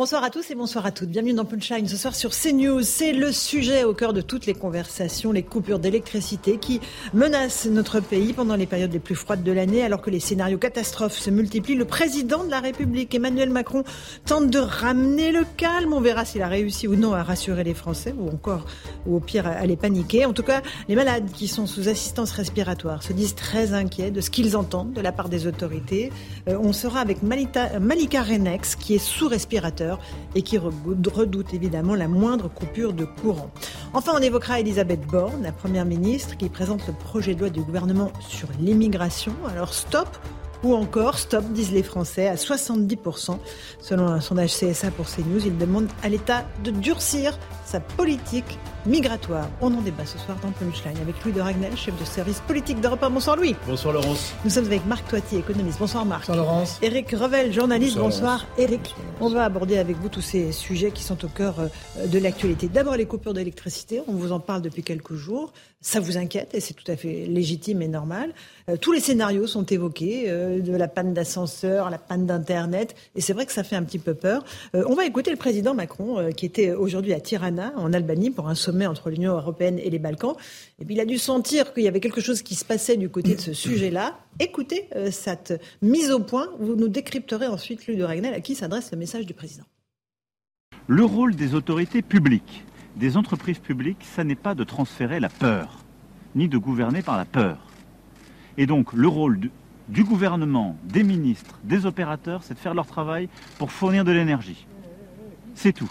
Bonsoir à tous et bonsoir à toutes. Bienvenue dans Punchline ce soir sur CNews. C'est le sujet au cœur de toutes les conversations, les coupures d'électricité qui menacent notre pays pendant les périodes les plus froides de l'année alors que les scénarios catastrophes se multiplient. Le président de la République, Emmanuel Macron, tente de ramener le calme. On verra s'il a réussi ou non à rassurer les Français ou encore, ou au pire, à les paniquer. En tout cas, les malades qui sont sous assistance respiratoire se disent très inquiets de ce qu'ils entendent de la part des autorités. Euh, on sera avec Malika, Malika Renex qui est sous respirateur et qui redoute évidemment la moindre coupure de courant. Enfin, on évoquera Elisabeth Borne, la Première ministre, qui présente le projet de loi du gouvernement sur l'immigration. Alors stop ou encore stop, disent les Français, à 70%. Selon un sondage CSA pour CNews, ils demandent à l'État de durcir sa politique migratoire. On en débat ce soir dans Punchline avec Louis de Ragnel, chef de service politique d'Europe 1. Bonsoir Louis. Bonsoir Laurence. Nous sommes avec Marc Toitier, économiste. Bonsoir Marc. Bonsoir Laurence. Éric Revel, journaliste. Bonsoir, Éric. On va aborder avec vous tous ces sujets qui sont au cœur euh, de l'actualité. D'abord les coupures d'électricité. On vous en parle depuis quelques jours. Ça vous inquiète et c'est tout à fait légitime et normal. Euh, tous les scénarios sont évoqués, euh, de la panne d'ascenseur à la panne d'Internet. Et c'est vrai que ça fait un petit peu peur. on va écouter le président Macron qui était aujourd'hui à Tirana, en Albanie, pour un sommet entre l'Union européenne et les Balkans. Et puis il a dû sentir qu'il y avait quelque chose qui se passait du côté de ce sujet-là. Écoutez euh, cette mise au point. Vous nous décrypterez ensuite, Louis de Ragnel, à qui s'adresse le message du président. Le rôle des autorités publiques, des entreprises publiques, ça n'est pas de transférer la peur, ni de gouverner par la peur. Et donc le rôle du gouvernement, des ministres, des opérateurs, c'est de faire leur travail pour fournir de l'énergie. C'est tout.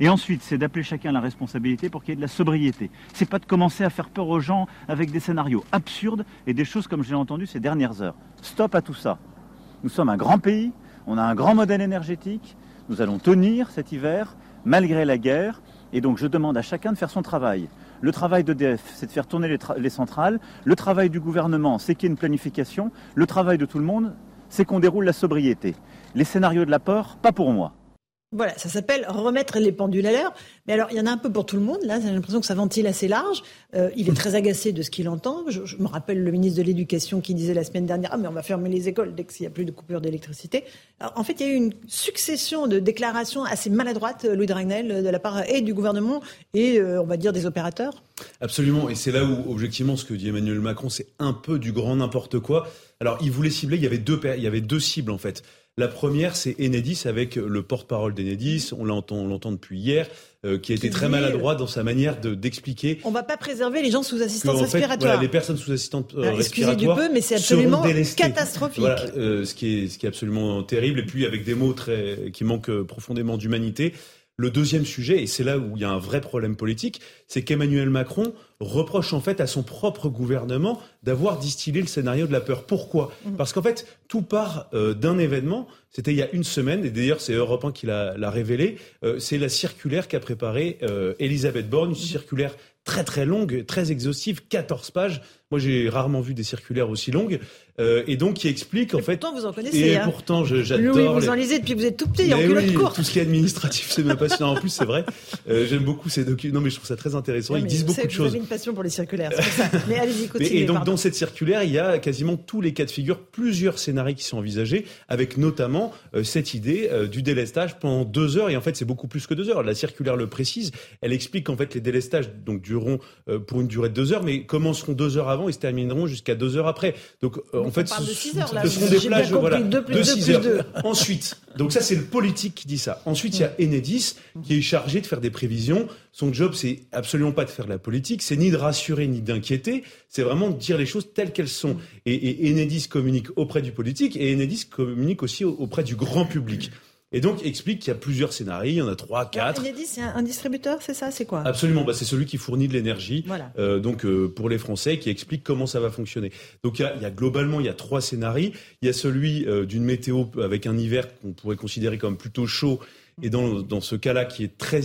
Et ensuite, c'est d'appeler chacun la responsabilité pour qu'il y ait de la sobriété. C'est pas de commencer à faire peur aux gens avec des scénarios absurdes et des choses comme j'ai entendu ces dernières heures. Stop à tout ça. Nous sommes un grand pays, on a un grand modèle énergétique, nous allons tenir cet hiver malgré la guerre. Et donc je demande à chacun de faire son travail. Le travail d'EDF, c'est de faire tourner les, les, centrales. Le travail du gouvernement, c'est qu'il y ait une planification. Le travail de tout le monde, c'est qu'on déroule la sobriété. Les scénarios de l'apport, pas pour moi. Voilà, ça s'appelle remettre les pendules à l'heure. Mais alors, il y en a un peu pour tout le monde. Là, j'ai l'impression que ça ventile assez large. Euh, il est très agacé de ce qu'il entend. Je, me rappelle le ministre de l'Éducation qui disait la semaine dernière Ah, mais on va fermer les écoles dès qu'il n'y a plus de coupure d'électricité. En fait, il y a eu une succession de déclarations assez maladroites, euh, Louis Dragnel, de la part et du gouvernement et, euh, on va dire, des opérateurs. Absolument. Et c'est là où, objectivement, ce que dit Emmanuel Macron, c'est un peu du grand n'importe quoi. Alors, il voulait cibler, il y avait deux, il y avait deux cibles, en fait. La première, c'est Enedis avec le porte-parole d'Enedis, on l'entend, l'entend depuis hier, euh, qui a été très maladroit dans sa manière de, d'expliquer. On va pas préserver les gens sous assistance respiratoire. Fait, voilà, les personnes sous assistance euh, ah, Excusez du peu, mais c'est absolument catastrophique. Voilà, euh, ce qui est ce qui est absolument terrible. Et puis avec des mots très qui manquent profondément d'humanité. Le deuxième sujet, et c'est là où il y a un vrai problème politique, c'est qu'Emmanuel Macron reproche en fait à son propre gouvernement d'avoir distillé le scénario de la peur. Pourquoi? Mmh. Parce qu'en fait, tout part euh, d'un événement. C'était il y a une semaine, et d'ailleurs c'est Europe 1 qui l'a révélé. Euh, c'est la circulaire qu'a préparée euh, Elisabeth Borne, une circulaire très très longue, très exhaustive, 14 pages. Moi, j'ai rarement vu des circulaires aussi longues. Euh, et donc, qui explique, en et fait. Pourtant, vous en connaissez. Et hein. pourtant, j'adore. Oui, vous les... en lisez depuis que vous êtes tout petit, en oui, courte. Tout ce qui est administratif, c'est ma passion. En plus, c'est vrai. Euh, J'aime beaucoup ces documents. Non, mais je trouve ça très intéressant. Ils disent beaucoup de choses. Vous avez une passion pour les circulaires, ça. Mais allez-y, continuez. Et donc, pardon. dans cette circulaire, il y a quasiment tous les cas de figure, plusieurs scénarios qui sont envisagés, avec notamment euh, cette idée du délestage pendant deux heures. Et en fait, c'est beaucoup plus que deux heures. La circulaire le précise. Elle explique qu'en fait, les délestages donc dureront pour une durée de deux heures, mais commenceront deux heures avant et se termineront jusqu'à deux heures après. Donc, euh, en fait, parle de six heures, là. ce seront des plages voilà, plus de deux 6 plus heures. deux. Ensuite, donc ça, c'est le politique qui dit ça. Ensuite, il y a Enedis qui est chargé de faire des prévisions. Son job, c'est absolument pas de faire de la politique, c'est ni de rassurer ni d'inquiéter, c'est vraiment de dire les choses telles qu'elles sont. Et, et Enedis communique auprès du politique et Enedis communique aussi auprès du grand public. Et donc explique qu'il y a plusieurs scénarios, il y en a trois, quatre. Enedis, c'est un, un distributeur, c'est ça C'est quoi? Absolument, bah, c'est celui qui fournit de l'énergie. Voilà. Euh, donc euh, pour les Français, qui explique comment ça va fonctionner. Donc il y a, il y a globalement il y a trois scénarios. Il y a celui euh, d'une météo avec un hiver qu'on pourrait considérer comme plutôt chaud. Et dans, dans ce cas-là, qui est très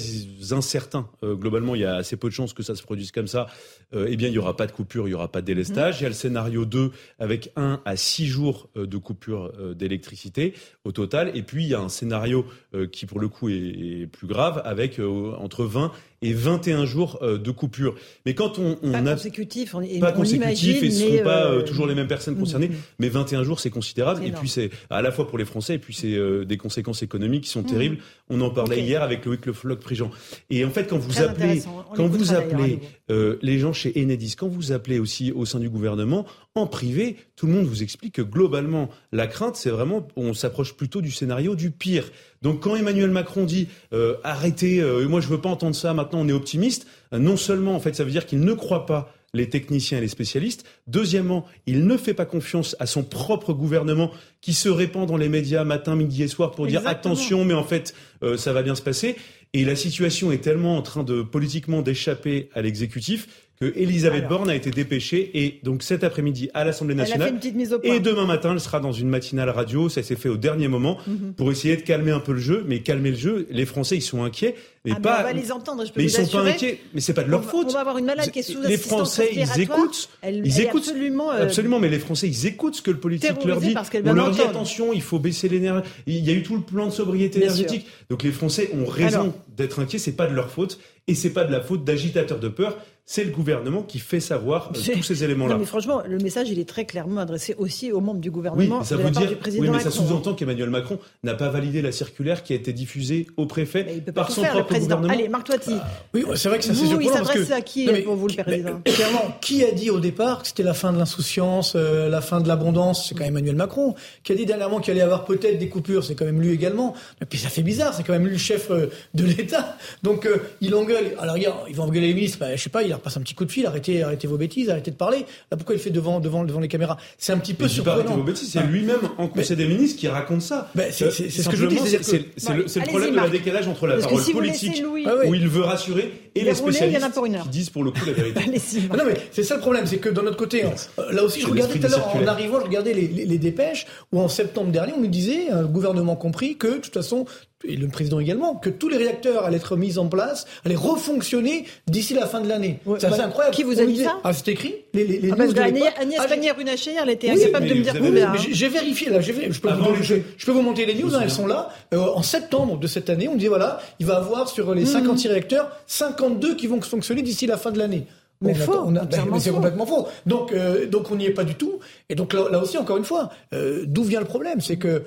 incertain, euh, globalement, il y a assez peu de chances que ça se produise comme ça. Euh, eh bien, il y aura pas de coupure, il y aura pas de délestage. Il y a le scénario 2 avec 1 à 6 jours euh, de coupure euh, d'électricité au total. Et puis, il y a un scénario qui, pour le coup, est, est plus grave avec entre 20 et 21 jours de coupure. Mais quand on, on Pas a consécutif, on, pas on consécutif et ce mais, sont pas euh, toujours les mêmes personnes concernées. mhm. Mais 21 jours, c'est considérable. Et puis c'est à la fois pour les Français et puis c'est euh, des conséquences économiques qui sont terribles. On en parlait hier avec Loïc Le Floch-Prigent. Et en fait, quand vous Très appelez, quand vous appelez euh, les gens chez Enedis, quand vous appelez aussi au sein du gouvernement, en privé, tout le monde vous explique que globalement, la crainte, c'est vraiment, on s'approche plutôt du scénario du pire. Donc quand Emmanuel Macron dit euh, arrêtez, euh, moi je veux pas entendre ça, maintenant on est optimiste, euh, non seulement en fait ça veut dire qu'il ne croit pas les techniciens et les spécialistes. Deuxièmement, il ne fait pas confiance à son propre gouvernement qui se répand dans les médias matin, midi et soir pour dire attention, mais en fait euh, ça va bien se passer. Et la situation est tellement en train de politiquement d'échapper à l'exécutif que Elisabeth Alors. Borne a été dépêchée et donc cet après-midi à l'Assemblée Elle a fait nationale. une petite mise au point. Et demain matin, elle sera dans une matinale radio. Ça s'est fait au dernier moment Mhm. pour essayer de calmer un peu le jeu. Mais calmer le jeu, les Français, ils sont inquiets. Mais Ah, mais pas. on va les entendre, je peux mais ils vous sont pas inquiets. Mais c'est pas de On leur va- faute. On va avoir une malade qui est sous Les Français, ils écoutent. Elle, Ils elle écoutent. absolument. euh, Absolument, mais les Français, ils écoutent ce que le politique leur dit. parce On leur dit attention, il faut baisser l'énergie. Il y a eu tout le plan de sobriété Bien énergétique. Donc les Français ont raison d'être inquiets. C'est pas de leur faute et c'est pas de la faute d'agitateurs de peur. C'est le gouvernement qui fait savoir euh, tous ces éléments-là. Non, mais franchement, le message, il est très clairement adressé aussi aux membres du Oui, gouvernement mais ça de veut la part dire, du président oui, mais ça Macron. sous-entend qu'Emmanuel Macron n'a pas validé la circulaire qui a été diffusée au préfet Mais il peut pas par son faire, le propre président. gouvernement. Allez, Marc Toiti. Oui, c'est vrai que ça c'est Vous, il surprenant parce s'adresse que à qui, Non, mais pour vous, le président mais, Clairement, qui a dit au départ que c'était la fin de l'insouciance, euh, la fin de l'abondance? C'est quand même Emmanuel Macron. Qui a dit dernièrement qu'il allait y avoir peut-être des coupures C'est quand même lui également. Et puis ça fait bizarre, c'est quand même lui le chef euh, de l'État. Donc euh, il engueule. Alors regarde, il va engueuler les ministres. Bah, je sais pas, il leur passe un petit coup de fil. Arrêtez, arrêtez vos bêtises, arrêtez de parler. Là, pourquoi il fait devant, devant, devant les caméras? C'est un petit peu surprenant. vos bêtises, c'est lui-même en Conseil des ministres qui raconte ça. C'est- Euh, c'est- ce que je dis, C'est que- le, problème de la décalage entre la Parce parole si politique, Louis- Ah où il veut rassurer, et les spécialistes qui disent pour le coup la vérité. Non mais c'est ça le problème, c'est que de notre côté, euh, là aussi je regardais tout à l'heure en arrivant, je regardais les, les- les dépêches où en septembre dernier on nous disait, un gouvernement compris, que de toute façon, et le président également, que tous les réacteurs allaient être mis en place, allaient refonctionner d'ici la fin de l'année. Ouais, c'est bah, incroyable. qui vous a dit ça Ah c'est écrit les, les, les Ah, parce news de que Agnès. Agnès Ah, j'ai- Pannier-Runacher, elle était Oui, incapable de me dire avez- oui, combien. mais j'ai- vérifié là, je peux, Avant vous, je, je peux vous monter les news, hein, elles sont là. Euh, en septembre de cette année, on dit voilà, il va avoir sur les 56 réacteurs, 52 qui vont fonctionner d'ici la fin de l'année. Mais on faux, attend- on a- entièrement mais c'est complètement faux. Donc, euh, donc on n'y est pas du tout. Et donc là, là aussi, encore une fois, euh, d'où vient le problème? C'est que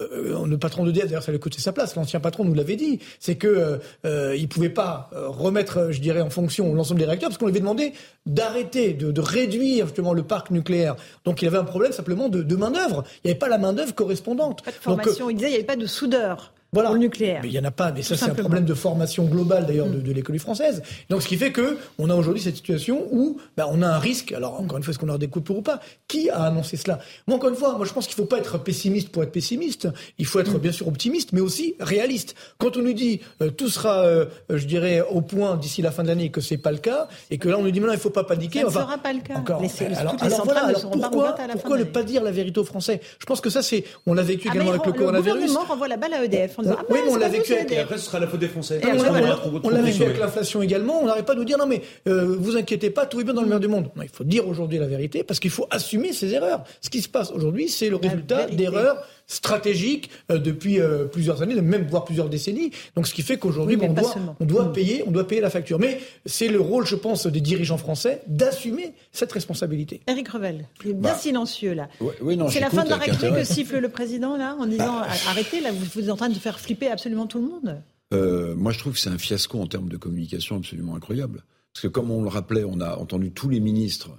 euh, le patron de d'ailleurs, ça lui coûté sa place. L'ancien patron nous l'avait dit. C'est que euh, euh, il pouvait pas euh, remettre, je dirais, en fonction l'ensemble des réacteurs parce qu'on lui avait demandé d'arrêter, de, de réduire justement le parc nucléaire. Donc il avait un problème simplement de, de main d'œuvre. Il n'y avait pas la main d'œuvre correspondante. Pas de Donc, formation. Il disait qu'il n'y avait pas de soudeur voilà. pour le nucléaire. Mais il n'y en a pas, mais ça c'est un problème de formation globale d'ailleurs de, de l'économie française. Donc ce qui fait que on a aujourd'hui cette situation où ben, on a un risque. Alors encore une fois, est-ce qu'on aura des coupures ou pas? Qui a annoncé cela? Moi encore une fois, moi je pense qu'il ne faut pas être pessimiste pour être pessimiste. Il faut être bien sûr optimiste, mais aussi réaliste. Quand on nous dit euh, tout sera, euh, je dirais, au point d'ici la fin de l'année, que c'est pas le cas, et que là on nous dit maintenant il faut pas paniquer. Ça ne enfin, sera pas le cas. Encore. Les- alors, les alors voilà, ne alors pourquoi, pourquoi ne pas dire la vérité aux Français? Je pense que ça c'est, on l'a vécu Ah, également avec le le coronavirus. gouvernement renvoie la balle à EDF en disant Oui, ah, mais on l'a vécu avec- Et EDF. après, ce sera la faute des Français. Et on l'a- vécu avec l'inflation également. On n'arrête pas de nous dire non mais euh, vous inquiétez pas, tout est bien dans le meilleur du monde. Non, il faut dire aujourd'hui la vérité parce qu'il faut assumer ses erreurs. Ce qui se passe aujourd'hui, c'est le résultat d'erreurs stratégiques euh, depuis euh, plusieurs années, même voire plusieurs décennies. Donc ce qui fait qu'aujourd'hui, Oui, on, doit, seulement. on doit Mm. payer, on doit payer la facture. Mais c'est le rôle, je pense, des dirigeants français d'assumer cette responsabilité. Eric Revel, il est bien Bah. silencieux là. Oui, non, C'est la fin de la récré que siffle le président là en disant arrêtez là, vous, vous êtes en train de faire flipper absolument tout le monde. Euh, moi, je trouve que c'est un fiasco en termes de communication absolument incroyable. Parce que comme on le rappelait, on a entendu tous les ministres,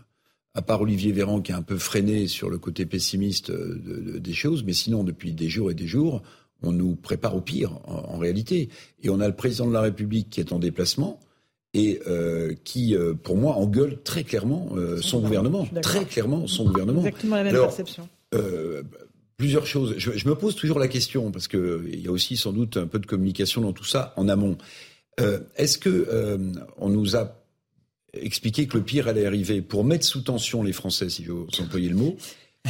à part Olivier Véran qui est un peu freiné sur le côté pessimiste euh, de- de- des choses, mais sinon, depuis des jours et des jours, on nous prépare au pire, en, en réalité. Et on a le président de la République qui est en déplacement et euh, qui, euh, pour moi, engueule très clairement euh, son gouvernement. Très clairement son gouvernement. Exactement la même Alors, perception. Plusieurs choses. Je, je, me pose toujours la question, parce qu'il y a aussi sans doute un peu de communication dans tout ça en amont. Est-ce que on nous a expliqué que le pire allait arriver pour mettre sous tension les Français, si j'ose employer le mot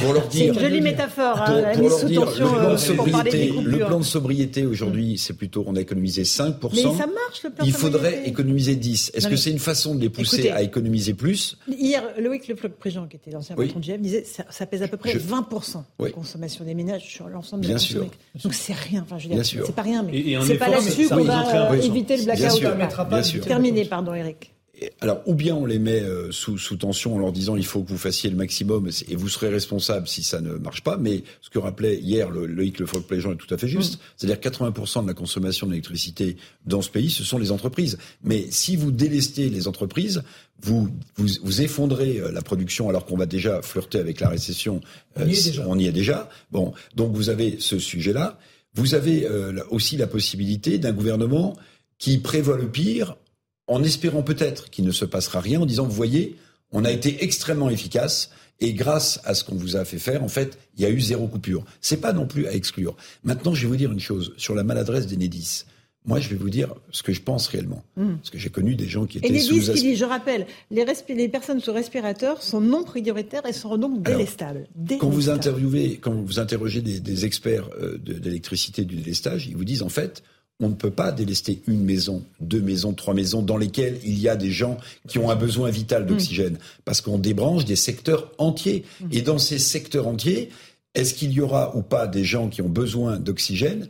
pour leur C'est dire, une jolie métaphore, hein, pour, la pour mise leur sous dire, tension le plan euh, sobriété, le plan de sobriété aujourd'hui, c'est plutôt on a économisé 5%. Mais ça marche le plan Il faudrait économiser 10. Est-ce que c'est une façon de les pousser Écoutez. à économiser plus? Hier, Loïc Le Floch-Prigent, qui était l'ancien Oui. patron de GM, disait ça, ça pèse à peu près Je- 20% Oui. de consommation des ménages sur l'ensemble de Bien la. Donc c'est rien. Enfin, je veux dire, c'est pas rien, mais c'est pas là-dessus qu'on va euh, éviter le blackout. Terminé, pardon, Eric. Alors, ou bien on les met euh, sous, sous tension en leur disant il faut que vous fassiez le maximum et vous serez responsable si ça ne marche pas. Mais ce que rappelait hier le, Loïc Le Floch-Pléjean est tout à fait juste. Mm. C'est-à-dire 80% de la consommation d'électricité dans ce pays, ce sont les entreprises. Mais si vous délestez les entreprises, vous, vous, vous effondrez euh, la production alors qu'on va déjà flirter avec la récession. On y est si- déjà. on y est déjà. Bon, donc vous avez ce sujet-là. Vous avez euh, aussi la possibilité d'un gouvernement qui prévoit le pire en espérant peut-être qu'il ne se passera rien, en disant, vous voyez, on a été extrêmement efficace, et grâce à ce qu'on vous a fait faire, en fait, il y a eu zéro coupure. C'est pas non plus à exclure. Maintenant, je vais vous dire une chose sur la maladresse d'Enedis. Moi, je vais vous dire ce que je pense réellement. Parce que j'ai connu des gens qui étaient les sous... qui dit, je rappelle, les, les personnes sous respirateur sont non prioritaires et sont donc délestables. Quand vous interviewez, quand vous interrogez des, des experts euh, de- d'électricité du délestage, ils vous disent en fait, on ne peut pas délester une maison, deux maisons, trois maisons dans lesquelles il y a des gens qui ont un besoin vital d'oxygène, parce qu'on débranche des secteurs entiers. Et dans ces secteurs entiers, est-ce qu'il y aura ou pas des gens qui ont besoin d'oxygène?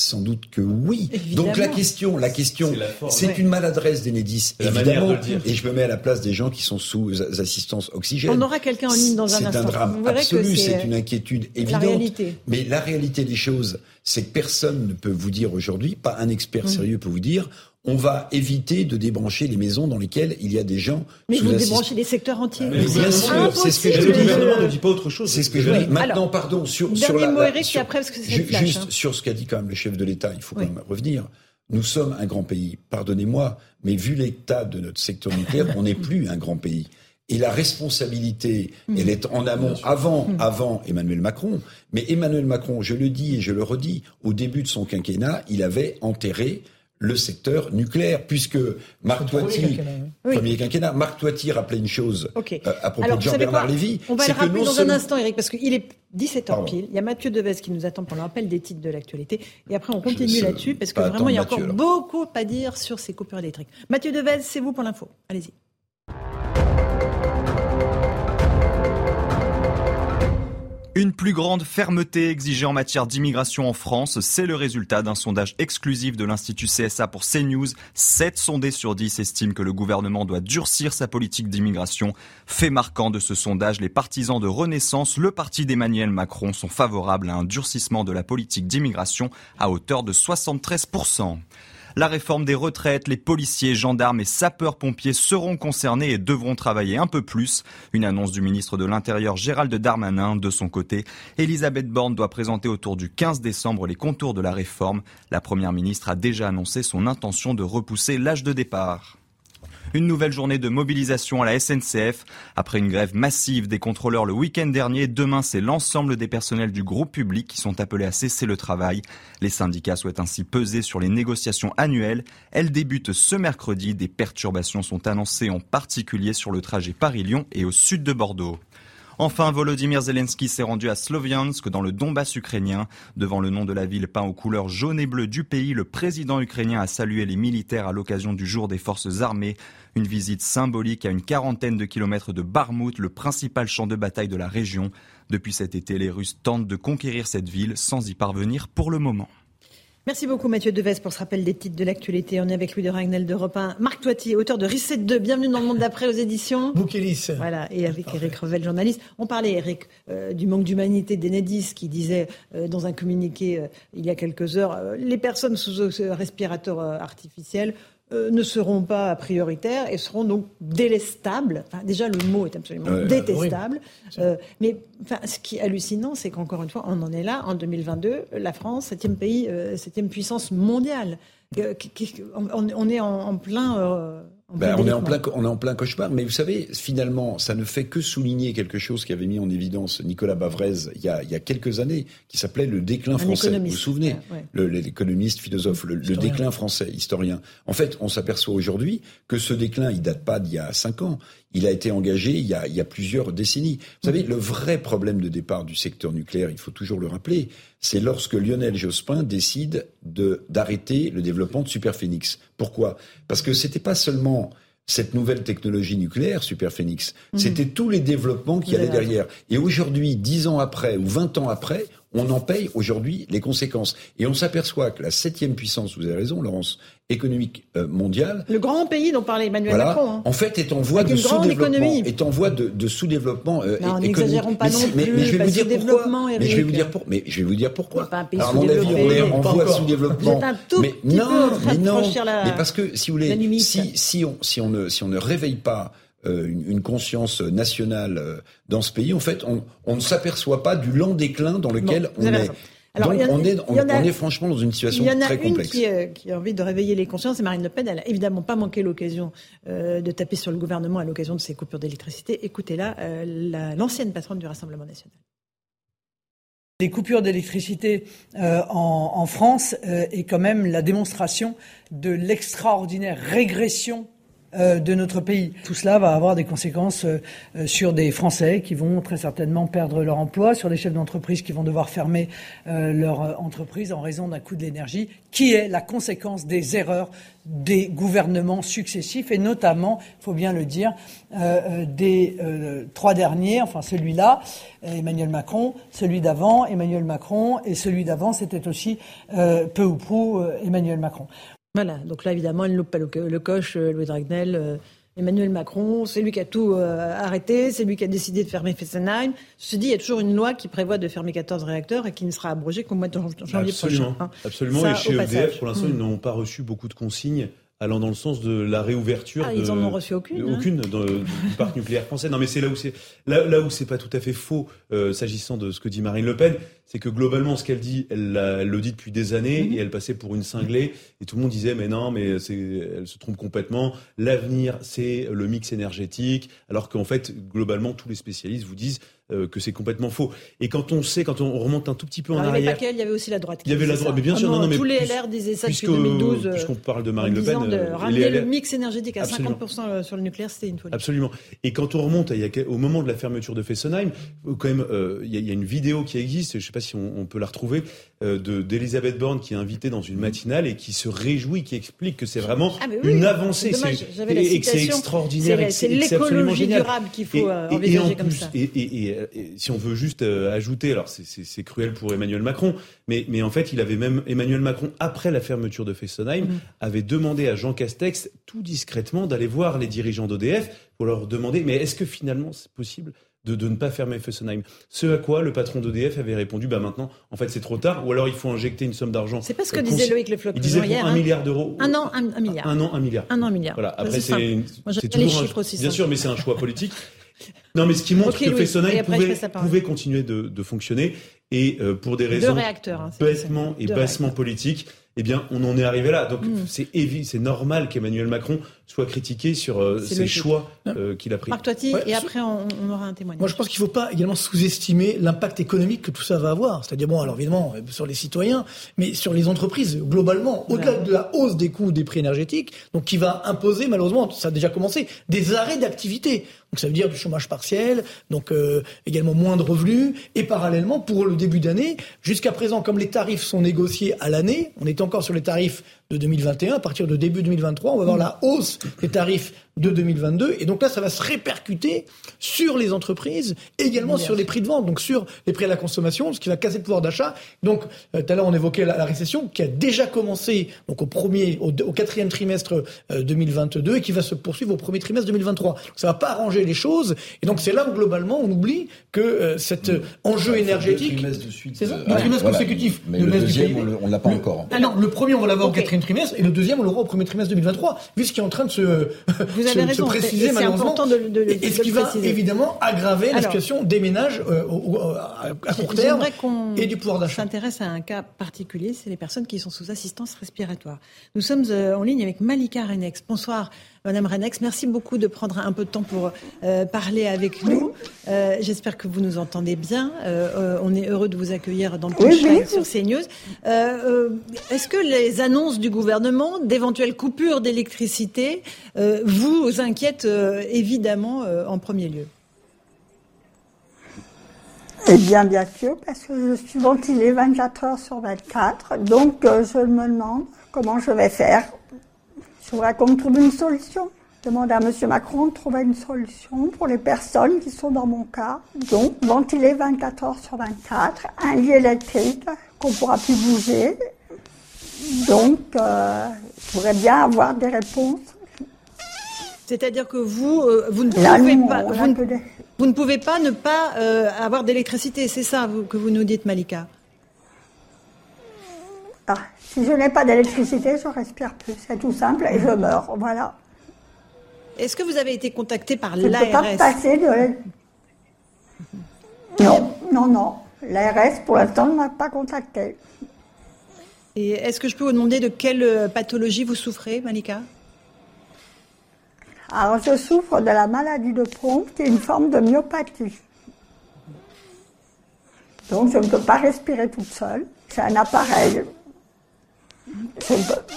Sans doute que oui. Évidemment. Donc la question, la question, C'est c'est une maladresse d'Enedis, C'est évidemment. de. Et je me mets à la place des gens qui sont sous assistance oxygène. On aura quelqu'un en ligne dans un C'est instant. un drame absolu, c'est, c'est une inquiétude évidente. Mais la réalité des choses, c'est que personne ne peut vous dire aujourd'hui, pas un expert Mm. sérieux peut vous dire, on va éviter de débrancher les maisons dans lesquelles il y a des gens Mais sous vous assist- débranchez les secteurs entiers. Mais le bien gouvernement- sûr, c'est ce que Mais je le veux dire. gouvernement ne dit pas autre chose. C'est ce que je dire. Maintenant, Alors, pardon, sur, la, mot, la- Eric, sur- et après, parce que c'est ju- le flash, juste hein. sur ce qu'a dit quand même le chef de l'État, il faut quand même revenir. Nous sommes un grand pays. Pardonnez-moi, mais vu l'état de notre secteur nucléaire, on n'est plus un grand pays. Et la responsabilité, Mm. elle est en amont, avant, avant Emmanuel Macron. Mais Emmanuel Macron, je le dis et je le redis, au début de son quinquennat, il avait enterré le secteur nucléaire, puisque Marc Premier Toiti, quinquennat, oui. premier quinquennat, Marc Toiti rappelait une chose euh, à propos Alors, de Jean-Bernard Lévy. On va c'est le que rappeler non dans un instant, Eric, parce qu'il est 17h Pardon. pile. Il y a Mathieu Devez qui nous attend pour le rappel des titres de l'actualité. Et après, on continue là-dessus, parce que vraiment, il y a encore Mathieu, beaucoup à dire sur ces coupures électriques. Mathieu Devez, c'est vous pour l'info. Allez-y. Une plus grande fermeté exigée en matière d'immigration en France, c'est le résultat d'un sondage exclusif de l'Institut CSA pour CNews. 7 sondés sur 10 estiment que le gouvernement doit durcir sa politique d'immigration. Fait marquant de ce sondage, les partisans de Renaissance, le parti d'Emmanuel Macron, sont favorables à un durcissement de la politique d'immigration à hauteur de 73%. La réforme des retraites, les policiers, gendarmes et sapeurs-pompiers seront concernés et devront travailler un peu plus. Une annonce du ministre de l'Intérieur Gérald Darmanin. De son côté, Elisabeth Borne doit présenter autour du 15 décembre les contours de la réforme. La première ministre a déjà annoncé son intention de repousser l'âge de départ. Une nouvelle journée de mobilisation à la SNCF. Après une grève massive des contrôleurs le week-end dernier, demain c'est l'ensemble des personnels du groupe public qui sont appelés à cesser le travail. Les syndicats souhaitent ainsi peser sur les négociations annuelles. Elles débutent ce mercredi. Des perturbations sont annoncées en particulier sur le trajet Paris-Lyon et au sud de Bordeaux. Enfin, Volodymyr Zelensky s'est rendu à Sloviansk dans le Donbass ukrainien. Devant le nom de la ville peint aux couleurs jaune et bleu du pays, le président ukrainien a salué les militaires à l'occasion du jour des forces armées. Une visite symbolique à une quarantaine de kilomètres de Barmout, le principal champ de bataille de la région. Depuis cet été, les Russes tentent de conquérir cette ville sans y parvenir pour le moment. Merci beaucoup Mathieu Deves pour ce rappel des titres de l'actualité. On est avec Louis de Ragnel d'Europe 1. Marc Toiti, auteur de Reset 2. Bienvenue dans le monde d'après aux éditions. Boukélis. Voilà, et avec Eric Revel, journaliste. On parlait, Eric, euh, du manque d'humanité d'Enedis qui disait euh, dans un communiqué euh, il y a quelques heures euh, les personnes sous respirateur euh, artificiel euh, ne seront pas prioritaires et seront donc délestables. Enfin, déjà, le mot est absolument Ouais, détestable. Euh, mais enfin, ce qui est hallucinant, c'est qu'encore une fois, on en est là, en 2022, la France, septième pays, euh, septième puissance mondiale. Euh, on, est en, en plein, Ben, on, est en plein, on est en plein cauchemar, mais vous savez, finalement, ça ne fait que souligner quelque chose qu'avait mis en évidence Nicolas Bavrez il y a, il y a quelques années, qui s'appelait le déclin français. Vous vous souvenez L'économiste, philosophe, le, le, déclin français, historien. En fait, on s'aperçoit aujourd'hui que ce déclin, il date pas d'il y a cinq ans. Il a été engagé il y a, il y a plusieurs décennies. Vous savez, le vrai problème de départ du secteur nucléaire, il faut toujours le rappeler, c'est lorsque Lionel Jospin décide de d'arrêter le développement de Superphénix. Pourquoi? Parce que c'était pas seulement cette nouvelle technologie nucléaire, Superphénix, mhm. c'était tous les développements qui allaient derrière. Et aujourd'hui, dix ans après ou vingt ans après, on en paye aujourd'hui les conséquences. Et on s'aperçoit que la septième puissance, vous avez raison, Laurence, économique euh, mondiale. Le grand pays dont parlait Emmanuel Macron. Hein. En fait, est en voie de sous-développement. Est en voie de, de sous-développement euh, non, n'exagérons pas non plus. Mais, mais, je vais vous dire pourquoi. Mais je vais vous dire pour, mais je vais vous dire pourquoi. Pas un pays Alors, à mon avis, on est en voie de sous-développement. Mais non, mais non. La, mais parce que si vous voulez, si, si on si on ne si on ne réveille pas euh, une, une, conscience nationale euh, dans ce pays, en fait, on, on ne s'aperçoit pas du lent déclin dans lequel on est. Alors, Donc, on, est, on, est franchement dans une situation très complexe. Il y en a une qui, qui, a envie de réveiller les consciences, c'est Marine Le Pen. Elle n'a évidemment pas manqué l'occasion euh, de taper sur le gouvernement à l'occasion de ces coupures d'électricité. Écoutez-là, euh, l'ancienne patronne du Rassemblement national. Les coupures d'électricité euh, en, en, France euh, est quand même la démonstration de l'extraordinaire régression euh, de notre pays. Tout cela va avoir des conséquences euh, euh, sur des Français qui vont très certainement perdre leur emploi, sur des chefs d'entreprise qui vont devoir fermer leur entreprise en raison d'un coût de l'énergie, qui est la conséquence des erreurs des gouvernements successifs et notamment, il faut bien le dire, des trois derniers, enfin celui-là, Emmanuel Macron, celui d'avant, Emmanuel Macron, et celui d'avant, c'était aussi peu ou prou Emmanuel Macron. Voilà, donc là évidemment, elle ne loupe pas le, coche, euh, Louis Dragnel. Euh, Emmanuel Macron, c'est lui qui a tout euh, arrêté, c'est lui qui a décidé de fermer Fessenheim. Ceci dit, il y a toujours une loi qui prévoit de fermer 14 réacteurs et qui ne sera abrogée qu'au mois de janvier Absolument. prochain. Hein. Absolument, et chez EDF, pour l'instant, ils n'ont pas reçu beaucoup de consignes allant dans le sens de la réouverture. Ah, ils en ont reçu aucune. Hein. Aucune du parc nucléaire français. Non, mais c'est là où c'est là, là où c'est pas tout à fait faux s'agissant de ce que dit Marine Le Pen c'est que globalement, ce qu'elle dit, elle, le dit depuis des années mhm. et elle passait pour une cinglée. Et tout le monde disait, mais non, mais elle se trompe complètement. L'avenir, c'est le mix énergétique. Alors qu'en fait, globalement, tous les spécialistes vous disent euh, que c'est complètement faux. Et quand on sait, quand on remonte un tout petit peu en arrière. Il y avait aussi la droite. Il y avait la droite, mais bien sûr, non, non, mais. Tous les LR disaient ça depuis 2012. Euh, puisqu'on parle de Marine Le Pen. De euh, ramener le mix énergétique à 50% sur le nucléaire, c'était une folie. Absolument. Et quand on remonte au moment de la fermeture de Fessenheim, quand même, il y, a une vidéo qui existe, je ne sais pas si on peut la retrouver euh, de d'Elisabeth Borne qui est invitée dans une matinale et qui se réjouit, qui explique que c'est vraiment ah, une avancée et, que c'est extraordinaire. C'est l'écologie durable qu'il faut euh, envisager comme ça. Et, si on veut juste euh, ajouter, alors c'est cruel pour Emmanuel Macron, mais, mais en fait, il avait même Emmanuel Macron après la fermeture de Fessenheim mm. avait demandé à Jean Castex tout discrètement d'aller voir les dirigeants d'EDF pour leur demander mais est-ce que finalement c'est possible de, de, ne pas fermer Fessenheim? Ce à quoi le patron d'EDF avait répondu, bah maintenant, en fait, c'est trop tard, ou alors il faut injecter une somme d'argent. C'est pas ce que euh, disait Loïc Le Floch. Il disait pour un hein. milliard d'euros. Un an, un, milliard. Un an, un milliard. Un an, un milliard. Voilà. Après, c'est toujours les chiffres aussi. Bien sûr, mais c'est un choix politique. Non, mais ce qui montre que Fessenheim pouvait, pouvait, continuer de, de fonctionner et euh, pour des raisons hein, bêtement et bassement politiques, eh bien, on en est arrivé là. Donc, mm. c'est c'est normal qu'Emmanuel Macron soit critiqué sur euh, ses choix euh, qu'il a pris. Marc Toiti, et après, on, aura un témoignage. Moi, je pense qu'il ne faut pas également sous-estimer l'impact économique que tout ça va avoir. C'est-à-dire, bon, alors évidemment, euh, sur les citoyens, mais sur les entreprises, globalement, au-delà de la hausse des coûts des prix énergétiques, donc qui va imposer, malheureusement, ça a déjà commencé, des arrêts d'activité. Donc ça veut dire du chômage partiel, donc euh, également moins de revenus, et parallèlement, pour le début d'année, jusqu'à présent, comme les tarifs sont négociés à l'année, on est encore sur les tarifs de 2021, à partir de début 2023, on va voir la hausse des tarifs de 2022. Et donc là, ça va se répercuter sur les entreprises, également sur les prix de vente, donc sur les prix à la consommation, ce qui va casser le pouvoir d'achat. Donc, euh, tout à l'heure, on évoquait la, récession qui a déjà commencé donc au premier, au, quatrième trimestre 2022 euh, et qui va se poursuivre au premier trimestre 2023. Donc, ça va pas arranger les choses. Et donc, c'est là où globalement, on oublie que euh, cet enjeu énergétique, c'est ça, deux trimestres consécutifs. Mais le deuxième, on l'a pas encore. Alors, le premier, on va l'avoir au quatrième trimestre, et le deuxième, on l'aura au premier trimestre 2023, vu ce qui est en train de se vous avez raison, préciser c'est important de, de, de, et ce qui va évidemment aggraver la situation des ménages euh, à court terme et du pouvoir d'achat. s'intéresse à un cas particulier, c'est les personnes qui sont sous assistance respiratoire. Nous sommes euh, en ligne avec Malika Renex. Bonsoir Madame Renex, merci beaucoup de prendre un peu de temps pour euh, parler avec nous. Euh, J'espère que vous nous entendez bien. Euh, on est heureux de vous accueillir dans le oui, sur CNews. Est-ce que les annonces du gouvernement d'éventuelles coupures d'électricité vous inquiètent évidemment en premier lieu? Eh bien, bien sûr, parce que je suis ventilée 24 heures sur 24. Donc, je me demande comment je vais faire je voudrais qu'on trouve une solution. Demander à M. Macron de trouver une solution pour les personnes qui sont dans mon cas. Donc, ventiler 24 heures sur 24, un lit électrique qu'on pourra plus bouger. Donc, euh, je voudrais bien avoir des réponses. C'est-à-dire que vous, euh, vous, ne pouvez pas, vous, ne, pouvez pas ne pas euh, avoir d'électricité, c'est ça que vous nous dites, Malika? Si je n'ai pas d'électricité, je respire plus. C'est tout simple et je meurs. Voilà. Est-ce que vous avez été contacté par l'ARS Je ne peux pas passer de... Non, non, non. L'ARS, pour l'instant, ne m'a pas contacté. Et est-ce que je peux vous demander de quelle euh, pathologie vous souffrez, Malika? Alors, je souffre de la maladie de pompe, qui est une forme de myopathie. Donc, je ne peux pas respirer toute seule. C'est un appareil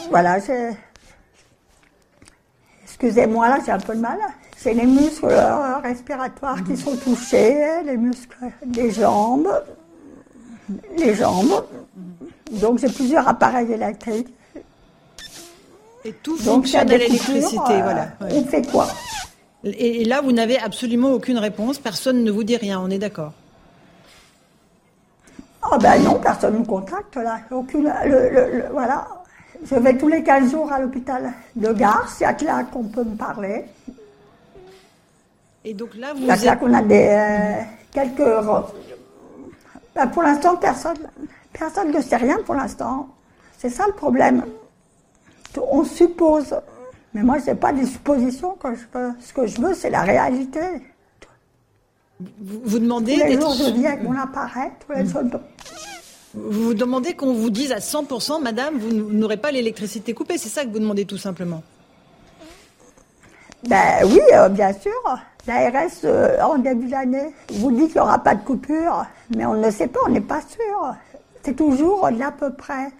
voilà, Excusez-moi, là, j'ai un peu de mal. C'est les muscles euh, respiratoires qui sont touchés, les muscles des jambes, les jambes. Donc, j'ai plusieurs appareils électriques. Et tout fonctionne à l'électricité, voilà. Euh, on fait quoi? Et là, vous n'avez absolument aucune réponse. Personne ne vous dit rien. On est d'accord. Ah ben non, personne ne me contacte là. Aucune, le, voilà. Je vais tous les 15 jours à l'hôpital de Gare, c'est là qu'on peut me parler. Et donc là, vous C'est là qu'on a des, euh, quelques... Ben, pour l'instant, personne, personne ne sait rien pour l'instant. C'est ça le problème. On suppose. Mais moi, ce n'est pas des suppositions que je veux. Ce que je veux, c'est la réalité. Vous, demandez. Tous les jours, je mon appareil, tous les jours. Vous vous demandez qu'on vous dise à 100%, madame, vous n'aurez pas l'électricité coupée. C'est ça que vous demandez tout simplement? Ben oui, euh, bien sûr. L'ARS, euh, en début d'année, vous dit qu'il n'y aura pas de coupure, mais on ne sait pas, on n'est pas sûr. C'est toujours de l'à peu près.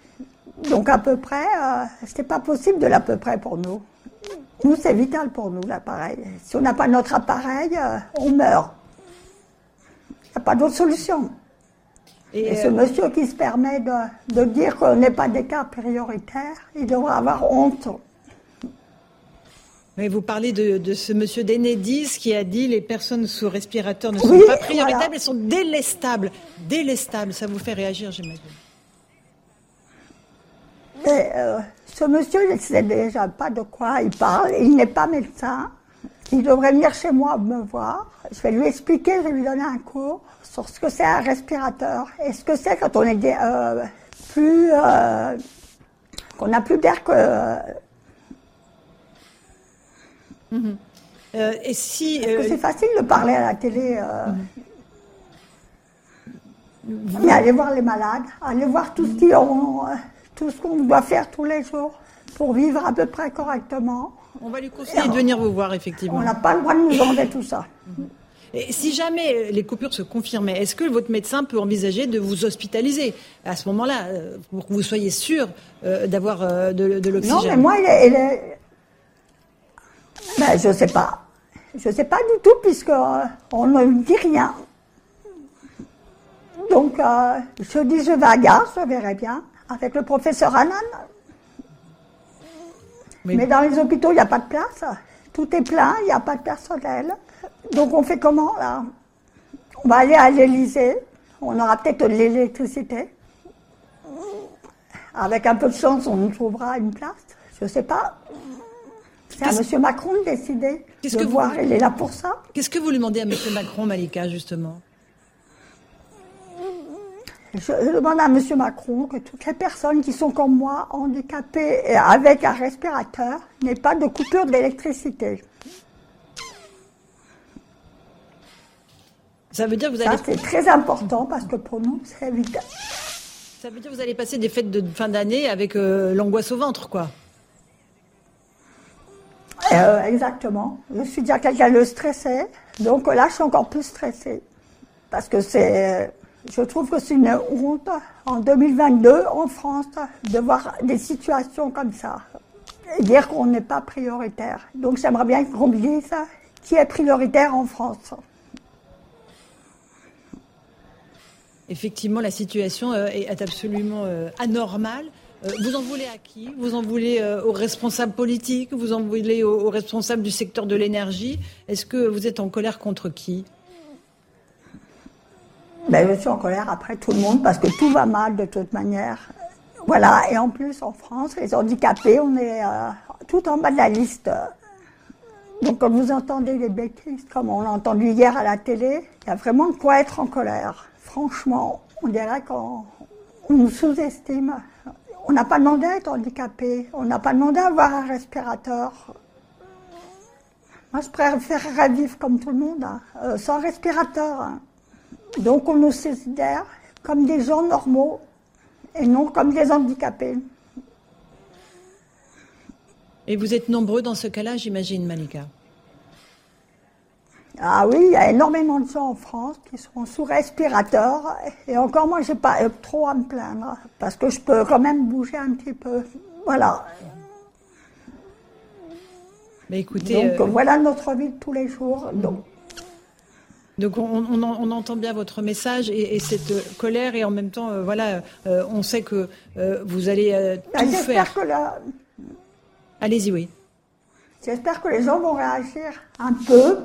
Donc à peu près, euh, c'est pas possible de l'à peu près pour nous. Nous, c'est vital pour nous, l'appareil. Si on n'a pas notre appareil, on meurt. Il n'y a pas d'autre solution. Et, ce euh, monsieur qui se permet de, dire qu'on n'est pas des cas prioritaires, il devrait avoir honte. Mais vous parlez de, ce monsieur Denedis qui a dit les personnes sous respirateur ne sont pas prioritaires, elles sont délestables. Délestables, ça vous fait réagir, j'imagine. Euh, ce monsieur, il ne sait déjà pas de quoi il parle. Il n'est pas médecin. Il devrait venir chez moi me voir. Je vais lui expliquer, je vais lui donner un cours sur ce que c'est un respirateur et ce que c'est quand on est euh, plus. Euh, qu'on n'a plus d'air que. Mhm. Euh, et si. Parce que c'est facile de parler à la télé. Mais allez voir les malades, allez voir tout ce tout ce qu'on doit faire tous les jours pour vivre à peu près correctement. On va lui conseiller de venir vous voir, effectivement. On n'a pas le droit de nous enlever tout ça. Et si jamais les coupures se confirmaient, est-ce que votre médecin peut envisager de vous hospitaliser à ce moment-là, euh, pour que vous soyez sûr euh, d'avoir euh, de, de l'oxygène Non, mais moi, il est. Ben, je ne sais pas. Je ne sais pas du tout, puisqu'on ne me dit rien. Donc, je dis, je vais à gare, je verrai bien, avec le professeur Annan. Mais, dans les hôpitaux, il n'y a pas de place. Tout est plein, il n'y a pas de personnel. Donc on fait comment là? On va aller à l'Elysée. On aura peut-être de l'électricité. Avec un peu de chance, on nous trouvera une place. Je ne sais pas. C'est à M. Macron de décider. Qu'est-ce que voir, il est là pour ça. Qu'est-ce que vous lui demandez à M. Macron, Malika, justement? Je demande à M. Macron que toutes les personnes qui sont comme moi, handicapées et avec un respirateur, n'aient pas de coupure d'électricité. Ça veut dire que vous allez. C'est très important parce que pour nous, c'est vital. Ça veut dire que vous allez passer des fêtes de fin d'année avec euh, l'angoisse au ventre, quoi. Euh, exactement. Je suis déjà quelqu'un de stressé. Donc là, je suis encore plus stressée. Parce que c'est. Je trouve que c'est une honte en 2022 en France de voir des situations comme ça et dire qu'on n'est pas prioritaire. Donc j'aimerais bien qu'on me dise qui est prioritaire en France. Effectivement, la situation euh, est absolument euh, anormale. Euh, vous en voulez à qui? Vous en voulez aux responsables politiques? Vous en voulez aux responsables du secteur de l'énergie? Est-ce que vous êtes en colère contre qui? Ben, Je suis en colère après tout le monde parce que tout va mal de toute manière. Voilà, et en plus en France, les handicapés, on est tout en bas de la liste. Donc quand vous entendez les bêtises comme on l'a entendu hier à la télé, il y a vraiment de quoi être en colère franchement, on dirait qu'on nous sous-estime. On n'a pas demandé à être handicapé, on n'a pas demandé à avoir un respirateur. Moi, je préférerais vivre comme tout le monde, hein, euh, sans respirateur. Hein. Donc, on nous considère comme des gens normaux et non comme des handicapés. Et vous êtes nombreux dans ce cas-là, j'imagine, Malika ah oui, il y a énormément de gens en France qui sont sous respirateur. Et encore, moi, j'ai pas trop à me plaindre parce que je peux quand même bouger un petit peu. Voilà. Mais écoutez, donc euh, voilà notre vie de tous les jours. Donc, donc on, entend bien votre message et, cette colère et en même temps, euh, voilà, euh, on sait que vous allez tout ben, faire. Que Allez-y, oui. J'espère que les gens vont réagir un peu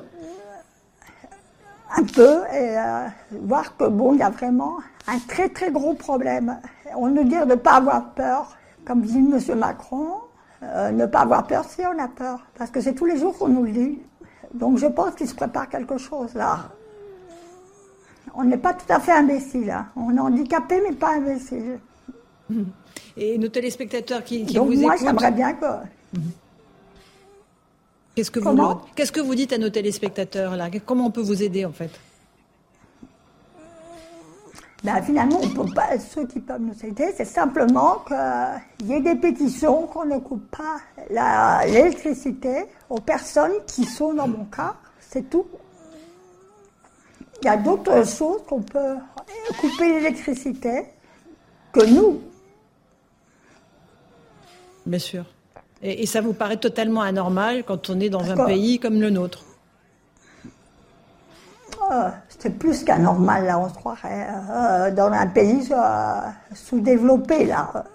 un peu et euh, voir que bon, il y a vraiment un très très gros problème. On nous dit de ne pas avoir peur, comme dit M. Macron, euh, ne pas avoir peur si on a peur, parce que c'est tous les jours qu'on nous le dit. Donc je pense qu'il se prépare quelque chose là. On n'est pas tout à fait imbécile. Hein. On est handicapé, mais pas imbécile. Et nos téléspectateurs qui, qui Donc vous moi, j'aimerais bien que. Qu'est-ce que, vous, qu'est-ce que vous dites à nos téléspectateurs là? Comment on peut vous aider en fait? Ben, finalement, on peut pas, ceux qui peuvent nous aider, c'est simplement qu'il y ait des pétitions qu'on ne coupe pas l'électricité aux personnes qui sont dans mon cas. C'est tout. Il y a d'autres choses qu'on peut couper l'électricité que nous. Bien sûr. Et, ça vous paraît totalement anormal quand on est dans un pays comme le nôtre ah, C'est plus qu'anormal, là, on se croirait euh, dans un pays euh, sous-développé, là.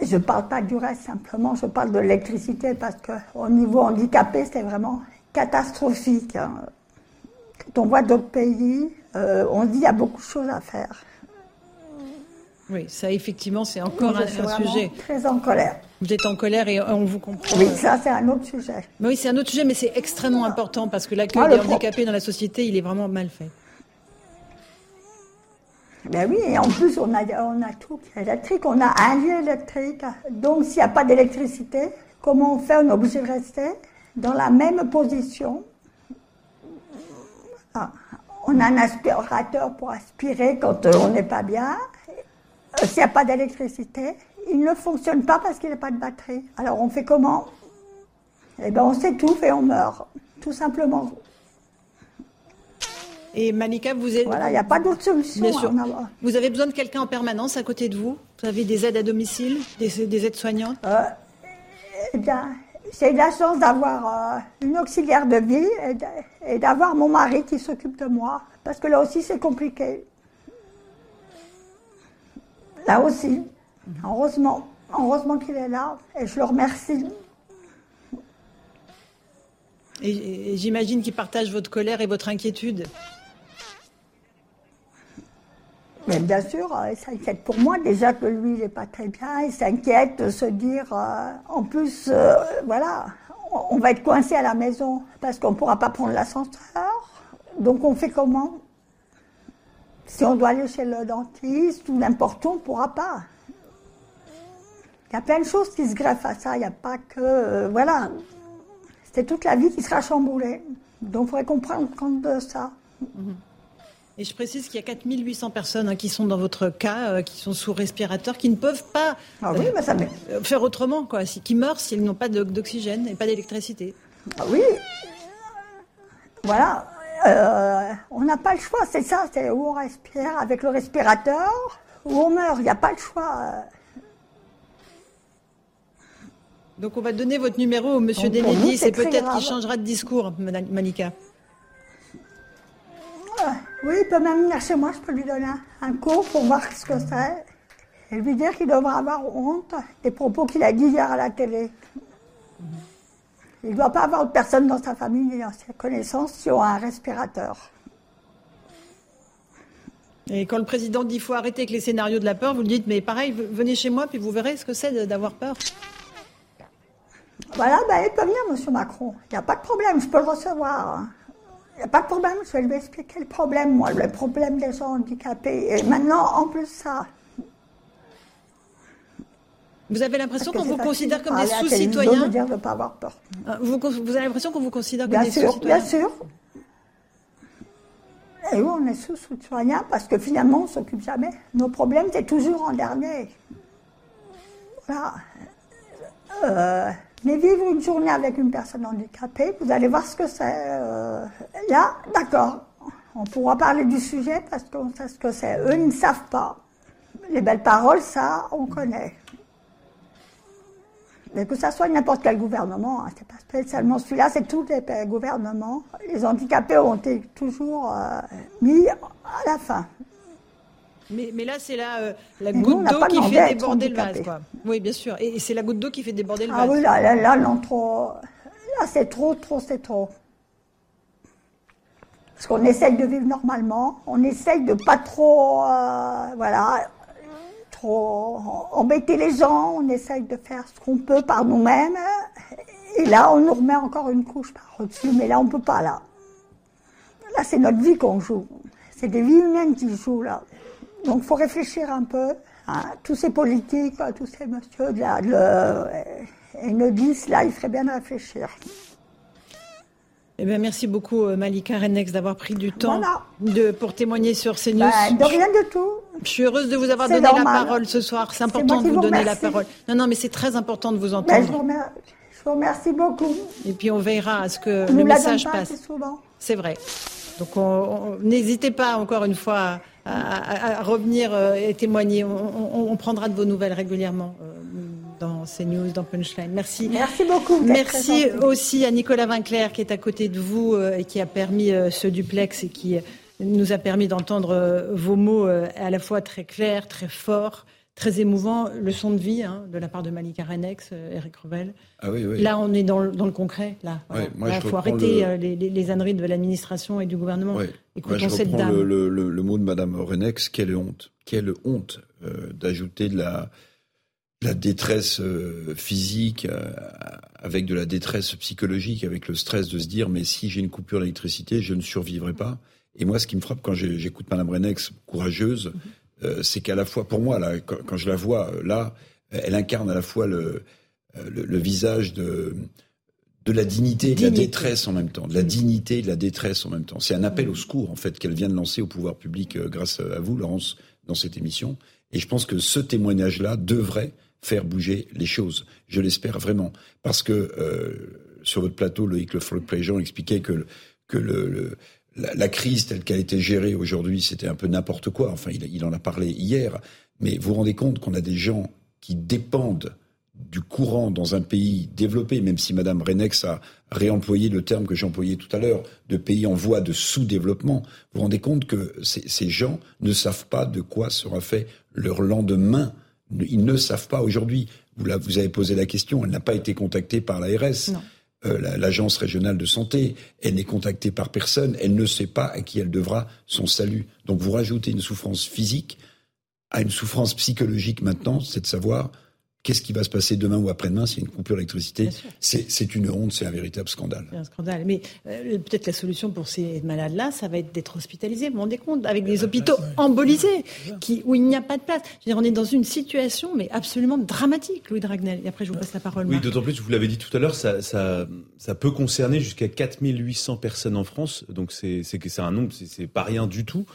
Je ne parle pas du reste, simplement, je parle de l'électricité parce qu'au niveau handicapé, c'est vraiment catastrophique. Hein. Quand on voit d'autres pays, euh, on dit qu'il y a beaucoup de choses à faire. Oui, ça effectivement, c'est encore un, sujet. Très en colère. Vous êtes en colère et on vous comprend. Oui, ça c'est un autre sujet. oui, c'est un autre sujet, mais c'est extrêmement important parce que l'accueil ah, des handicapés dans la société, il est vraiment mal fait. Ben oui, et en plus on a, on a tout qui est électrique, on a un lieu électrique. Donc s'il n'y a pas d'électricité, comment on fait? On est obligé de rester? Dans la même position. Ah, on a un aspirateur pour aspirer quand on n'est pas bien. Euh, s'il n'y a pas d'électricité, il ne fonctionne pas parce qu'il n'y a pas de batterie. Alors on fait comment? Eh bien on s'étouffe et on meurt, tout simplement. Et Malika, vous êtes... Voilà, il n'y a pas d'autre solution. Bien sûr. Vous avez besoin de quelqu'un en permanence à côté de vous? Vous avez des aides à domicile, des, aides soignantes euh, Eh bien, j'ai la chance d'avoir euh, une auxiliaire de vie et d'avoir mon mari qui s'occupe de moi. Parce que là aussi, c'est compliqué. Là aussi, heureusement, heureusement qu'il est là et je le remercie. Et, j'imagine qu'il partage votre colère et votre inquiétude. Mais bien sûr, euh, il s'inquiète pour moi. Déjà que lui, il n'est pas très bien. Il s'inquiète de se dire, euh, en plus, euh, voilà, on va être coincé à la maison parce qu'on ne pourra pas prendre l'ascenseur. Donc on fait comment? Si on doit aller chez le dentiste ou n'importe où, on ne pourra pas. Il y a plein de choses qui se greffent à ça. Il n'y a pas que. Euh, voilà. C'est toute la vie qui sera chamboulée. Donc il faudrait comprendre compte de ça. Et je précise qu'il y a 4800 personnes hein, qui sont dans votre cas, euh, qui sont sous respirateur, qui ne peuvent pas ah oui, ça euh, faire autrement, quoi, qui meurent s'ils n'ont pas d'oxygène et pas d'électricité. Ah oui. Voilà. Euh, on n'a pas le choix, c'est ça, c'est où on respire avec le respirateur, ou on meurt, il n'y a pas le choix. Donc on va donner votre numéro au monsieur Denedis et peut-être qu'il changera de discours, Malika. Oui, il peut même venir chez moi, je peux lui donner un cours pour voir ce que c'est. Et lui dire qu'il devrait avoir honte des propos qu'il a dit hier à la télé. Il ne doit pas avoir de personne dans sa famille ni dans ses connaissances qui ont un respirateur. Et quand le président dit qu'il faut arrêter avec les scénarios de la peur, vous lui dites, mais pareil, venez chez moi, puis vous verrez ce que c'est d'avoir peur. Voilà, ben, il peut venir, monsieur Macron. Il n'y a pas de problème, je peux le recevoir. Il n'y a pas de problème, je vais lui expliquer le problème, moi, le problème des gens handicapés. Et maintenant, en plus ça. Vous avez l'impression qu'on vous considère comme des sous-citoyens dire de ne pas avoir peur. Ah, vous, vous avez l'impression qu'on vous considère comme des sous-citoyens Bien sûr. Et oui, on est sous-citoyens parce que finalement, on ne s'occupe jamais. Nos problèmes, c'est toujours en dernier. Voilà. Euh, mais vivre une journée avec une personne handicapée, vous allez voir ce que c'est. Euh, là, d'accord, on pourra parler du sujet parce qu'on sait ce que c'est. Eux, ils ne savent pas. Les belles paroles, ça, on connaît. Mais que ça soit n'importe quel gouvernement, hein, c'est pas spécialement celui-là, c'est tous les gouvernements. Les handicapés ont été toujours euh, mis à la fin. Mais, mais là, c'est la, euh, la goutte d'eau qui fait déborder le vase. Quoi. Oui, bien sûr. Et, c'est la goutte d'eau qui fait déborder le ah vase. Ah oui, là, là, là, non, trop. Là, c'est trop, trop, c'est trop. Parce qu'on essaye de vivre normalement, on essaye de pas trop, euh, voilà, trop embêter les gens, on essaye de faire ce qu'on peut par nous-mêmes. Et là, on nous remet encore une couche par au-dessus, mais là, on peut pas, là. Là, c'est notre vie qu'on joue. C'est des vies humaines qui jouent, là. Donc, il faut réfléchir un peu à tous ces politiques, à tous ces messieurs de la, le, disent, là, il ferait bien réfléchir. Eh bien, merci beaucoup, euh, Malika Renex, d'avoir pris du temps de, pour témoigner sur CNews. Ben, de rien du tout. Je suis heureuse de vous avoir donné la parole ce soir. C'est important de vous, donner la parole. Non, non, mais c'est très important de vous ben, entendre. je, vous remercie, beaucoup. Et puis, on veillera à ce que le message passe. C'est vrai. Donc, n'hésitez pas, encore une fois, à, revenir euh, et témoigner. On, prendra de vos nouvelles régulièrement euh, dans CNews, dans Punchline. Merci. Merci beaucoup. Merci aussi à Nicolas Vinclair qui est à côté de vous euh, et qui a permis ce duplex et qui nous a permis d'entendre vos mots à la fois très clairs, très forts très émouvant, leçon de vie hein, de la part de Malika Renex, Eric Revel. Ah oui, oui. Là, on est dans, le concret. Là, il faut arrêter les, les, âneries de l'administration et du gouvernement. Moi, je reprends le, le, mot de Madame Renex. Quelle honte, quelle honte euh, d'ajouter de la, la détresse euh, physique euh, avec de la détresse psychologique, avec le stress de se dire mais si j'ai une coupure d'électricité, je ne survivrai pas. Et moi, ce qui me frappe quand j'écoute Madame Renex, courageuse, mhm. C'est qu'à la fois, pour moi, là, quand, je la vois là, elle incarne à la fois le, le, le visage de de la dignité et de la détresse en même temps, de la dignité et de la détresse en même temps. C'est un appel au secours en fait qu'elle vient de lancer au pouvoir public euh, grâce à vous, Laurence, dans cette émission. Et je pense que ce témoignage-là devrait faire bouger les choses. Je l'espère vraiment, parce que euh, sur votre plateau, Loïc Le jean expliquait que que le, la, crise telle qu'elle été gérée aujourd'hui, c'était un peu n'importe quoi. Enfin, il, il en a parlé hier. Mais vous vous rendez compte qu'on a des gens qui dépendent du courant dans un pays développé, même si Madame Renex a réemployé le terme que j'employais tout à l'heure, de pays en voie de sous-développement, vous vous rendez compte que ces gens ne savent pas de quoi sera fait leur lendemain. Ils ne savent pas aujourd'hui. Vous, vous avez posé la question, elle n'a pas été contactée par l'ARS. Euh, l'agence régionale de santé, elle n'est contactée par personne, elle ne sait pas à qui elle devra son salut. Donc vous rajoutez une souffrance physique à une souffrance psychologique maintenant, c'est de savoir Qu'est-ce qui va se passer demain ou après-demain s'il y a une coupure d'électricité C'est une honte, c'est un véritable scandale. un scandale. Mais euh, peut-être la solution pour ces malades-là, ça va être d'être hospitalisés, vous vous rendez compte, avec des hôpitaux embolisés, qui, où il n'y a pas de place. Je veux dire, on est dans une situation mais absolument dramatique, Louis Dragnel. Et après, je vous passe la parole. Oui, d'autant plus, vous l'avez dit tout à l'heure, ça, ça, ça, peut concerner jusqu'à 4800 personnes en France. Donc c'est un nombre, c'est pas rien du tout.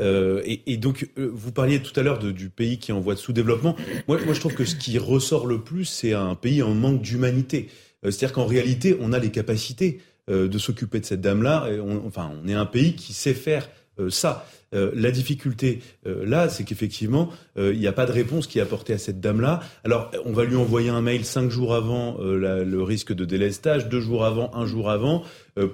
Euh, et, donc, euh, vous parliez tout à l'heure du pays qui est en voie de sous-développement. Moi, moi, je trouve que ce qui ressort le plus, c'est un pays en manque d'humanité. Euh, c'est-à-dire qu'en réalité, on a les capacités de s'occuper de cette dame-là. enfin, on est un pays qui sait faire ça. Euh, la difficulté euh, là, c'est qu'effectivement, euh, il n'y a pas de réponse qui est apportée à cette dame-là. Alors, on va lui envoyer un mail cinq jours avant le risque de délestage, deux jours avant, un jour avant,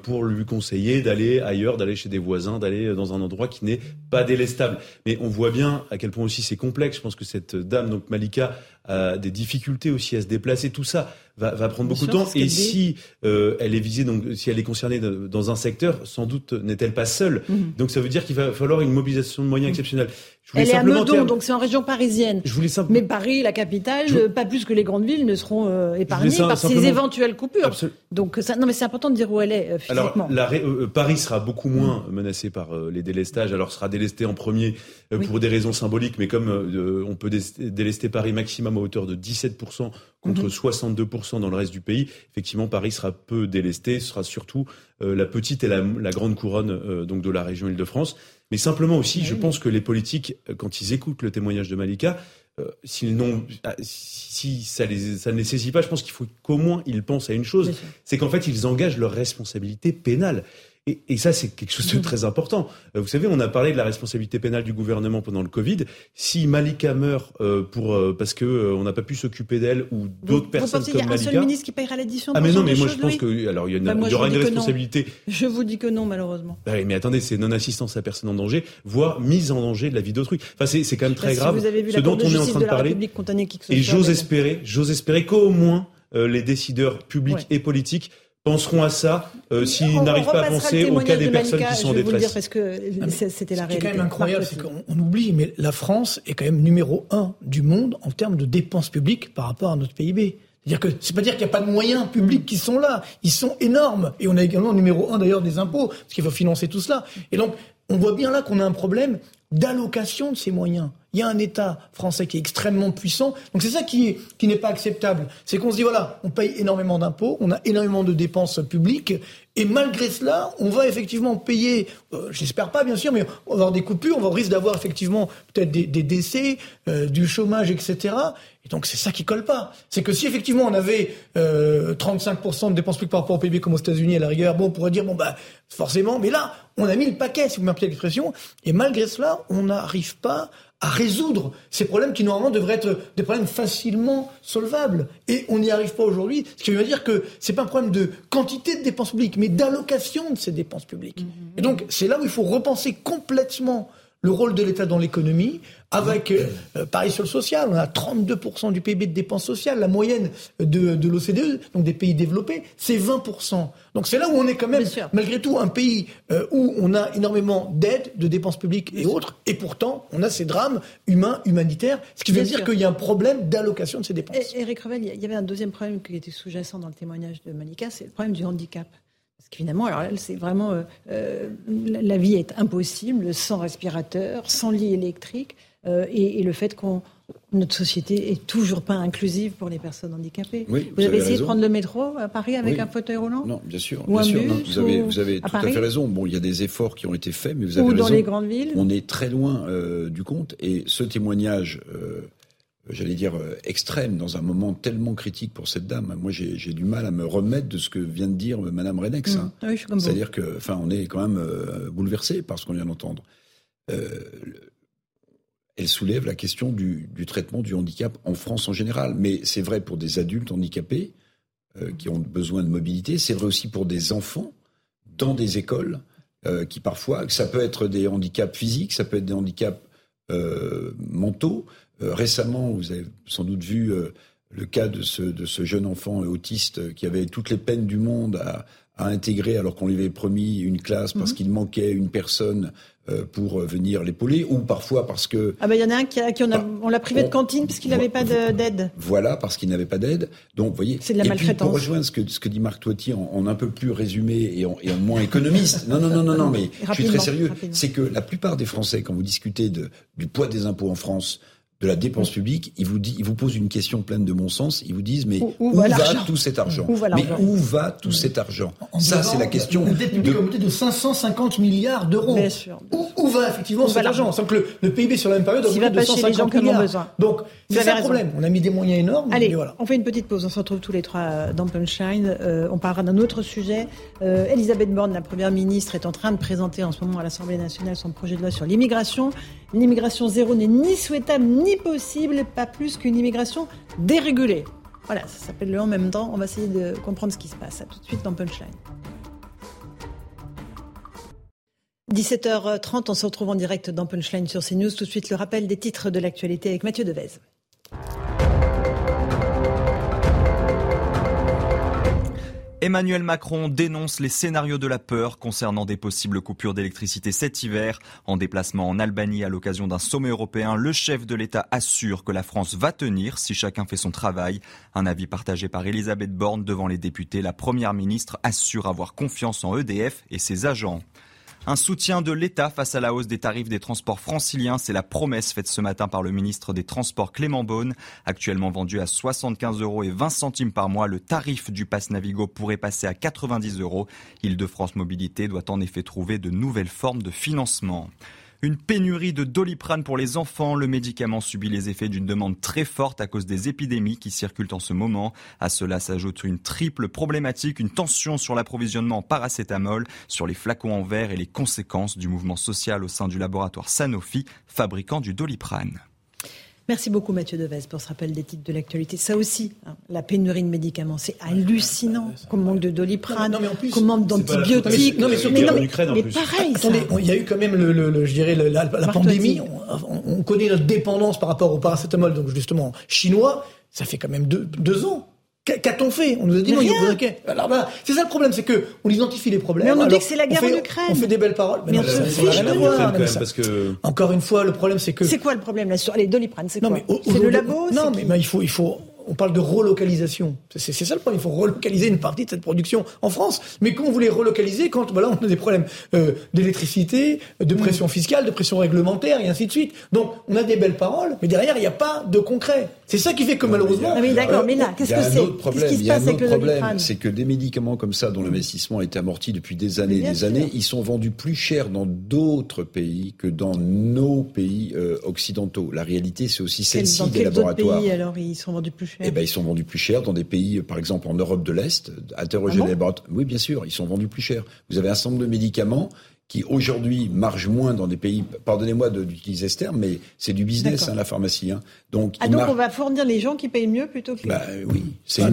pour lui conseiller d'aller ailleurs, d'aller chez des voisins, d'aller dans un endroit qui n'est pas délestable. Mais on voit bien à quel point aussi c'est complexe. Je pense que cette dame, donc Malika, a des difficultés aussi à se déplacer. Tout ça va, va prendre beaucoup de temps. Et si elle est visée, donc si elle est concernée dans un secteur, sans doute n'est-elle pas seule. Mhm. Donc ça veut dire qu'il va falloir une mobilisation de moyens exceptionnelle. Elle est à Meudon, donc c'est en région parisienne. Je voulais Mais Paris, la capitale, pas plus que les grandes villes ne seront euh, épargnées par ces éventuelles coupures. Donc ça, non, mais c'est important de dire où elle est euh, physiquement. Alors, euh, Paris sera beaucoup moins menacé par les délestages. Alors sera délesté en premier pour des raisons symboliques, mais comme on peut délester Paris maximum à hauteur de 17% contre 62% mhm. dans le reste du pays, effectivement Paris sera peu délesté. Ce sera surtout la petite et la, la grande couronne donc de la région Île-de-France. Mais simplement aussi, je pense que les politiques, euh, quand ils écoutent le témoignage de Malika, euh, s'ils n'ont, ah, si ça, les, ça ne les saisit pas, je pense qu'il faut qu'au moins ils pensent à une chose, c'est qu'en fait ils engagent leur responsabilité pénale. Et, ça, c'est quelque chose de mm. très important. Euh, vous savez, on a parlé de la responsabilité pénale du gouvernement pendant le Covid. Si Malika meurt euh, pour euh, parce que on n'a pas pu s'occuper d'elle ou d'autres personnes comme Malika, il y a un seul ministre qui payera l'édition. Ah mais non, mais moi je pense que alors il y, bah, y aura une responsabilité. Je vous dis que non, malheureusement. Bah mais attendez, c'est non assistance à personne en danger, voire mise en danger de la vie d'autrui. Enfin, c'est c'est quand même très grave. vous avez vu ce dont on est en train de, parler. Et j'ose espérer, j'ose espérer qu'au moins les décideurs publics et politiques penseront à ça euh, s'ils n'arrivent pas à penser au cas des personnes qui sont en détresse. Dire parce que c'était la réalité. Ce qui est quand même incroyable, c'est qu'on oublie, mais la France est quand même numéro un du monde en termes de dépenses publiques par rapport à notre PIB. C'est-à-dire que c'est pas dire qu'il n'y a pas de moyens publics qui sont là, ils sont énormes. Et on a également numéro un d'ailleurs des impôts, parce qu'il faut financer tout cela. Et donc, on voit bien là qu'on a un problème d'allocation de ces moyens. Il y a un État français qui est extrêmement puissant. Donc c'est ça qui, est, qui n'est pas acceptable. C'est qu'on se dit, voilà, on paye énormément d'impôts, on a énormément de dépenses publiques, et malgré cela, on va effectivement payer, euh, j'espère pas bien sûr, mais on va avoir des coupures, on va risque d'avoir effectivement peut-être des, décès, euh, du chômage, etc. Et donc c'est ça qui colle pas. C'est que si effectivement on avait euh, 35% de dépenses publiques par rapport au PIB comme aux États-Unis à la rigueur, bon, on pourrait dire, bon, bah forcément, mais là, on a mis le paquet, si vous m'appelez l'expression, et malgré cela, on n'arrive pas à résoudre ces problèmes qui normalement devraient être des problèmes facilement solvables. Et on n'y arrive pas aujourd'hui. Ce qui veut dire que c'est pas un problème de quantité de dépenses publiques, mais d'allocation de ces dépenses publiques. Et donc c'est là où il faut repenser complètement le rôle de l'État dans l'économie, avec euh, euh, pareil sur le social, on a 32% du PIB de dépenses sociales, la moyenne de, de l'OCDE, donc des pays développés, c'est 20%. Donc c'est là où on est quand même, malgré tout, un pays euh, où on a énormément d'aides, de dépenses publiques et autres, et pourtant on a ces drames humains, humanitaires, ce qui veut dire qu'il y a un problème d'allocation de ces dépenses. Eric Revel, il y avait un deuxième problème qui était sous-jacent dans le témoignage de Malika, c'est le problème du handicap. Parce qu'évidemment, alors c'est vraiment la vie est impossible sans respirateur, sans lit électrique. Euh, et, le fait qu'on notre société est toujours pas inclusive pour les personnes handicapées. vous, avez, essayé de prendre le métro à Paris avec un fauteuil roulant Non, bien sûr. bien sûr vous avez, vous avez tout à fait raison. Bon, il y a des efforts qui ont été faits, mais vous avez ou raison. dans les grandes villes On est très loin euh, du compte. Et ce témoignage, euh, j'allais dire, extrême, dans un moment tellement critique pour cette dame, moi j'ai du mal à me remettre de ce que vient de dire Madame Renex. Mmh. Ah C'est-à-dire que, enfin, on est quand même bouleversé par ce qu'on vient d'entendre elle soulève la question du, traitement du handicap en France en général. Mais c'est vrai pour des adultes handicapés euh, qui ont besoin de mobilité. C'est vrai aussi pour des enfants dans des écoles euh, qui parfois, ça peut être des handicaps physiques, ça peut être des handicaps euh, mentaux. Récemment, vous avez sans doute vu le cas de ce, de ce jeune enfant autiste qui avait toutes les peines du monde à, à intégrer alors qu'on lui avait promis une classe parce mhm. qu'il manquait une personne euh, pour venir l'épauler ou parfois parce que ah ben il y en a un qui, qui on, a, on l'a privé de cantine parce qu'il n'avait pas d'aide. Voilà parce qu'il n'avait pas d'aide. Donc vous voyez. C'est de la et maltraitance. Puis, pour rejoindre ce que ce que dit Marc Toiti en, un peu plus résumé et en, et en moins économiste. non non non non non mais je suis très sérieux. C'est que la plupart des Français quand vous discutez de, du poids des impôts en France de la dépense publique, ils vous, dit, ils vous posent une question pleine de bon sens. Ils vous disent mais Où- où, où va tout cet argent Où va Mais où va tout cet argent En Ça, c'est la question. Une dette publique de- augmentée de 550 milliards d'euros. Bien sûr. Où, où va effectivement Où va cet argent Sans que le, le PIB sur la même période a S'il va augmenté de pas chez les 150 gens qui en ont milliards. besoin. Donc, Vous c'est avez ça le problème. On a mis des moyens énormes. Allez, mais voilà. on fait une petite pause. On se retrouve tous les trois euh, dans Punchline. Euh, on parlera d'un autre sujet. Euh, Elisabeth Borne, la première ministre, est en train de présenter en ce moment à l'Assemblée nationale son projet de loi sur l'immigration. L'immigration zéro n'est ni souhaitable ni possible, pas plus qu'une immigration dérégulée. Voilà, ça s'appelle le en même temps. On va essayer de comprendre ce qui se passe. À tout de suite dans Punchline. 17h30, on se retrouve en direct dans Punchline sur CNews. Tout de suite, le rappel des titres de l'actualité avec Mathieu Devez. Emmanuel Macron dénonce les scénarios de la peur concernant des possibles coupures d'électricité cet hiver. En déplacement en Albanie à l'occasion d'un sommet européen, le chef de l'État assure que la France va tenir si chacun fait son travail. Un avis partagé par Elisabeth Borne devant les députés. La première ministre assure avoir confiance en EDF et ses agents. Un soutien de l'État face à la hausse des tarifs des transports franciliens, c'est la promesse faite ce matin par le ministre des Transports Clément Beaune. Actuellement vendu à 75 euros et 20 centimes par mois, le tarif du pass Navigo pourrait passer à 90 euros. Île-de-France Mobilité doit en effet trouver de nouvelles formes de financement. Une pénurie de doliprane pour les enfants. Le médicament subit les effets d'une demande très forte à cause des épidémies qui circulent en ce moment. À cela s'ajoute une triple problématique, une tension sur l'approvisionnement en paracétamol, sur les flacons en verre et les conséquences du mouvement social au sein du laboratoire Sanofi, fabricant du doliprane. Merci beaucoup Mathieu Devez pour ce rappel des titres de l'actualité. Ça aussi, hein, la pénurie de médicaments, c'est hallucinant. Qu'on manque de doliprane, qu'on manque la d'antibiotiques. Non, mais mais, la non, mais- pareil, ça. Attendez, on- il y a eu quand même le, le- le- je dirais, le- la, la Marc pandémie. On, on connaît notre dépendance par rapport au paracétamol, donc justement chinois. Ça fait quand même deux, deux ans. Qu'a- Qu'a-t-on fait? On nous a dit Mais non, il y a de- Alors voilà, c'est ça le problème, c'est que on identifie les problèmes. Mais on nous dit que c'est la guerre on fait- en Ukraine. On fait des belles paroles. Mais non, on se fiche de voir, mais parce que Encore une fois, le problème, c'est que C'est quoi le problème là sur les doliprane C'est quoi mais C'est le labo Non, mais ben, il faut, il faut. On parle de relocalisation. C'est ça le problème. Il faut relocaliser une partie de cette production en France. Mais quand vous voulez relocaliser, quand voilà, on a des problèmes euh, d'électricité, de Mm. pression fiscale, de pression réglementaire, et ainsi de suite. Donc, on a des belles paroles, mais derrière, il n'y a pas de concret. C'est ça qui fait que malheureusement. Ah oui, d'accord, euh, mais là, Il qu'est-ce y que a un c'est autre Qu'est-ce problème. qui se Il y a passe un avec autre le problème, c'est que des médicaments comme ça, dont l'investissement a été amorti depuis des années et des sûr. années, ils sont vendus plus cher dans d'autres pays que dans nos pays euh, occidentaux. La réalité, c'est aussi celle-ci Dans des laboratoires. pays alors ils sont vendus plus cher Eh ben, ils sont vendus plus cher dans des pays, par exemple en Europe de l'Est. Interrogez Ah bon les laboratoires. Oui, bien sûr, ils sont vendus plus cher. Vous avez un certain nombre de médicaments qui aujourd'hui marchent moins dans des pays. Pardonnez-moi d'utiliser ce terme, mais c'est du business, hein, la pharmacie. hein. Donc, Ah donc on va fournir les gens qui payent mieux plutôt que les... Bah, oui, c'est une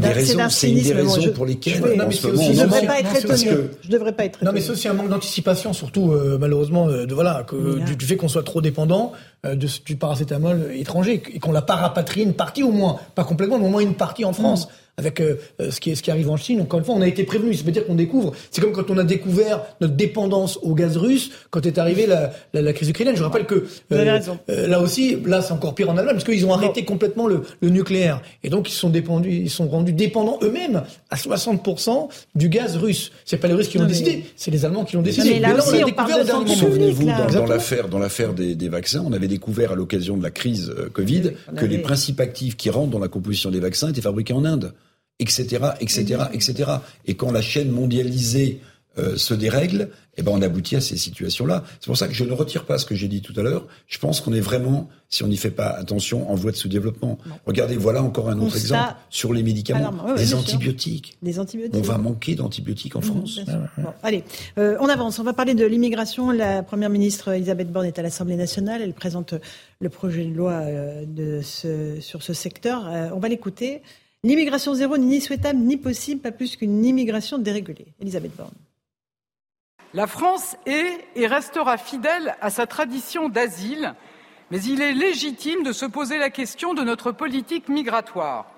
c'est une des raisons je- pour lesquelles je- non, mais aussi- je ne devrais pas être étonné. que- Je devrais pas être Non, mais c'est un manque d'anticipation, surtout, euh, malheureusement, euh, de, voilà, que, hein. du, du fait qu'on soit trop dépendant euh, de, du paracétamol étranger et qu'on l'a pas rapatrié une partie au moins, pas complètement, mais au moins une partie en France. Avec euh, euh, ce, qui est, ce qui arrive en Chine, encore une fois, on a été prévenu. Ça veut dire qu'on découvre. C'est comme quand on a découvert notre dépendance au gaz russe quand est arrivée la, la, la crise ukrainienne. Je rappelle que raison. euh, là aussi, là c'est encore pire en Allemagne parce qu'ils ont arrêté complètement le, le nucléaire et donc ils sont dépendus, ils sont rendus dépendants eux-mêmes à 60% du gaz russe. C'est pas les Russes qui l'ont mais- décidé, c'est les Allemands qui l'ont décidé. mais là on l'a aussi, on découvert parle au de Souvenez-vous, dans, l'affaire, dans l'affaire des, des vaccins, on avait découvert à l'occasion de la crise euh, Covid Oui, que les principes actifs qui rentrent dans la composition des vaccins étaient fabriqués en Inde, etc., etc., etc. Et quand la chaîne mondialisée euh, se dérègle, eh ben on aboutit à ces situations-là. C'est pour ça que je ne retire pas ce que j'ai dit tout à l'heure. Je pense qu'on est vraiment, si on n'y fait pas attention, en voie de sous-développement. Regardez, voilà encore un autre Constat exemple sur les médicaments. Ouais, les antibiotiques. Des antibiotiques. On va manquer d'antibiotiques en France. Bien sûr. Bon, allez, euh, on avance. On va parler de l'immigration. La première ministre Elisabeth Borne est à l'Assemblée nationale. Elle présente le projet de loi euh, de ce, sur ce secteur. Euh, on va l'écouter. L'immigration zéro n'est ni souhaitable ni possible, pas plus qu'une immigration dérégulée. Elisabeth Borne. La France est et restera fidèle à sa tradition d'asile, mais il est légitime de se poser la question de notre politique migratoire.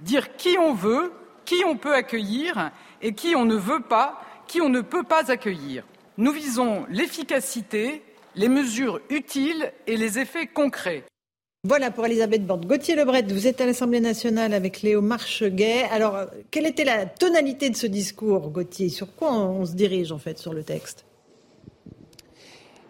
Dire qui on veut, qui on peut accueillir et qui on ne veut pas, qui on ne peut pas accueillir. Nous visons l'efficacité, les mesures utiles et les effets concrets. Voilà pour Elisabeth Borne. Gauthier Lebret, vous êtes à l'Assemblée nationale avec Léo Marcheguet. Alors, euh, quelle était la tonalité de ce discours, Gauthier? Sur quoi on, on se dirige en fait sur le texte?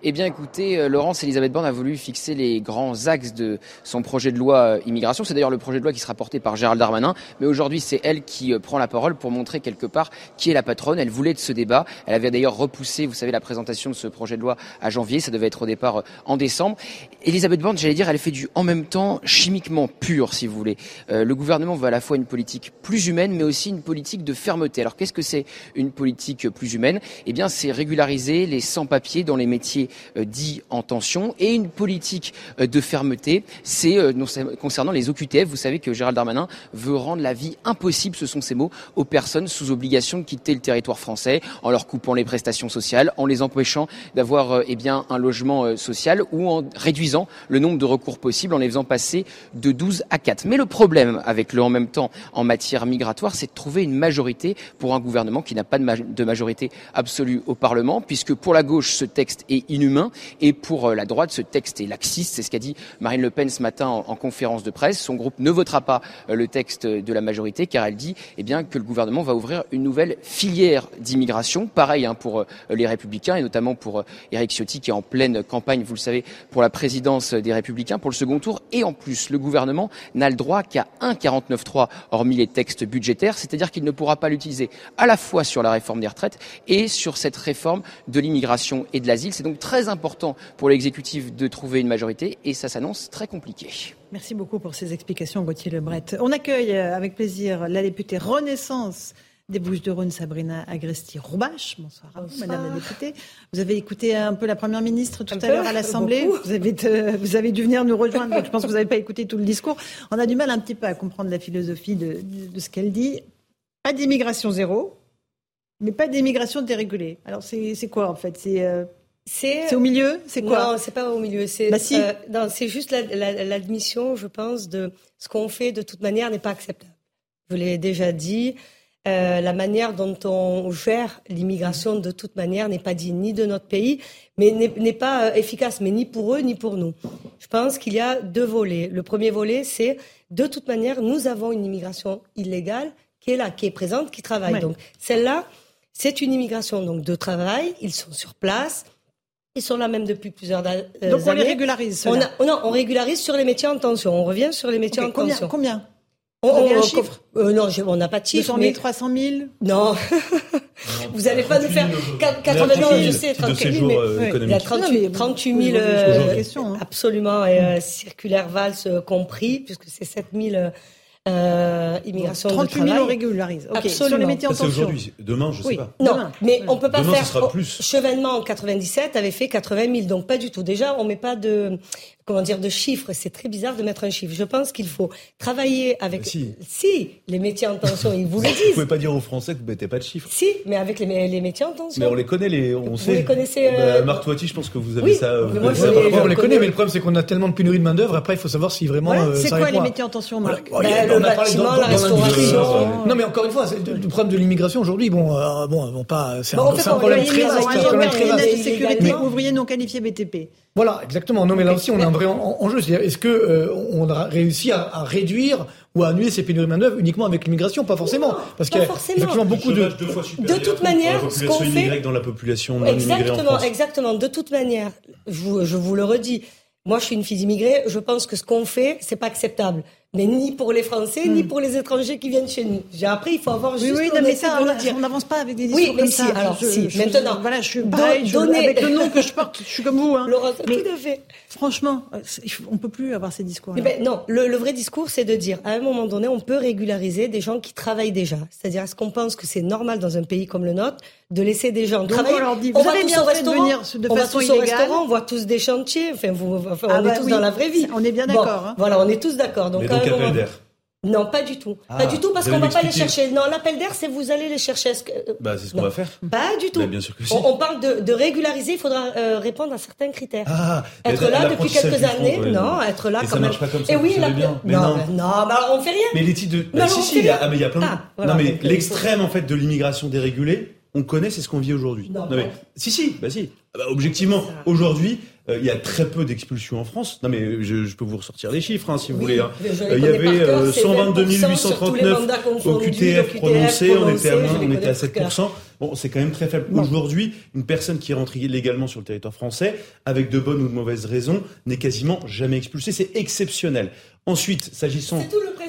Eh bien, écoutez, euh, Laurence Elisabeth Borne a voulu fixer les grands axes de son projet de loi euh, immigration. C'est d'ailleurs le projet de loi qui sera porté par Gérald Darmanin. Mais aujourd'hui, c'est elle qui euh, prend la parole pour montrer quelque part qui est la patronne. Elle voulait de ce débat. Elle avait d'ailleurs repoussé, vous savez, la présentation de ce projet de loi à janvier. Ça devait être au départ en décembre. Elisabeth Borne, j'allais dire, elle fait du en même temps chimiquement pur, si vous voulez. le gouvernement veut à la fois une politique plus humaine, mais aussi une politique de fermeté. Alors, qu'est-ce que c'est une politique plus humaine? Eh bien, c'est régulariser les sans-papiers dans les métiers euh, dit en tension et une politique euh, de fermeté. C'est euh, concernant les OQTF. Vous savez que Gérald Darmanin veut rendre la vie impossible, ce sont ces mots, aux personnes sous obligation de quitter le territoire français en leur coupant les prestations sociales, en les empêchant d'avoir eh bien un logement social ou en réduisant le nombre de recours possibles en les faisant passer de 12 à 4. Mais le problème avec le en même temps en matière migratoire, c'est de trouver une majorité pour un gouvernement qui n'a pas de majorité absolue au Parlement, puisque pour la gauche, ce texte est et pour euh, la droite, ce texte est laxiste. C'est ce qu'a dit Marine Le Pen ce matin en, conférence de presse. Son groupe ne votera pas euh, le texte de la majorité car elle dit eh bien, que le gouvernement va ouvrir une nouvelle filière d'immigration. Pareil hein, pour euh, les Républicains et notamment pour Éric Ciotti qui est en pleine campagne, vous le savez, pour la présidence des Républicains pour le second tour. Et en plus, le gouvernement n'a le droit qu'à 1,49,3 hormis les textes budgétaires, c'est-à-dire qu'il ne pourra pas l'utiliser à la fois sur la réforme des retraites et sur cette réforme de l'immigration et de l'asile. C'est donc très important pour l'exécutif de trouver une majorité et ça s'annonce très compliqué. Merci beaucoup pour ces explications, Gauthier Lebret. On accueille euh, avec plaisir la députée Renaissance des Bouches-de-Rhône, Sabrina Agresti-Roubache. Bonsoir à vous, Madame la députée. Vous avez écouté un peu la Première ministre tout à l'heure à l'Assemblée. Vous avez, vous avez dû venir nous rejoindre, donc je pense que vous n'avez pas écouté tout le discours. On a du mal un petit peu à comprendre la philosophie de, de ce qu'elle dit. Pas d'immigration zéro, mais pas d'immigration dérégulée. Alors c'est quoi en fait? C'est euh, c'est au milieu? C'est quoi? Non, c'est pas au milieu. C'est bah, si. euh, juste l'admission, je pense, de ce qu'on fait de toute manière n'est pas acceptable. Je l'ai déjà dit. Euh, la manière dont on gère l'immigration de toute manière n'est pas digne ni de notre pays, mais n'est pas euh, efficace, mais ni pour eux ni pour nous. Je pense qu'il y a deux volets. Le premier volet, c'est de toute manière, nous avons une immigration illégale qui est là, qui est présente, qui travaille. Donc celle-là, c'est une immigration donc de travail. Ils sont sur place. Ils sont là même depuis plusieurs années. Donc on les régularise. On non, on régularise sur les métiers en tension. On revient sur les métiers en combien, tension. Combien on, on, un chiffre euh, Non, on n'a pas de chiffre. 200 000, 300 000 Non. Vous n'allez pas nous faire 80 000, je sais, 38 000, mais euh, il y a 38, 38 000 euh, questions, hein. absolument, et euh, circulaire Valls compris, puisque c'est 7 000 euh, immigration 38 de 000 on régularise. Absolument. Sur les métiers en tension. aujourd'hui. Demain, je ne sais pas. Non, mais on ne peut pas Demain, faire. plus. Chevènement en 97 avait fait 80 000, donc pas du tout. Déjà, on met pas de comment dire de chiffres. C'est très bizarre de mettre un chiffre. Je pense qu'il faut travailler avec. Si. si. les métiers en tension, ils vous le disent. Vous pouvez pas dire aux Français que vous mettez pas de chiffres. Si, mais avec les, les métiers en tension. Mais on les connaît, les, on vous sait. les connaissez. Bah, Euh... Marc Toiti, je pense que vous avez Oui, ça. euh, mais vous moi, avez je ça les- par rapport on les connais. connaît, mais le problème, c'est qu'on a tellement de pénurie de main-d'œuvre. Après, il faut savoir si vraiment. Euh, C'est quoi les métiers en tension, Marc. Ben, On le a parlé bâtiment, la restauration. Non, mais encore une fois, c'est- le problème de l'immigration aujourd'hui, bon, euh, bon, bon, pas, c'est un, en fait, c'est un on problème très vaste. de sécurité, ouvriers non qualifiés BTP. Voilà, exactement. Non, mais là aussi, on a un vrai en- enjeu. C'est-à-dire, est-ce que euh, on a réussi à, à réduire ou à annuler ces pénuries de main-d'œuvre uniquement avec l'immigration? Pas forcément, parce qu'il y a forcément. effectivement beaucoup de. De toute manière, la ce population qu'on fait- dans la population non immigrée en Exactement, exactement. De toute manière, je vous, je vous le redis. Moi, je suis une fille immigrée. Je pense que ce qu'on fait, c'est pas acceptable. Mais ni pour les Français, ni pour les étrangers qui viennent chez nous. J'ai appris, il faut avoir Oui, juste oui, non, mais ça, on- dire. on n'avance pas avec des Oui, discours mais comme si, ça. alors, Je- si, je- maintenant. Voilà, je suis Don- pareil, je- donner- avec le nom que je porte, je suis comme vous. Hein. Laurent, Mais tout à fait. franchement, on peut plus avoir ces discours. Eh ben, non, le, le vrai discours, c'est de dire, à un moment donné, on peut régulariser des gens qui travaillent déjà. C'est-à-dire, est-ce qu'on pense que c'est normal dans un pays comme le nôtre de laisser des gens Donc, travailler on leur dit, On va tous bien au de restaurant, venir de on va façon tous au restaurant, on voit tous des chantiers. Enfin, vous, enfin, Ah on bah est tous oui. dans la vraie vie. On est bien d'accord, hein. Voilà, on est tous d'accord. Donc, donc un moment- appel d'air. Non, pas du tout. Ah, pas du tout, parce qu'on va pas les chercher. Non, l'appel d'air, c'est vous allez les chercher. Que- euh, Bah, c'est ce qu'on va faire. Pas du tout. Bah, bien sûr que si. on, on parle de, de régulariser, il faudra euh, répondre à certains critères. Ah, être là depuis quelques années, ouais, non, être là Et quand ça même. marche pas comme ça, Et oui, savez la- bien. Mais non, non. mais- non, bah alors on fait rien. Mais les titres de. Bah, si, on si, fait il y a, rien. ah, mais il y a plein de. Ah, voilà, non, mais l'extrême, en fait, de l'immigration dérégulée, on connaît, c'est ce qu'on vit aujourd'hui. Non, mais. Si, si, bah si. Ah objectivement, aujourd'hui, euh, il y a très peu d'expulsions en France. Non, mais je, je peux vous ressortir les chiffres, hein, si vous voulez. hein. Euh, il y avait par cœur, euh, c'est 122 20% sur tous les 839 mandats au QTF prononcés, on était à moins, on était à connais par cœur. 7%. Bon, c'est quand même très faible. Aujourd'hui, une personne qui rentre illégalement sur le territoire français, avec de bonnes ou de mauvaises raisons, n'est quasiment jamais expulsée. C'est exceptionnel. Ensuite, s'agissant.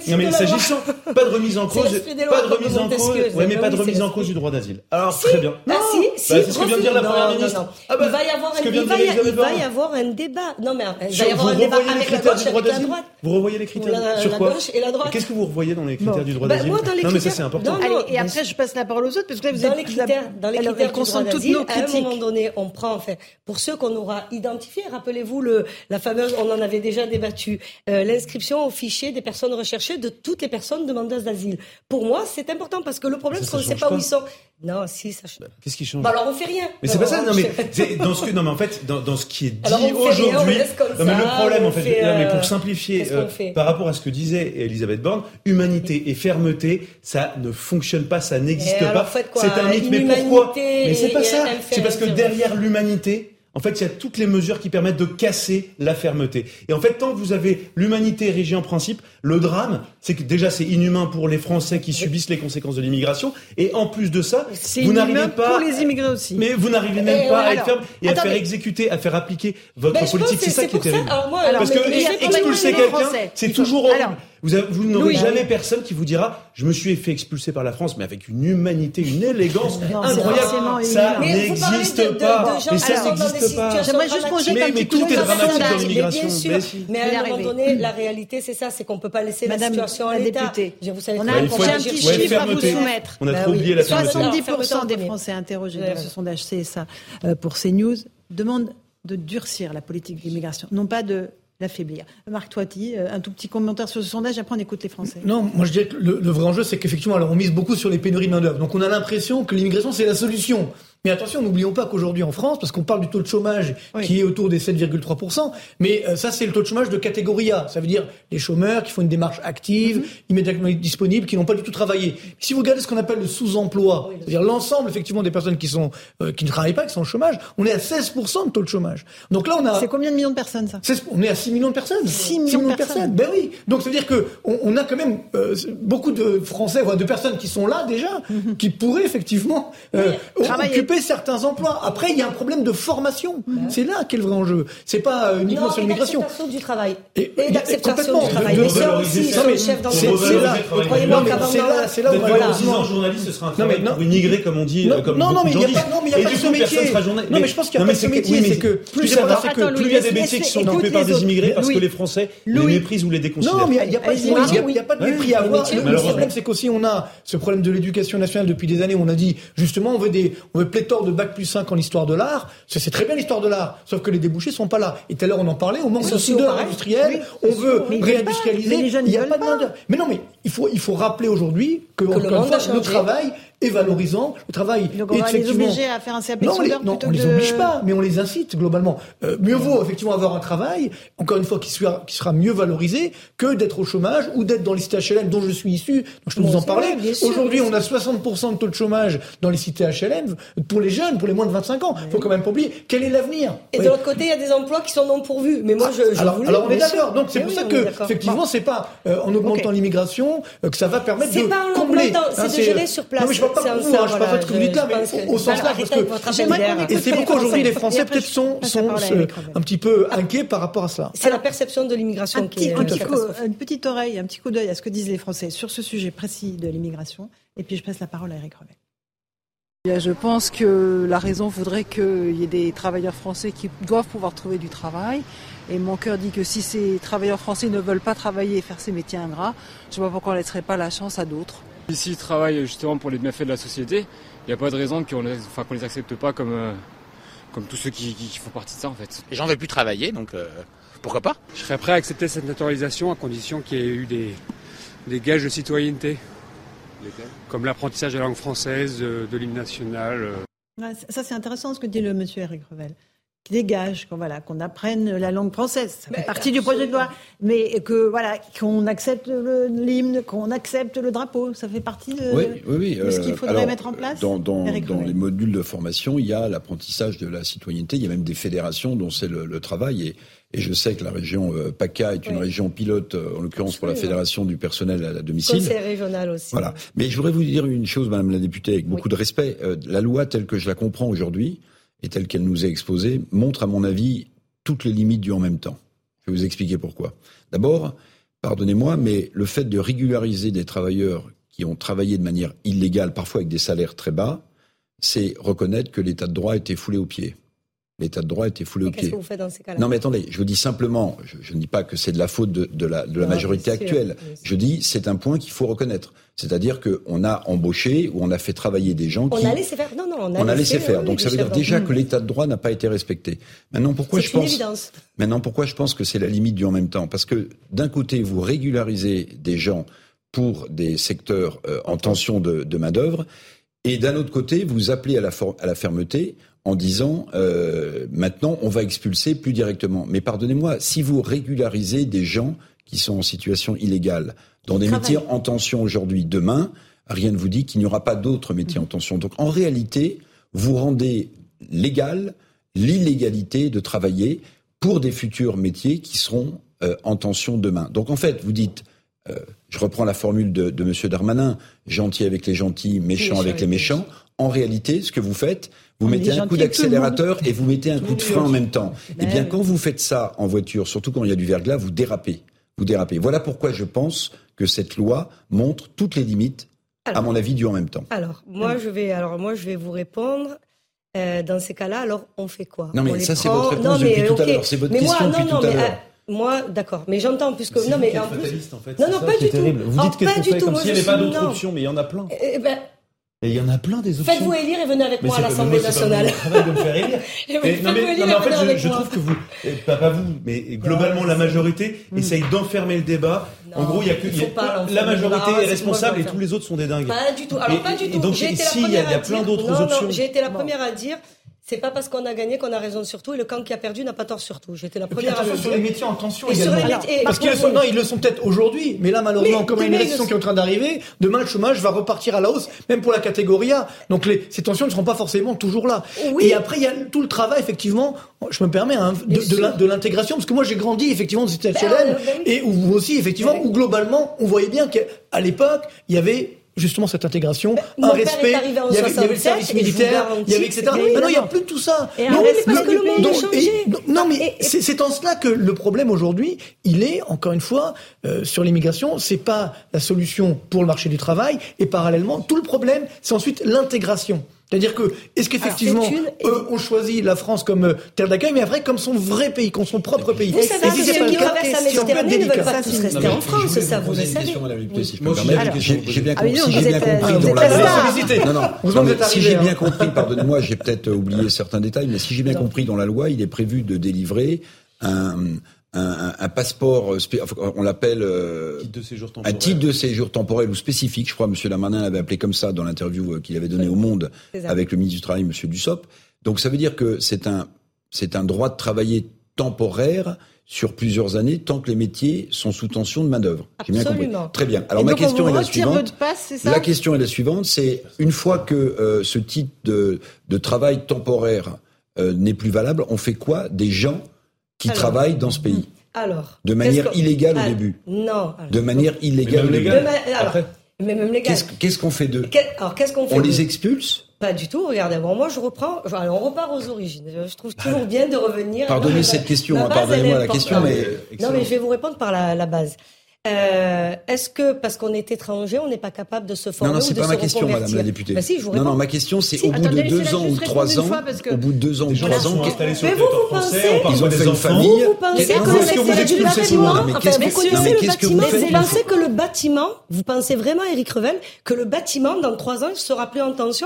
Non, mais s'agissant, pas de remise en cause, pas de remise en cause, ouais, mais pas de remise en cause du droit d'asile. Alors, Si. très bien. Ah si, si, Bah, c'est ce que vient de dire la première ministre. Ah bah, il va y avoir un, il va y, Elisabeth il va Borne. y avoir un débat. Non mais il va y avoir vous un débat revoyez les avec la critères gauche, du droit avec la d'asile droite. Vous revoyez les critères La- Sur la quoi gauche et la droite. Qu'est-ce que vous revoyez dans les critères Bon. du droit Bah, d'asile moi, dans les Non, mais ça critères- c'est important. Non, non, Allez, et après, je passe la parole aux autres, parce que là, vous dans êtes les critères, dans les elle- critères elle du droit d'asile, à un moment donné, on prend, enfin, pour ceux qu'on aura identifiés, rappelez-vous le, la fameuse, on en avait déjà débattu, euh, l'inscription au fichier des personnes recherchées de toutes les personnes demandeuses d'asile. Pour moi, c'est important parce que le problème, c'est qu'on ne sait pas où ils sont. Non, si, ça change. Qu'est-ce qui change Bah alors on fait rien. Mais c'est pas ça, non mais c'est dans ce que non mais en fait dans, dans ce qui est dit aujourd'hui, non mais le problème en fait, fait, non, mais euh, pour simplifier qu'est-ce qu'on euh, fait par rapport à ce que disait Elisabeth Borne, humanité et fermeté, ça ne fonctionne pas, ça n'existe pas. C'est un mythe, mais pourquoi Mais c'est pas ça. C'est parce que derrière l'humanité, en fait, il y a toutes les mesures qui permettent de casser la fermeté. Et en fait, tant que vous avez l'humanité érigée en principe, le drame, c'est que déjà c'est inhumain pour les Français qui subissent les conséquences de l'immigration, et en plus de ça, vous n'arrivez pas pour les immigrés aussi. mais vous n'arrivez même Et pas ouais, à être alors, ferme et à faire exécuter, à faire appliquer votre Ben, politique. que C'est ça qui est ça. terrible. Alors, moi, Parce que expulser quelqu'un, c'est toujours horrible. Vous, avez- vous n'aurez jamais personne qui vous dira je me suis fait expulser par la France, mais avec une humanité, une élégance Non, incroyable. Ça. Mais n'existe de- de- pas. de gens Et qui ça sont dans des n'existe pas. situations J'aimerais juste qu'on jette Mais- un mais petit tout coup est dramatique dans l'immigration. Mais bien sûr. Mais si. Mais à un moment donné, la réalité, c'est ça, c'est qu'on peut pas laisser Madame la situation à la l'état. Vous savez on a agir un petit chiffre à vous soumettre. On a Bah trop oublié la Ça, fermeté. ça, 70% des. Français interrogés dans ce sondage CSA euh, pour CNews demandent de durcir la politique d'immigration, non pas de l'affaiblir. Marc Toiti, euh, un tout petit commentaire sur ce sondage, après on écoute les Français. Non, moi je dirais que le, le vrai enjeu, c'est qu'effectivement, alors on mise beaucoup sur les pénuries de main-d'œuvre. Donc on a l'impression que l'immigration, c'est la solution. Mais attention, n'oublions pas qu'aujourd'hui en France, parce qu'on parle du taux de chômage Oui. qui est autour des 7,3%, mais euh, ça c'est le taux de chômage de catégorie A. Ça veut dire les chômeurs qui font une démarche active, Mhm. immédiatement disponibles, qui n'ont pas du tout travaillé. Si vous regardez ce qu'on appelle le sous-emploi, c'est-à-dire l'ensemble effectivement des personnes qui sont euh, qui ne travaillent pas, qui sont au chômage, on est à 16% de taux de chômage. Donc là on a C'est combien de millions de personnes ça? 16 on est à 6 millions de personnes. 6 millions de personnes. Ben oui. Donc, ça veut dire que on, a quand même euh, beaucoup de Français, voire de personnes qui sont là déjà, qui pourraient effectivement euh, o- Travailler. Occuper certains emplois. Après, il y a un problème de formation. C'est là qu'est le vrai enjeu. C'est pas euh, uniquement Non, sur l'immigration. du travail. Et- Et et- d'acceptation complètement. du travail. De Mais ça revaloriser aussi, mais chef c'est- là- c'est là- c'est là où valorisant journaliste, ce sera un travail immigré, comme on dit, Non, euh, non, mais de il y a pas- coup, ce métier. Non, mais je pense qu'il y a pas ce c'est métier, c'est que plus il y a des métiers qui sont occupés par des immigrés parce que les Français les méprisent ou les déconsidèrent. Non, mais il n'y a, pas de- de mépris à avoir. Le malheureusement. problème, c'est qu'aussi, on a ce problème de l'éducation nationale depuis des années. On a dit, justement, on veut des, on veut pléthore de bac plus 5 en histoire de l'art. C'est très bien l'histoire de l'art. Sauf que les débouchés sont pas là. Et tout à l'heure, on en parlait, on manque de soudeurs industriels. On veut réindustrialiser. il n'y a pas de main-d'œuvre. Mais non, mais il faut, il faut rappeler aujourd'hui que, le le travail est valorisant. Le travail Donc on va les obliger à faire un CAP Non, on les, non, on les que de- oblige pas, mais on les incite globalement. Euh, mieux vaut effectivement avoir un travail, encore une fois, qui, soit, qui sera mieux valorisé que d'être au chômage ou d'être dans les cités HLM dont je suis issu. Donc je peux Bon, vous en parler. Aujourd'hui, on a 60% de taux de chômage dans les cités HLM pour les jeunes, pour les moins de 25 ans. Il faut quand même pas oublier quel est l'avenir? Et Oui. de l'autre côté, il y a des emplois qui sont non pourvus. Mais moi, je, je alors, voulais, alors on est d'accord. Donc c'est Mais pour oui, ça que effectivement c'est pas euh, en augmentant l'immigration euh, que ça va permettre C'est de pas en combler. augmentant, c'est Hein, de gérer sur place. Je parle pas C'est pour un vous, ça, hein, je parle pas voilà, de ce que vous dites là, je mais au, sens large parce que et c'est pourquoi aujourd'hui les Français. Peut-être sont, euh, un petit peu inquiets par rapport à cela. C'est la perception de l'immigration qui est un euh, petit coup, catastrophique. une petite oreille, un petit coup d'œil à ce que disent les Français sur ce sujet précis de l'immigration. Et puis je passe la parole à Eric Revel. Je pense que la raison voudrait qu'il y ait des travailleurs français qui doivent pouvoir trouver du travail. Et mon cœur dit que si ces travailleurs français ne veulent pas travailler et faire ces métiers ingrats, je ne vois pas pourquoi on ne laisserait pas la chance à d'autres. Ici, ils travaillent justement pour les bienfaits de la société. Il n'y a pas de raison qu'on les, enfin, qu'on les accepte pas comme, euh, comme tous ceux qui, qui- qui font partie de ça en fait. Les gens veulent plus travailler, donc euh, pourquoi pas? Je serais prêt à accepter cette naturalisation à condition qu'il y ait eu des, des gages de citoyenneté, comme l'apprentissage de la langue française, euh, de l'hymne national. Ouais, ça, c'est intéressant ce que dit le monsieur Eric Revel. Qui dégage, qu'on voilà, qu'on apprenne la langue française. Ça fait partie du projet de loi. Mais que voilà, qu'on accepte l'hymne, qu'on accepte le drapeau, ça fait partie de, Oui, oui, oui. de ce qu'il euh, faudrait alors, mettre en place. Dans, dans- dans les modules de formation, il y a l'apprentissage de la citoyenneté. Il y a même des fédérations dont c'est le, le travail. Et, et je sais que la région euh, PACA est une Oui. région pilote, euh, en l'occurrence pour la fédération du personnel à la domicile. Conseil régional aussi. Voilà. Mais je voudrais vous dire une chose, Madame la députée, avec beaucoup de respect. Euh, la loi telle que je la comprends aujourd'hui et telle qu'elle nous est exposée montre, à mon avis, toutes les limites du en même temps. Je vais vous expliquer pourquoi. D'abord, pardonnez-moi, mais le fait de régulariser des travailleurs qui ont travaillé de manière illégale, parfois avec des salaires très bas, c'est reconnaître que l'état de droit a été foulé aux pieds. L'état de droit été foulé Et aux Qu'est-ce que vous faites dans ces cas-là? Non, mais attendez, je vous dis simplement, je, je ne dis pas que c'est de la faute de, de la, de la Non, majorité actuelle. Je dis, c'est un point qu'il faut reconnaître. C'est-à-dire qu'on a embauché ou on a fait travailler des gens On qui. a laissé faire. Non, non, on a, on a laissé faire. Donc ça veut dire déjà que d'entreprise. l'état de droit n'a pas été respecté. Maintenant, pourquoi je une pense. évidence. Maintenant, pourquoi je pense que c'est la limite du en même temps? Parce que d'un côté, vous régularisez des gens pour des secteurs euh, en tension de, de main-d'œuvre, et d'un autre côté, vous appelez à la, for- à la fermeté en disant euh, maintenant on va expulser plus directement. Mais pardonnez-moi, si vous régularisez des gens qui sont en situation illégale dans des métiers en tension aujourd'hui, demain, rien ne vous dit qu'il n'y aura pas d'autres métiers en tension. Donc en réalité, vous rendez légal l'illégalité de travailler pour des futurs métiers qui seront euh, en tension demain. Donc en fait, vous dites, euh, je reprends la formule de, de Monsieur Darmanin, gentil avec les gentils, méchant avec les méchants. En réalité, ce que vous faites, vous mettez un coup d'accélérateur et vous mettez un coup de frein en même temps. Eh bien, oui. quand vous faites ça en voiture, surtout quand il y a du verglas, vous dérapez. Vous dérapez. Voilà pourquoi je pense que cette loi montre toutes les limites, à mon avis, du en même temps. Alors, moi, je vais, alors, moi, je vais vous répondre. Euh, dans ces cas-là, alors, on fait quoi? Non, mais On ça, c'est prend- votre réponse Non, mais, depuis tout à ok. l'heure. C'est votre Mais moi, question non, depuis non, tout à mais, l'heure. euh, moi, d'accord. Mais j'entends, puisque. Non, mais en plus. en fait. Non, C'est non, ça pas du terrible. tout. Vous Oh, dites qu'est-ce pas qu'on du fait tout. comme Moi, s'il n'y avait pas non. options, mais il y en a plein. Eh ben, Et il y en a plein des options. Faites-vous élire et venez avec Mais moi à c'est l'Assemblée c'est nationale. mon travail de me faire élire. Eh oui, non, mais, non, mais et en fait, je, trouve que vous, eh, pas, pas vous, mais globalement, la majorité essaye d'enfermer le débat. en gros, il y a que y a- la majorité Ah, c'est est responsable et tous les autres sont des dingues. Pas du tout. Alors, Et- pas du et tout. donc, été la ici, il y a, plein d'autres options. J'ai été la première à dire. C'est pas parce qu'on a gagné qu'on a raison sur tout et le camp qui a perdu n'a pas tort sur tout. J'étais la première à le sur les métiers en tension Et sur les métiers- Parce par qu'ils le sont, contre, non, ils le sont peut-être aujourd'hui, mais là malheureusement, Mais comme il y a une le qui est en train d'arriver, demain le chômage va repartir à la hausse, même pour la catégorie A. Donc les, ces tensions ne seront pas forcément toujours là. Oui. Et après il y a tout le travail effectivement, je me permets, hein, de, l'intégration, parce que moi j'ai grandi effectivement dans cette HLM, euh, ben et où vous aussi effectivement, où globalement on voyait bien qu'à l'époque il y avait justement cette intégration, mon un respect, il y avait, il y avait le 67, service militaire, il y avait etc. c'est- Maintenant il n'y a plus de tout ça. Et Donc, arrête, parce donc, que le monde a donc, changé. et- donc, non mais c'est c'est en cela que le problème aujourd'hui, il est encore une fois euh, sur l'immigration, c'est pas la solution pour le marché du travail et parallèlement tout le problème, c'est ensuite l'intégration. C'est-à-dire que est-ce qu'effectivement eux ont choisi la France comme euh, terre d'accueil, mais après comme son vrai pays, comme son propre pays. Vous savez que ceux qui traversent la Méditerranée ne veulent pas tous rester en France, ça vous le savez. Madame la députée, si je peux Moi me aussi, permettre. j'ai bien Ah compris, non, si j'ai bien êtes, euh, compris dans la. Non, non. Si j'ai hein. bien compris, pardonnez-moi, j'ai peut-être oublié certains détails, mais si j'ai bien compris dans la loi, il est prévu de délivrer un, un, un passeport, spé- enfin, on l'appelle euh, Titre de séjour un temporaire. titre de séjour temporel ou spécifique. Je crois que M. Lamarnin l'avait appelé comme ça dans l'interview euh, qu'il avait donnée au Monde avec le ministre du Travail, M. Dussopt. Donc ça veut dire que c'est un, c'est un droit de travailler temporaire sur plusieurs années tant que les métiers sont sous tension de main-d'œuvre. J'ai bien compris. Absolument. Très bien. Alors ma question est la suivante. passe, La question est la suivante, c'est une fois que euh, ce titre de, de travail temporaire euh, n'est plus valable, on fait quoi des gens qui Alors. travaillent dans ce pays Alors. De manière illégale au Ah, début. Non. alors. De manière illégale au début. alors, mais même légal. Qu'est-ce qu'est-ce qu'on fait d'eux Alors, qu'est-ce qu'on fait On les expulse Pas du tout. Regardez, bon, moi, je reprends. enfin, on repart aux origines. Je trouve toujours bien de revenir. Pardonnez cette question, hein, pardonnez-moi la question, mais- Non, mais je vais vous répondre par la, la base. Euh, Est-ce que parce qu'on est étranger, on n'est pas capable de se former Non, non, c'est pas ma question, Madame la députée. Bah si, je vous non, non, ma question, c'est Si, au bout de deux ans ou trois ans, que- au bout de deux ans ou trois ans, Mais le vous, vous pensez- on Ils ont fait des une enfants. famille. Vous, vous pensez Qu'est-ce- que non, le mais est-ce que vous secteur du expulsez tout le bâtiment, monde Mais enfin, qu'est-ce vous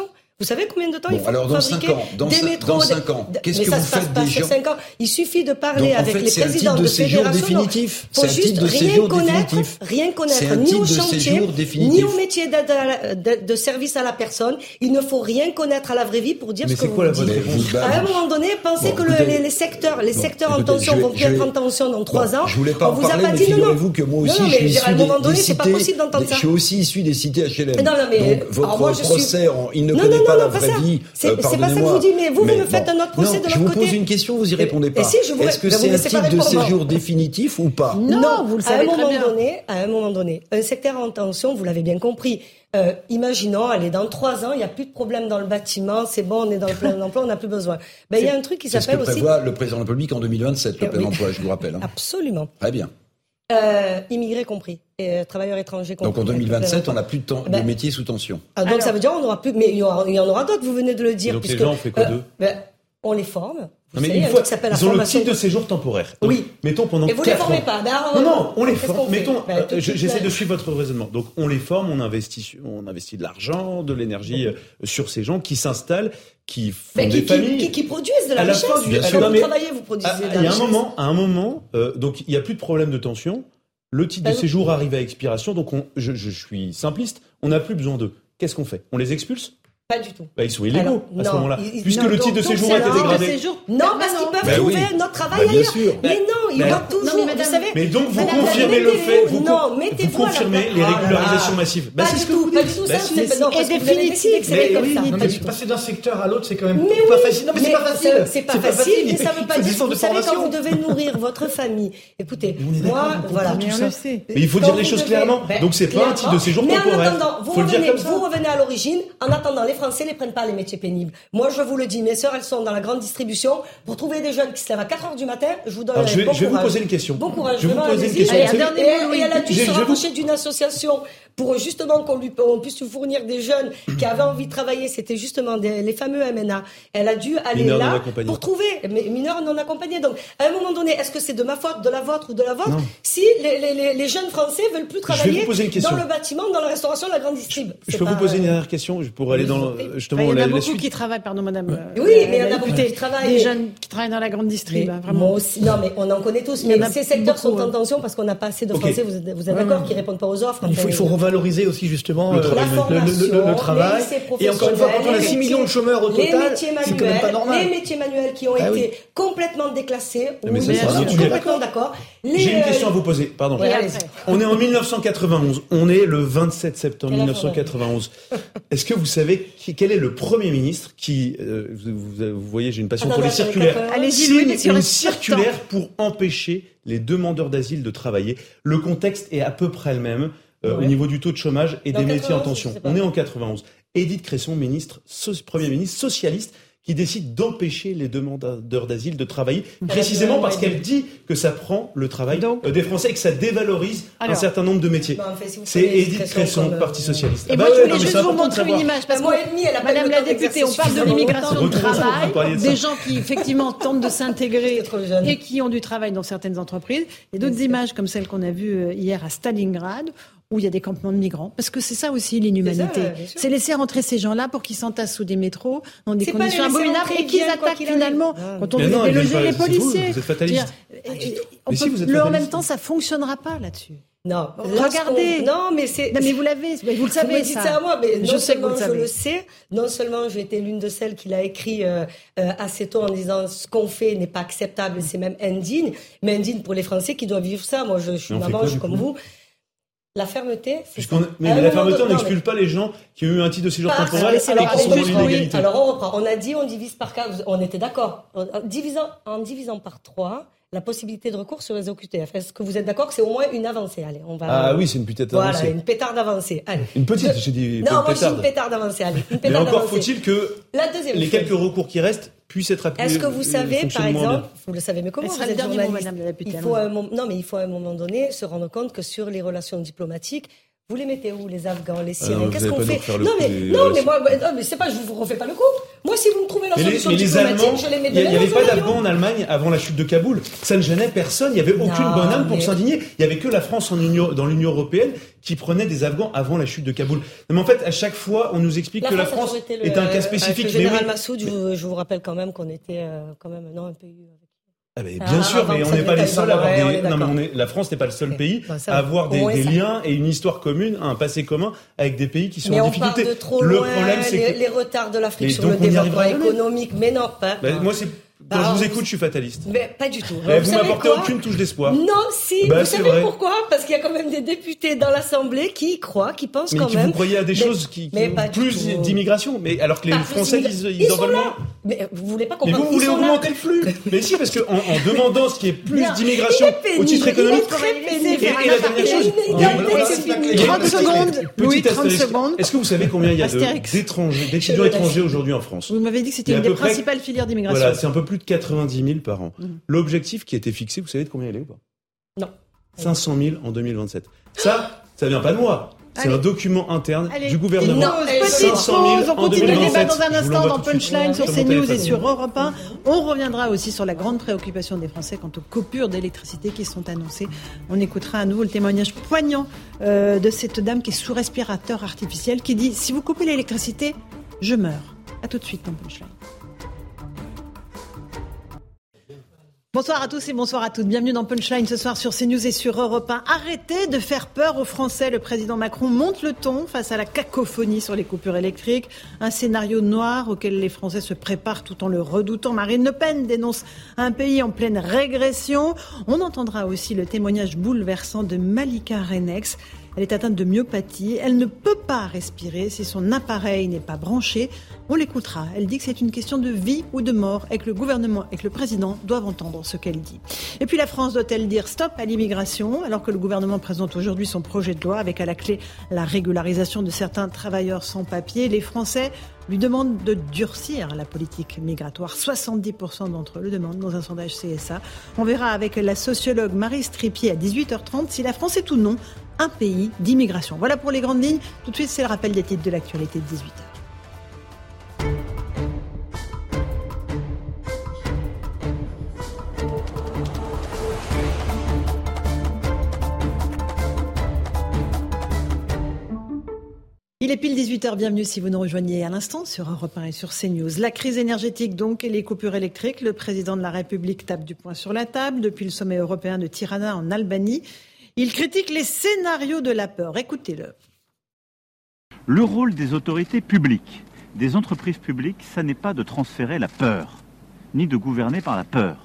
que- vous savez combien de temps bon, il faut alors dans fabriquer 5 ans, dans des métros cinq ans, qu'est-ce que ça vous se faites passe des gens 5 ans. Il suffit de parler Donc, avec fait, les présidents un de, de fédérations. définitif. Faut juste de rien connaître, rien connaître, ni au chantier, ni au métier de, de, service à la personne. Il ne faut rien connaître à la vraie vie pour dire Mais ce que vous dites. Vous à un moment donné, pensez bon, que les, les, secteurs, les bon, secteurs en tension vont plus être en tension dans 3 ans. Je voulais pas vous a pas dit non. vous que moi aussi, à un moment donné, c'est. Je suis aussi issu des cités HLM. Non, non, mais euh, votre procès, il ne connaît non, pas la vraie vie. Euh, c'est pas ça que vous dites, mais vous, vous me faites un autre procès de l'autre. Je vous pose une question, vous y répondez pas. Est-ce que bah, c'est un titre de séjour définitif ou pas Non, vous le savez très Donné, à un moment donné, un secteur en tension, vous l'avez bien compris, euh, imaginons, allez, dans trois ans, il n'y a plus de problème dans le bâtiment, c'est bon, on est dans le plein emploi, on n'a plus besoin. Ben, il y a un truc qui s'appelle aussi. C'est ce que prévoit le président de la République en 2027, le eh plein oui. emploi, je vous rappelle. Hein. Absolument. Très bien. Euh, immigrés compris, euh, travailleurs étrangers compris. Donc en 2027, on n'a plus de, temps, de ben, métiers sous tension. Ah, donc ça veut dire on n'aura plus, mais il y, en aura d'autres, vous venez de le dire. Et donc puisque, les gens, on fait quoi euh, d'eux ben, On les forme. Vous mais savez, une fois, ils la ont le titre de séjour temporaire. Oui. Mettons pendant et vous ne les formez ans. pas. Ben, non, non, on les forme. Mettons, j'essaie de suivre votre raisonnement. Donc on les forme, on investit, on investit de l'argent, de l'énergie sur ces gens qui s'installent qui font qui, des qui. Qui, produisent de la, à richesse. Vous travaillez, vous produisez à, de la y a. Un moment, à un moment, euh, donc il n'y a plus de problème de tension. Le titre de séjour arrive à expiration, donc je, suis simpliste, on n'a plus besoin d'eux. Qu'est-ce qu'on fait? On les expulse? Pas du tout. Bah, ils sont illégaux à ce moment-là. Puisque le titre de séjour a été dégradé. Non, parce qu'ils peuvent bah trouver notre travail bah, ailleurs. Mais non, il y bah, toujours, mais. Mais donc vous confirmez le fait, vous, non, vous confirmez les régularisations massives. Pas du tout, pas du tout. C'est définitif. C'est comme. Passer d'un secteur à l'autre, c'est quand même pas facile. Non, mais c'est pas facile. C'est pas facile, mais ça veut pas dire que vous savez quand vous devez nourrir votre famille. Écoutez, moi, voilà. Mais il faut dire les choses clairement. Donc c'est pas un titre de séjour temporaire. Mais en attendant, vous revenez à l'origine, en attendant Français ne prennent pas les métiers pénibles. Moi, je vous le dis, mes sœurs, elles sont dans la grande distribution. Pour trouver des jeunes qui se lèvent à 4 h du matin, je vous donne. Alors, je, bon je vais vous poser une question. Bon courage. Je vais vous poser une question. Allez, un et, mot, et, elle a dû se rapprocher vous... d'une association pour justement qu'on puisse fournir des jeunes qui avaient envie de travailler. C'était justement les fameux MNA. Elle a dû aller là pour trouver mineurs non accompagnés. Donc, à un moment donné, est-ce que c'est de ma faute, de la vôtre ou de la vôtre si les, jeunes Français veulent plus travailler dans le bâtiment, dans la restauration, la grande distribution. Je peux vous poser une dernière question pour aller dans euh, il y en a beaucoup qui travaillent, pardon madame. Euh, oui, mais il y en a beaucoup qui travaillent. Des jeunes qui travaillent dans la grande distrib, hein, vraiment. Moi aussi, non, mais on en connaît tous. Mais ces secteurs sont hein. en tension parce qu'on n'a pas assez de Français, vous êtes, vous êtes d'accord, qui répondent pas aux offres. Il faut, euh, revaloriser aussi justement le, le travail. Et encore une fois, quand on a 6 millions de chômeurs au total, c'est quand même pas normal. Les métiers manuels qui ont ah été complètement déclassés, je suis complètement d'accord. J'ai une question à vous poser, pardon. On est en 1991, on est le 27 septembre 1991. Est-ce que vous savez quel est le Premier ministre qui, euh, vous, voyez, j'ai une passion pour les circulaires, signe une circulaire pour empêcher les demandeurs d'asile de travailler. Le contexte est à peu près le même euh, au niveau du taux de chômage et des métiers en tension. On est en 91. Édith Cresson, ministre, Premier ministre socialiste, qui décide d'empêcher les demandeurs d'asile de travailler, précisément parce qu'elle dit que ça prend le travail euh, des Français et que ça dévalorise un certain nombre de métiers. Bah, c'est Edith Cresson. Euh, Parti Socialiste. Et ah moi, bah je voulais juste vous montrer une image, parce que Madame la députée, on parle de l'immigration de travail, des gens qui effectivement tentent de s'intégrer et qui ont du travail dans certaines entreprises, et d'autres images comme celle qu'on a vue euh, hier à Stalingrad, où il y a des campements de migrants. Parce que c'est ça aussi l'inhumanité. C'est laisser rentrer ces gens-là pour qu'ils s'entassent sous des métros dans des conditions abominables et qu'ils attaquent finalement quand on veut déloger les policiers. Vous, êtes dire, euh, si vous êtes le, en même temps, ça fonctionnera pas là-dessus. Non, regardez. Non, mais c'est. vous l'avez, vous le savez. Vous ça. à moi, je sais seulement que je le sais, non seulement j'ai été l'une de celles qui l'a écrit euh, euh, assez tôt en disant ce qu'on fait n'est pas acceptable, c'est même indigne, mais indigne pour les Français qui doivent vivre ça. Moi, je, je suis maman, je suis comme vous. La fermeté. Mais ah la fermeté, on n'expulse pas les gens qui ont eu un titre de séjour Parce temporel alors, et qui sont juste, dans Alors on reprend. On a dit on divise par 4. On était d'accord. En divisant par 3, la possibilité de recours sur les OQTF. Est-ce que vous êtes d'accord que c'est au moins une avancée? Allez, on va. Ah oui, c'est une petite avancée. Voilà, une pétarde avancée. Allez. Une petite, j'ai dit. Non, moi une j'ai pétarde. une pétarde avancée. Allez, une Mais pétarde encore avancée. faut-il que La deuxième les chose. quelques recours qui restent puissent être appuyés. Est-ce que vous savez, par exemple, bien. vous le savez, mais comment vous êtes dernier mot, journaliste Madame de la? Putane. il faut un moment, Non, mais il faut à un moment donné se rendre compte que sur les relations diplomatiques, Vous les mettez où, les Afghans, les Syriens? Non, Qu'est-ce qu'on fait? Non, mais, non, mais moi, non, mais c'est pas, je vous refais pas le coup. Moi, si vous me trouvez la solution mais les diplomatique, Allemands, je les mets il n'y avait pas d'Afghans en Allemagne avant la chute de Kaboul. Ça ne gênait personne, il n'y avait aucune Non, bonne âme pour mais- s'indigner. Il n'y avait que la France en Union- dans l'Union européenne qui prenait des Afghans avant la chute de Kaboul. Mais en fait, à chaque fois, on nous explique que la France été le- est un cas spécifique. Le Mais général oui. Massoud, je, vous- je vous rappelle quand même qu'on était euh, quand même non, un pays. Mais Ah, bien sûr, mais on n'est pas les seuls à avoir des. Non, mais on est... la France n'est pas le seul pays à avoir des, liens et une histoire commune, un passé commun avec des pays qui sont Mais en on difficulté. parle de trop le loin, problème, c'est les, que. les retards de l'Afrique sur le développement économique. Mais non, pas. Bah, moi, c'est. Quand Bah, je vous écoute, je suis fataliste. Mais pas du tout. Mais Vous vous m'apportez aucune touche d'espoir. Non, si. Bah, vous savez vrai. pourquoi? Parce qu'il y a quand même des députés dans l'Assemblée qui y croient, qui pensent Mais quand qui même. vous croyez à des Mais- choses qui, qui mais ont pas du plus d'immigration, mais alors que les Pas Français disent Ils ils en veulent moins. Mais vous voulez pas Mais comprendre vous Ils voulez là. augmenter le flux Mais si, parce qu'en en, demandant ce qui est plus d'immigration au titre il est économique. très pénible. Et, et la dernière chose, Il est il y a une- inégalité, voilà, c'est fini. il y a une 30 petite- secondes. petite Louis, 30 astérisque. secondes. Est-ce que vous savez combien il y a d'étrangers, d'étudiants étrangers aujourd'hui en France? Vous m'avez dit que c'était une des principales filières d'immigration. Voilà, c'est un peu plus de 90 000 par an. Mhm. L'objectif qui a été fixé, vous savez de combien il est ou pas? Non. 500 000 en 2027. Ça, ça vient pas de moi. C'est un document interne Allez, du gouvernement. Non, petite 500 000 pause, on continue le débat 2027. dans un instant dans Punchline sur CNews et sur Europe 1. On reviendra aussi sur la grande préoccupation des Français quant aux coupures d'électricité qui sont annoncées. On écoutera à nouveau le témoignage poignant euh, de cette dame qui est sous respirateur artificiel qui dit si vous coupez l'électricité, je meurs. À tout de suite dans Punchline. Bonsoir à tous et bonsoir à toutes. Bienvenue dans Punchline ce soir sur CNews et sur Europe 1. Arrêtez de faire peur aux Français. Le président Macron monte le ton face à la cacophonie sur les coupures électriques. Un scénario noir auquel les Français se préparent tout en le redoutant. Marine Le Pen dénonce un pays en pleine régression. On entendra aussi le témoignage bouleversant de Malika Renex. Elle est atteinte de myopathie. Elle ne peut pas respirer si son appareil n'est pas branché. On l'écoutera. Elle dit que c'est une question de vie ou de mort et que le gouvernement et que le président doivent entendre ce qu'elle dit. Et puis la France doit-elle dire stop à l'immigration alors que le gouvernement présente aujourd'hui son projet de loi avec à la clé la régularisation de certains travailleurs sans papier? Les Français lui demandent de durcir la politique migratoire. 70% d'entre eux le demandent dans un sondage CSA. On verra avec la sociologue Marie Stripier à 18h30 si la France est ou non un pays d'immigration. Voilà pour les grandes lignes. Tout de suite, c'est le rappel des titres de l'actualité de 18h. Il est pile 18h, bienvenue si vous nous rejoignez à l'instant sur Europe 1 et sur CNews. La crise énergétique donc et les coupures électriques, le président de la République tape du poing sur la table depuis le sommet européen de Tirana en Albanie. Il critique les scénarios de la peur. Écoutez-le. Le rôle des autorités publiques, des entreprises publiques, ça n'est pas de transférer la peur, ni de gouverner par la peur.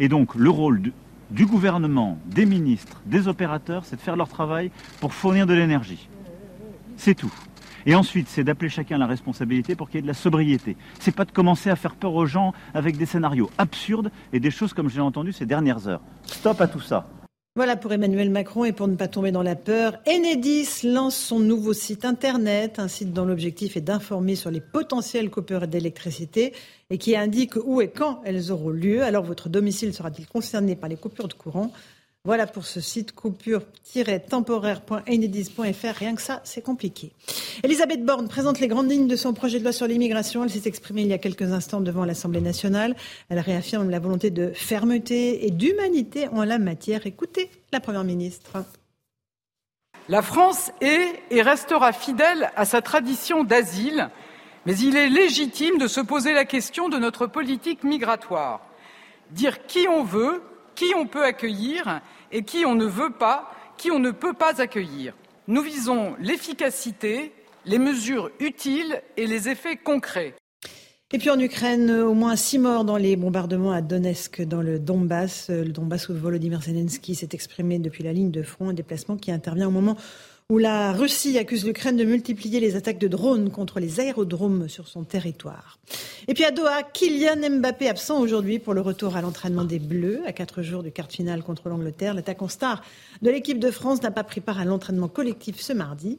Et donc le rôle du, gouvernement, des ministres, des opérateurs, c'est de faire leur travail pour fournir de l'énergie. C'est tout. Et ensuite, c'est d'appeler chacun la responsabilité pour qu'il y ait de la sobriété. C'est pas de commencer à faire peur aux gens avec des scénarios absurdes et des choses comme j'ai entendu ces dernières heures. Stop à tout ça. Voilà pour Emmanuel Macron et pour ne pas tomber dans la peur, Enedis lance son nouveau site internet, un site dont l'objectif est d'informer sur les potentielles coupures d'électricité et qui indique où et quand elles auront lieu. Alors votre domicile sera-t-il concerné par les coupures de courant? Voilà pour ce site coupure-temporaire.enedis.fr. Rien que ça, c'est compliqué. Elisabeth Borne présente les grandes lignes de son projet de loi sur l'immigration. Elle s'est exprimée il y a quelques instants devant l'Assemblée nationale. Elle réaffirme la volonté de fermeté et d'humanité en la matière. Écoutez la Première ministre. La France est et restera fidèle à sa tradition d'asile, mais il est légitime de se poser la question de notre politique migratoire. Dire qui on veut, qui on peut accueillir et qui on ne veut pas, qui on ne peut pas accueillir. Nous visons l'efficacité, les mesures utiles et les effets concrets. Et puis en Ukraine, au moins six morts dans les bombardements à Donetsk, dans le Donbass. Le Donbass où Volodymyr Zelensky s'est exprimé depuis la ligne de front, un déplacement qui intervient au moment où la Russie accuse l'Ukraine de multiplier les attaques de drones contre les aérodromes sur son territoire. Et puis à Doha, Kylian Mbappé absent aujourd'hui pour le retour à l'entraînement des Bleus. À quatre jours du quart de finale contre l'Angleterre, l'attaquant star de l'équipe de France n'a pas pris part à l'entraînement collectif ce mardi.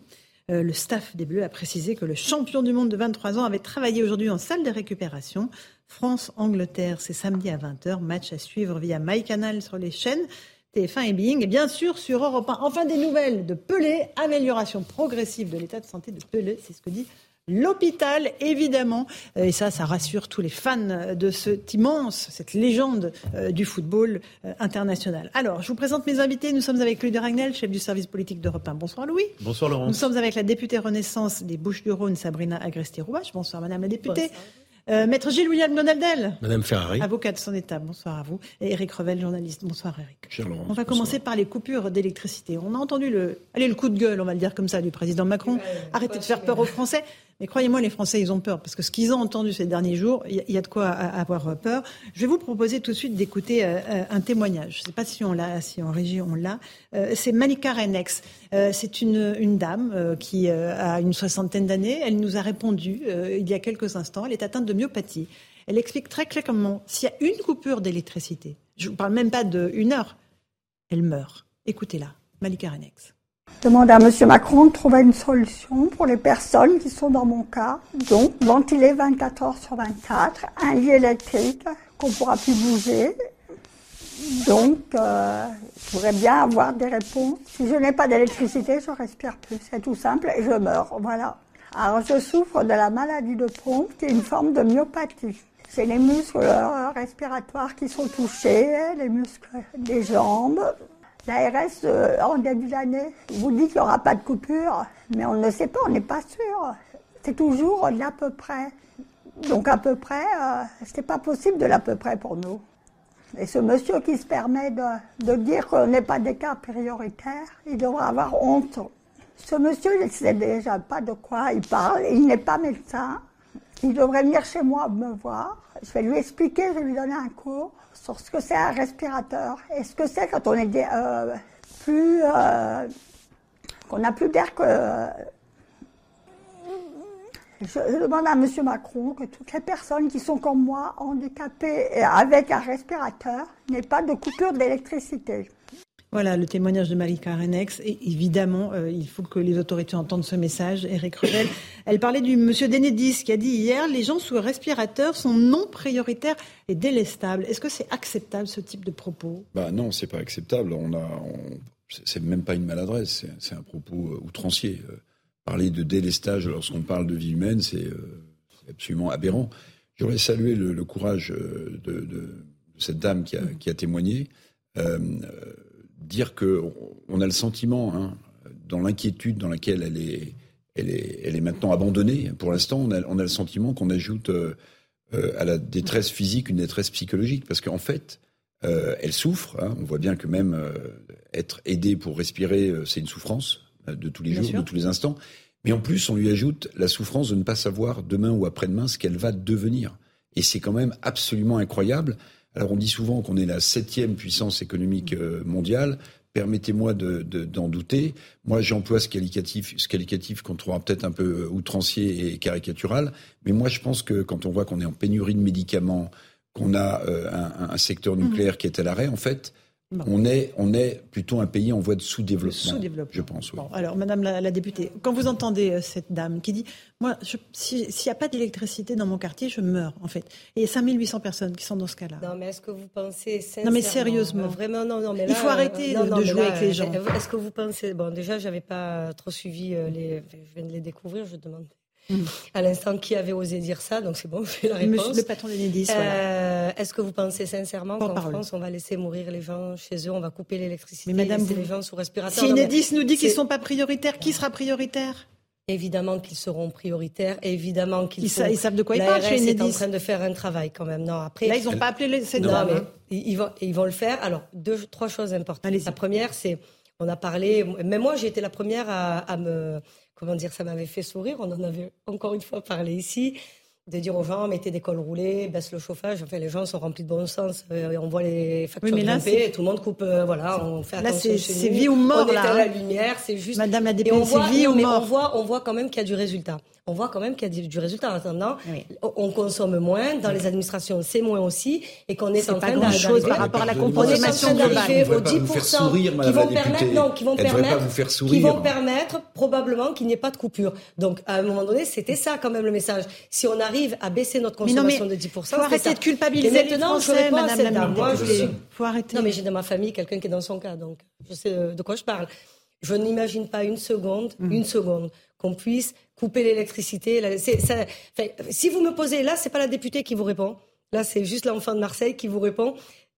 Euh, le staff des Bleus a précisé que le champion du monde de 23 ans avait travaillé aujourd'hui en salle de récupération. France-Angleterre, c'est samedi à 20h. Match à suivre via MyCanal sur les chaînes TF1 et Bing, et bien sûr sur Europe 1. Enfin, des nouvelles de Pelé, amélioration progressive de l'état de santé de Pelé, c'est ce que dit l'hôpital, évidemment. Euh, et ça, ça rassure tous les fans de cet immense, cette légende euh, du football euh, international. Alors, je vous présente mes invités. Nous sommes avec Louis de Ragnel, chef du service politique d'Europe 1. Bonsoir Louis. Bonsoir Laurent. Nous sommes avec la députée Renaissance des Bouches-du-Rhône, Sabrina Agresti-Roubache. Bonsoir Madame la députée. Euh, Maître Gilles William Donaldel. Madame Ferrari. Avocat de son État, bonsoir à vous. Et Eric Revel, journaliste. Bonsoir Eric. Cher on va commencer par les coupures d'électricité. On a entendu le, allez, le coup de gueule, on va le dire comme ça, du président Macron. Arrêtez de faire peur aux Français. Mais croyez-moi, les Français, ils ont peur, parce que ce qu'ils ont entendu ces derniers jours, il y, a de quoi avoir peur. Je vais vous proposer tout de suite d'écouter euh, un témoignage. Je ne sais pas si on l'a, si en régie on l'a. Euh, c'est Malika Renex. Euh, c'est une, une dame qui a une soixantaine d'années. Elle nous a répondu il y a quelques instants. Elle est atteinte de Elle explique très clairement, s'il y a une coupure d'électricité, je ne vous parle même pas d'une heure, elle meurt. Écoutez-la, Malika Renex. Demande à M. Macron de trouver une solution pour les personnes qui sont dans mon cas. Donc, ventiler 24 heures sur 24, un lit électrique qu'on ne pourra plus bouger. Donc, euh, je voudrais bien avoir des réponses. Si je n'ai pas d'électricité, je respire plus. C'est tout simple et je meurs. Voilà. Alors, je souffre de la maladie de pompe, qui est une forme de myopathie. C'est les muscles respiratoires qui sont touchés, les muscles des jambes, L'ARS, euh, en début d'année, vous dit qu'il n'y aura pas de coupure, mais on ne sait pas, on n'est pas sûr. C'est toujours de l'à peu près. Donc à peu près, euh, c'est pas possible de l'à peu près pour nous. Et ce monsieur qui se permet de, de dire qu'on n'est pas des cas prioritaires, il devrait avoir honte. Ce monsieur, il ne sait déjà pas de quoi il parle, il n'est pas médecin. Il devrait venir chez moi me voir. Je vais lui expliquer, je vais lui donner un cours sur ce que c'est un respirateur et ce que c'est quand on est euh, plus. Euh, qu'on n'a plus d'air que. Je demande à M. Macron que toutes les personnes qui sont comme moi, handicapées et avec un respirateur, n'aient pas de coupure d'électricité. Voilà le témoignage de Malika Renex. Et évidemment, euh, il faut que les autorités entendent ce message. Eric Revel, elle parlait du monsieur Denedis qui a dit hier les gens sous respirateur sont non prioritaires et délestables. Est-ce que c'est acceptable ce type de propos? Bah non, c'est pas acceptable. On a, c'est même pas une maladresse, c'est un propos euh, outrancier. Euh, parler de délestage lorsqu'on parle de vie humaine, c'est absolument aberrant. J'aurais salué le, courage de, cette dame qui a témoigné dire que on a le sentiment, hein, dans l'inquiétude dans laquelle elle est, elle est, elle est maintenant abandonnée. Pour l'instant, on a, on a, le sentiment qu'on ajoute euh, euh, à la détresse physique une détresse psychologique, parce qu'en fait, euh, elle souffre. Hein. On voit bien que même être aidé pour respirer, c'est une souffrance de tous les jours, de tous les instants. Mais en plus, on lui ajoute la souffrance de ne pas savoir demain ou après-demain ce qu'elle va devenir. Et c'est quand même absolument incroyable. Alors on dit souvent qu'on est la septième puissance économique euh, mondiale. Permettez-moi d'en de, douter. Moi, j'emploie ce qualificatif, ce qualificatif qu'on trouvera peut-être un peu outrancier et caricatural. Mais moi, je pense que quand on voit qu'on est en pénurie de médicaments, qu'on a euh, un, un, secteur nucléaire qui est à l'arrêt, en fait, on, est, on est plutôt un pays en voie de sous-développement, je pense. Oui. alors, Madame la, députée, quand vous entendez euh, cette dame qui dit Moi, s'il n'y a pas d'électricité dans mon quartier, je meurs, en fait. Et il y a 5800 personnes qui sont dans ce cas-là. Non, mais est-ce que vous pensez Non, mais sérieusement. Vraiment, non, non. Mais il faut arrêter de, jouer avec les gens. Est-ce que vous pensez. Bon, déjà, je n'avais pas trop suivi euh, les. Je viens de les découvrir, je demande Mm. à l'instant qui avait osé dire ça, donc c'est bon, je fais la réponse. le patron d'Enedis, euh, Est-ce que vous pensez sincèrement qu'en France, on va laisser mourir les gens chez eux, on va couper l'électricité, madame, les gens sous respirateur? Si Enedis nous dit qu'ils ne sont pas prioritaires, qui sera prioritaire? Évidemment qu'ils seront prioritaires, évidemment qu'ils ils, ils, savent de quoi ils parlent chez Enedis. est en train de faire un travail quand même. Non, après, Là, ils n'ont pas appelé les, non, mais ils, vont, ils vont le faire. Alors, deux, trois choses importantes. La première, c'est, on a parlé, même moi, j'ai été la première à, à me comment dire, ça m'avait fait sourire. On en avait encore une fois parlé ici de dire aux gens mettez des cols roulés, baisse le chauffage. Enfin, les gens sont remplis de bon sens. Euh, on voit les factures oui, tout le monde coupe. Euh, voilà, on fait là, c'est vie ou mort on là. la lumière, c'est juste. Madame la députée, c'est vie ou mort. On voit, on voit quand même qu'il y a du résultat. On voit quand même qu'il y a du résultat. En attendant, on consomme moins, dans les administrations, c'est moins aussi, et qu'on est, en train d'arriver par rapport à la consommation globale. aux 10% qui vont permettre, non, qui vont permettre, qui vont permettre probablement qu'il n'y ait pas de coupure. Donc, à un moment donné, c'était ça quand même le message. Si on arrive à baisser notre consommation de 10%, faut arrêter de culpabiliser les Français, Madame la Moi, je faut arrêter. Non, mais j'ai dans ma famille quelqu'un qui est dans son cas, donc je sais de quoi je parle. Je n'imagine pas une seconde, mmh. une seconde, qu'on puisse couper l'électricité. si vous me posez là, c'est pas la députée qui vous répond. Là, c'est juste l'enfant de Marseille qui vous répond.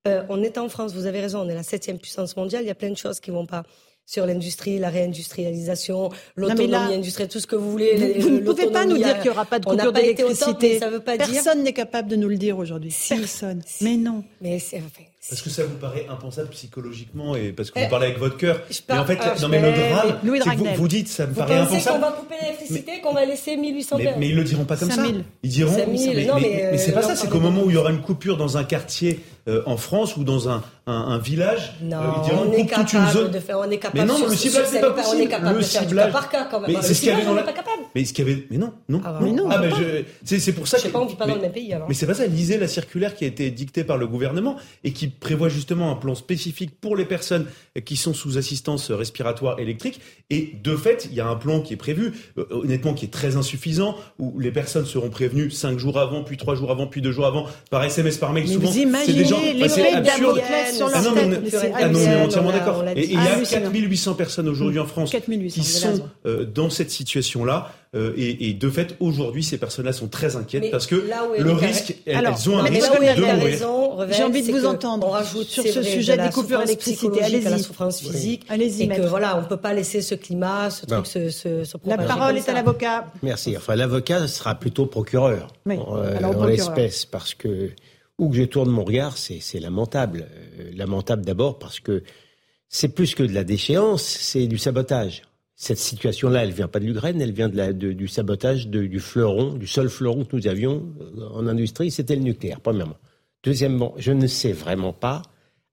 Euh, on est en France, vous avez raison, on est la septième puissance mondiale. Il y a plein de choses qui vont pas sur l'industrie, la réindustrialisation, l'autonomie industrielle, tout ce que vous voulez. Vous, ne pouvez pas nous dire qu'il n'y aura pas de coupure d'électricité. Personne n'est capable de nous le dire aujourd'hui. Personne. Mais non. Mais c'est, enfin, parce que ça vous paraît impensable psychologiquement et parce que vous eh, parlez avec votre cœur. Mais en fait, non mais le drame, vous, vous dites ça me paraît impensable. Vous pensez qu'on va couper l'électricité, qu'on va laisser 1800 mais, mais ils le diront pas comme 5000. ça. Ils diront. 5000. Mais, mais, mais c'est pas ça. C'est qu'au moment où il y aura une coupure dans un quartier euh, en France ou dans un, un, un village, non, euh, ils diront on, est capable toute une zone. de faire. On est capable. Mais non, le ciblage c'est pas possible. On est capable le de faire ciblage. du cas par cas quand même. Mais c'est ce qu'il y avait dans la. Mais ce qu'il y avait. Mais non, non. Ah, mais non. Ah, mais c'est pour ça. Je sais pas, on vit pas dans le même pays alors. Mais c'est pas ça. Lisez la circulaire qui a été dictée par le gouvernement et qui prévoit justement un plan spécifique pour les personnes qui sont sous assistance respiratoire électrique. Et de fait, il y a un plan qui est prévu, euh, honnêtement, qui est très insuffisant, où les personnes seront prévenues cinq jours avant, puis trois jours avant, puis deux jours avant, par SMS, par mail. Mais souvent, vous imaginez des gens, les bah, absurde. Sur leur ah non, mais, ah non, mais entièrement d'accord. Et il y a 4800 personnes aujourd'hui en France qui sont euh, dans cette situation-là. Euh, et, et, de fait, aujourd'hui, ces personnes-là sont très inquiètes mais parce que le risque, elles, elles, ont un risque de mourir. J'ai envie de vous entendre. On rajoute sur ce sujet des coupures d'électricité. Allez-y. la souffrance physique. Allez-y. Et que voilà, on peut pas laisser ce climat, ce truc, se, se, se La parole est à l'avocat. Merci. Enfin, l'avocat sera plutôt procureur euh, en l'espèce parce que où que je tourne mon regard, c'est lamentable. Euh, lamentable d'abord parce que c'est plus que de la déchéance, c'est du sabotage cette situation-là, elle vient pas de l'Ukraine, elle vient de la, de, du sabotage de, du fleuron, du seul fleuron que nous avions euh, en industrie, c'était le nucléaire, premièrement. Deuxièmement, je ne sais vraiment pas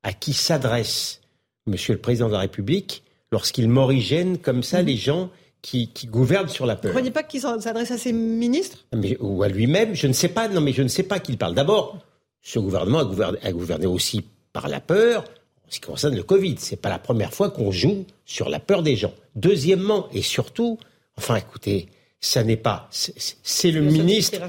à qui s'adresse Monsieur le Président de la République lorsqu'il morigène comme ça les gens qui, qui, gouvernent sur la peur. Vous ne croyez pas qu'il s'adresse à ses ministres? Mais, Ou à lui-même Je ne sais pas. Non, mais je ne sais pas qu'il parle. D'abord, ce gouvernement a gouverné, a gouverné aussi par la peur, en ce qui concerne le Covid. C'est pas la première fois qu'on joue sur la peur des gens. Deuxièmement, et surtout, enfin, écoutez, ça n'est pas, c'est le, ministre.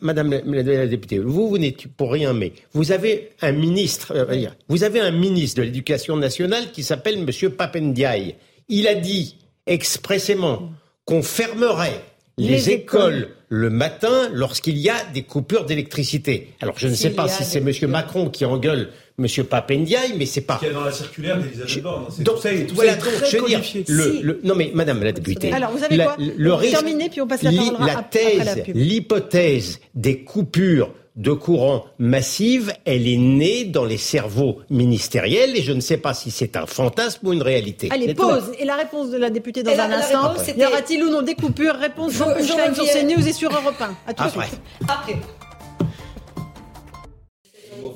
Madame la, députée, vous, vous n'êtes pour rien, mais vous avez un ministre, euh, vous avez un ministre de l'Éducation nationale qui s'appelle Monsieur Papendiaï. Il a dit expressément qu'on fermerait les, écoles. le matin lorsqu'il y a des coupures d'électricité. Alors je ne sais pas si c'est M. Macron qui engueule M. Papendiaï, mais c'est pas. Ce qu'il y a dans la circulaire d'Elisabeth Borne. Hein, donc, ça, tout voilà, donc, je veux dire, le, le, non mais Madame la députée. Alors vous avez quoi? Le risque, puis on passe la parole la thèse, l'hypothèse des coupures de courant massive, elle est née dans les cerveaux ministériels et je ne sais pas si c'est un fantasme ou une réalité. Allez, pause. Et la réponse de la députée dans un instant. Y aura-t-il ou non des coupures? Réponse Jean sur CNews et sur Europe 1. À tout de suite. Après.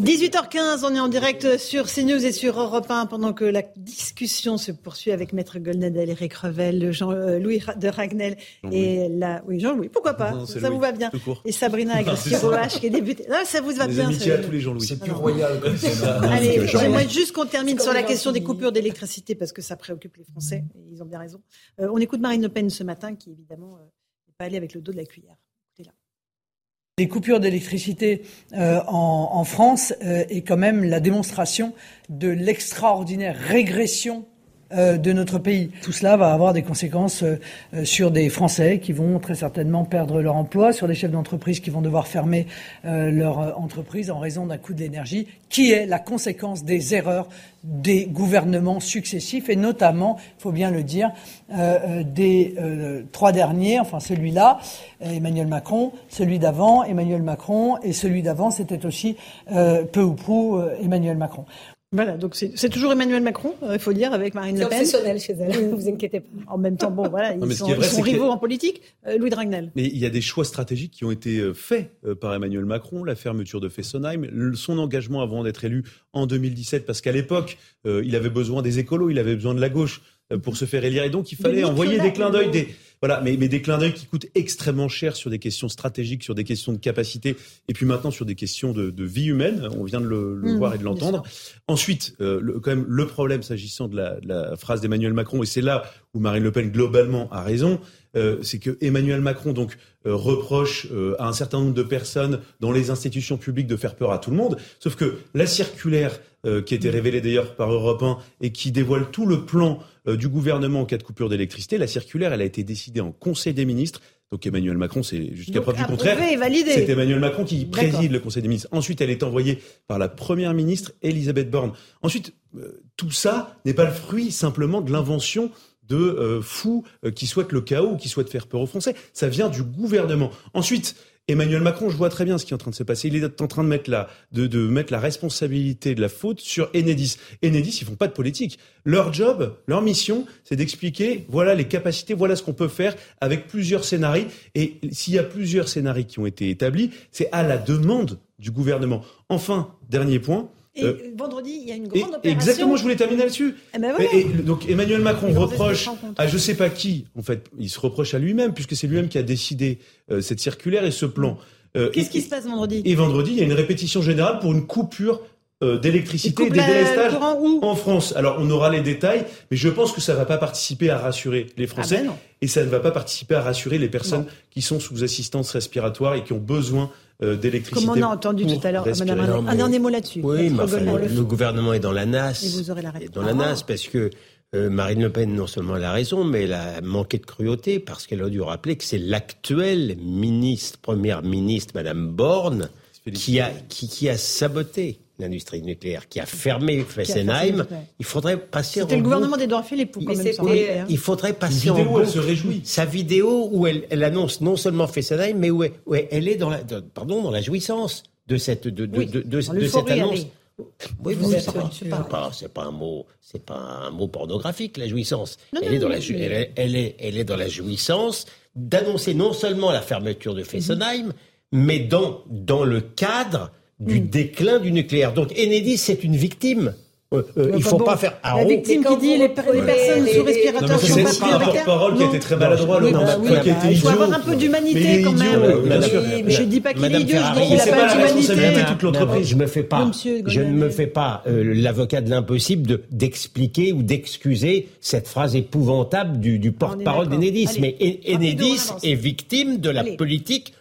18h15, on est en direct sur CNews et sur Europe 1 pendant que la discussion se poursuit avec Maître Goldnadel, Eric Revel, Jean-Louis euh, de Ragnel et la... Oui, Jean-Louis, pourquoi pas Ça vous va bien. Et Sabrina Agresti-Roach qui est débutée. Non, ça vous va bien. Amitié à tous les Jean-Louis. C'est plus royal comme ça. Allez, j'aimerais juste qu'on termine sur la question des coupures d'électricité parce que ça préoccupe les Français et ils ont bien raison. Euh, on écoute Marine Le Pen ce matin qui évidemment euh, n'est pas allée avec le dos de la cuillère. Les coupures d'électricité euh, en, France euh, est quand même la démonstration de l'extraordinaire régression de notre pays. Tout cela va avoir des conséquences euh, euh, sur des Français qui vont très certainement perdre leur emploi, sur des chefs d'entreprise qui vont devoir fermer leur entreprise en raison d'un coût de l'énergie, qui est la conséquence des erreurs des gouvernements successifs et notamment, il faut bien le dire, des trois derniers, enfin celui-là, Emmanuel Macron, celui d'avant, Emmanuel Macron, et celui d'avant, c'était aussi peu ou prou Emmanuel Macron. Voilà, donc c'est toujours Emmanuel Macron, euh, il faut dire, avec Marine Le Pen. C'est obsessionnel chez elle, ne vous inquiétez pas. En même temps, bon, voilà, ils sont, rivaux en politique. Euh, Louis Dragnel. Mais il y a des choix stratégiques qui ont été euh, faits par Emmanuel Macron, la fermeture de Fessenheim, son engagement avant d'être élu en 2017, parce qu'à l'époque, il avait besoin des écolos, il avait besoin de la gauche pour se faire élire. Et donc, il fallait envoyer des clins d'œil, des, voilà, mais, mais des clins d'œil qui coûtent extrêmement cher sur des questions stratégiques, sur des questions de capacité, et puis maintenant sur des questions de, de vie humaine. On vient de le, le mmh, voir et de l'entendre. Ensuite, euh, le, quand même, le problème s'agissant de la, de la phrase d'Emmanuel Macron, et c'est là où Marine Le Pen globalement a raison, euh, c'est que Emmanuel Macron donc euh, reproche euh, à un certain nombre de personnes dans les institutions publiques de faire peur à tout le monde. Sauf que la circulaire euh, qui était révélé d'ailleurs par Europe 1 et qui dévoile tout le plan euh, du gouvernement en cas de coupure d'électricité. La circulaire, elle a été décidée en Conseil des ministres. Donc Emmanuel Macron, c'est jusqu'à preuve du contraire. C'est Emmanuel Macron qui préside le Conseil des ministres. Ensuite, elle est envoyée par la Première ministre Elisabeth Borne. Ensuite, euh, tout ça n'est pas le fruit simplement de l'invention de euh, fous qui souhaitent le chaos, qui souhaitent faire peur aux Français. Ça vient du gouvernement. Ensuite, Emmanuel Macron, je vois très bien ce qui est en train de se passer. Il est en train de mettre la, de, de mettre la responsabilité de la faute sur Enedis. Enedis, ils font pas de politique. Leur job, leur mission, c'est d'expliquer, voilà les capacités, voilà ce qu'on peut faire avec plusieurs scénarios. Et s'il y a plusieurs scénarios qui ont été établis, c'est à la demande du gouvernement. Enfin, dernier point, et euh, vendredi, il y a une grande opération. Exactement, je voulais terminer là-dessus. Eh ben et, donc Emmanuel Macron reproche à je sais pas qui, en fait, il se reproche à lui-même puisque c'est lui-même qui a décidé euh, cette circulaire et ce plan. Euh, Qu'est-ce qui se passe vendredi? Et vendredi, il y a une répétition générale pour une coupure d'électricité des délestages en France. Alors on aura les détails, mais je pense que ça ne va pas participer à rassurer les ah Français ben et ça ne va pas participer à rassurer les personnes qui sont sous assistance respiratoire et qui ont besoin euh, d'électricité. Comme on a entendu tout à l'heure, Madame non, mais... Un dernier mot là-dessus. Oui, mais enfin, le, gouvernement est dans la nasse. Et vous aurez la réponse. Dans la ah. nasse, parce que euh, Marine Le Pen, non seulement elle a raison, mais elle a manqué de cruauté parce qu'elle a dû rappeler que c'est l'actuelle ministre, première ministre, Madame Borne, qui a saboté l'industrie nucléaire qui a fermé Fessenheim, il faudrait passer. C'était le gouvernement d'Edouard Philippe, pour Il faudrait passer en. Sa vidéo où elle, elle annonce non seulement Fessenheim, mais où elle, où elle est dans la, pardon, dans la jouissance de cette, de, de, de, cette annonce. Oui, c'est pas, pas, pas, un mot, c'est pas un mot pornographique la jouissance. Elle, est dans la elle, elle, est, dans la jouissance d'annoncer non seulement la fermeture de Fessenheim, mais dans dans le cadre du déclin du nucléaire. Donc Enedis, c'est une victime. Euh, euh, il faut pas faire. La ah, oh. victime qui dit les, les personnes les, sous respirateur sont pas prioritaires. parole qui était très maladroit, bah bah, bah Il faut avoir un peu d'humanité quand même. Je ne dis pas qu'il est idiot, je dis qu'il a pas d'humanité. toute l'entreprise. Je me fais pas. Je ne me fais pas euh, l'avocat de l'impossible d'expliquer ou d'excuser cette phrase épouvantable du porte-parole d'Enedis. Mais e- Enedis est victime de la politique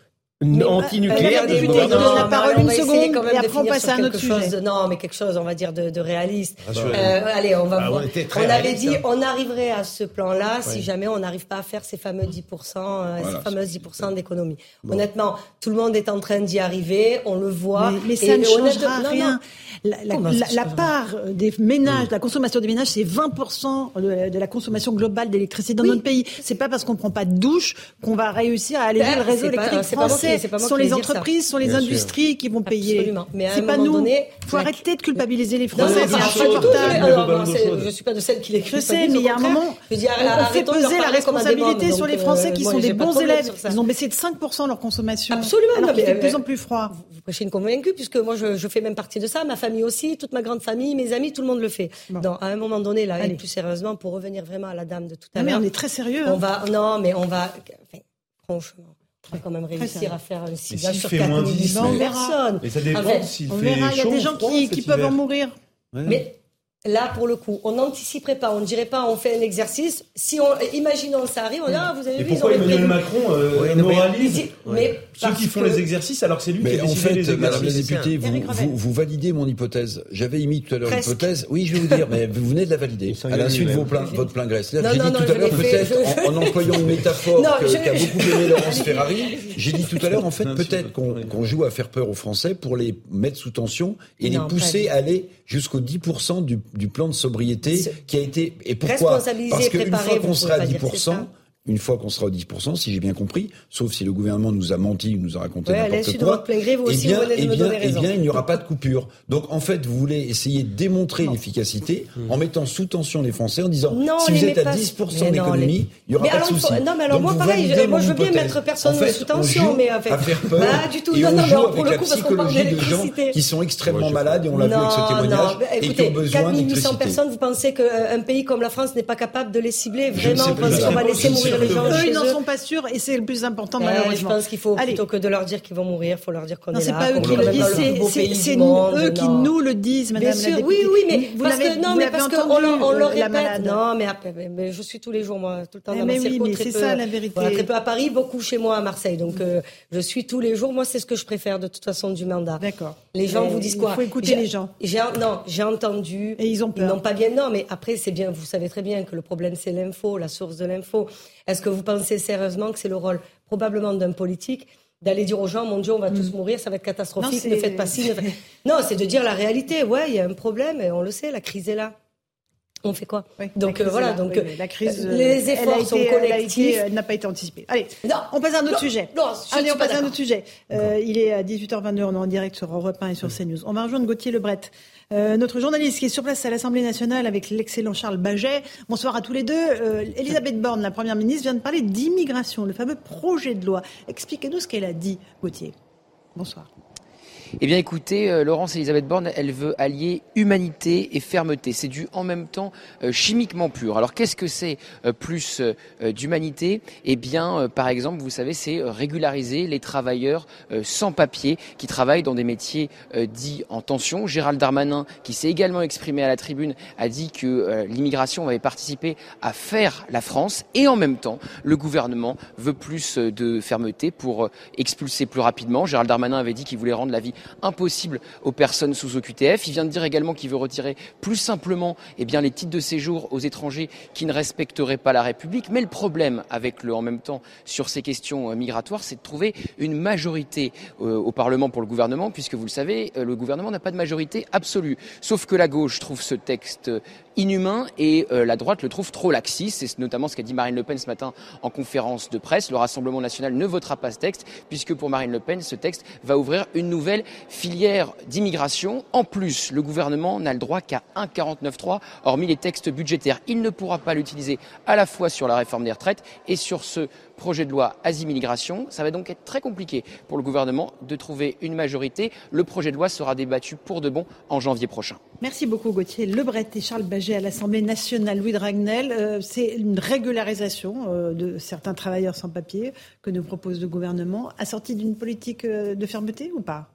antinucléaire. Euh, la parole une seconde quand même et après à autre. Chose non, mais quelque chose, on va dire, de, de réaliste. Euh, allez, on va. Ah, on, avait dit, hein. on arriverait à ce plan-là si jamais on n'arrive pas à faire ces fameux 10%, euh, ces fameuses 10% d'économie. Honnêtement, tout le monde est en train d'y arriver, on le voit. Mais, ça ne changera rien. La, part des ménages, mm. la consommation des ménages, c'est 20% de, la consommation globale d'électricité dans notre pays. C'est pas parce qu'on prend pas de douche qu'on va réussir à aller alléger bah, le réseau électrique français. Ce sont les entreprises, ce sont les industries qui vont payer. Absolument. Mais C'est pas nous. Il faut arrêter de culpabiliser les Français. C'est insupportable. Je ne suis pas de celle qui les culpabilise. Je sais, mais il y a un moment, on fait peser la responsabilité sur les euh, Français qui sont des bons élèves. Ils ont baissé de 5% leur consommation. Absolument. Alors qu'il fait de plus euh, en plus froid. Vous prêchez une convaincue, puisque moi, je fais même partie de ça. Ma famille aussi, toute ma grande famille, mes amis, tout le monde le fait. À un moment donné, là, plus sérieusement, pour revenir vraiment à la dame de tout à l'heure. Mais on est très sérieux. On hein. va, non, mais on va, enfin, franchement, va quand même réussir à faire un ciblage sur 4 millions de personnes. Mais ça dépend s'il fait chaud, Il y a des gens qui, peuvent en mourir. Mais Là, pour le coup, on n'anticiperait pas, on ne dirait pas, on fait un exercice. Si on, imaginons, ça arrive, on a, ah, vous avez et vu, pourquoi ils ont Emmanuel Macron euh, ouais, moralise mais, ceux qui font les exercices alors que c'est lui mais qui en fait, les Madame la députée, vous, vous, vous, validez mon hypothèse. J'avais émis tout à l'heure l'hypothèse. Oui, je vais vous dire, mais vous venez de la valider. À l'insu de votre plein gré. J'ai dit non, tout à l'heure, peut-être, en, employant une métaphore qu'a beaucoup aimé Laurence Ferrari, j'ai dit tout à l'heure, en fait, peut-être qu'on joue à faire peur aux Français pour les mettre sous tension et les pousser à aller jusqu'au 10% du du plan de sobriété qui a été et pourquoi? Parce qu'une fois qu'on sera à 10%, une fois qu'on sera aux 10%, si j'ai bien compris, sauf si le gouvernement nous a menti ou nous a raconté ouais, n'importe quoi, et eh bien, eh bien, et eh bien, il n'y aura pas de coupure. Donc en fait, vous voulez essayer de démontrer l'efficacité hmm. en mettant sous tension les Français en disant non, si vous êtes à 10% d'économie, il n'y aura pas de souci. Non, mais alors Donc moi, pareil, je, moi, je veux bien mettre personne sous tension, mais en fait, faire peur, du tout. Et non, non, joue avec pour le coup, la psychologie de gens qui sont extrêmement malades et on l'a vu avec ce témoignage et qui ont personnes, vous pensez qu'un pays comme la France n'est pas capable de les cibler vraiment parce qu'on va laisser mourir les gens eux, ils n'en sont pas sûrs et c'est le plus important Ouais, malheureusement. Je pense qu'il faut Allez. plutôt que de leur dire qu'ils vont mourir, il faut leur dire qu'on Non, est c'est là. pas eux qui le disent, c'est- eux qui nous le disent, Madame Bien la sûr, députée. oui, oui, mais vous parce l'avez- que non, mais parce qu'on entendu, le, on le la répète. Non, mais, après, mais- mais je suis tous les jours moi, tout le temps Eh dans ma circo, c'est ça, la vérité. très peu à Paris, beaucoup chez moi à Marseille. Donc euh, je suis tous les jours. Moi, c'est ce que je préfère de toute façon du mandat. D'accord. Les gens vous disent il quoi faut écouter les gens. j'ai- non, j'ai entendu. Et ils ont peur. Ils n'ont pas bien. Non, mais après, c'est bien. Vous savez très bien que le problème, c'est l'info, la source de l'info. Est-ce que vous pensez sérieusement que c'est le rôle probablement d'un politique d'aller dire aux gens, mon Dieu, on va tous mourir, ça va être catastrophique, ne faites pas ci. ne non, c'est de dire la réalité. Ouais, il y a un problème et on le sait, la crise est là. On fait quoi Donc euh, voilà, là. donc Oui, euh, la crise, euh, les elle a efforts été- sont elle collectifs. euh, n'a pas été anticipée. Allez, Non, on passe à un autre non, sujet. non, Allez, on pas passe à un autre sujet. Euh, il est à 18h22, on est en direct sur Europe 1 et sur CNews. On va rejoindre Gauthier Lebret, euh, notre journaliste qui est sur place à l'Assemblée nationale avec l'excellent Charles Baget. Bonsoir à tous les deux. Euh, Elisabeth Borne, la Première ministre, vient de parler d'immigration, le fameux projet de loi. Expliquez-nous ce qu'elle a dit, Gauthier. Bonsoir. Eh bien écoutez, euh, Laurence Elisabeth Borne, elle veut allier humanité et fermeté. C'est du en même temps euh, chimiquement pur. Alors qu'est-ce que c'est euh, plus euh, euh, d'humanité? Eh bien, euh, par exemple, vous savez, c'est régulariser les travailleurs sans papier qui travaillent dans des métiers dits en tension. Gérald Darmanin, qui s'est également exprimé à la tribune, a dit que l'immigration avait participé à faire la France et en même temps, le gouvernement veut plus de fermeté pour expulser plus rapidement. Gérald Darmanin avait dit qu'il voulait rendre la vie impossible aux personnes sous OQTF. Il vient de dire également qu'il veut retirer plus simplement eh bien, les titres de séjour aux étrangers qui ne respecteraient pas la République. Mais le problème avec le en même temps sur ces questions euh, migratoires, c'est de trouver une majorité euh, au Parlement pour le gouvernement, puisque vous le savez, euh, le gouvernement n'a pas de majorité absolue. Sauf que la gauche trouve ce texte inhumain et la droite le trouve trop laxiste. C'est notamment ce qu'a dit Marine Le Pen ce matin en conférence de presse. Le Rassemblement national ne votera pas ce texte, puisque pour Marine Le Pen, ce texte va ouvrir une nouvelle filière d'immigration. En plus, le gouvernement n'a le droit qu'à 1,49.3, hormis les textes budgétaires. Il ne pourra pas l'utiliser à la fois sur la réforme des retraites et sur ce projet de loi asile-immigration. Ça va donc être très compliqué pour le gouvernement de trouver une majorité. Le projet de loi sera débattu pour de bon en janvier prochain. Merci beaucoup Gauthier Lebret et Charles Baget à l'Assemblée nationale. Louis Dragnel, euh, c'est une régularisation euh, de certains travailleurs sans papier que nous propose le gouvernement, assortie d'une politique euh, de fermeté ou pas?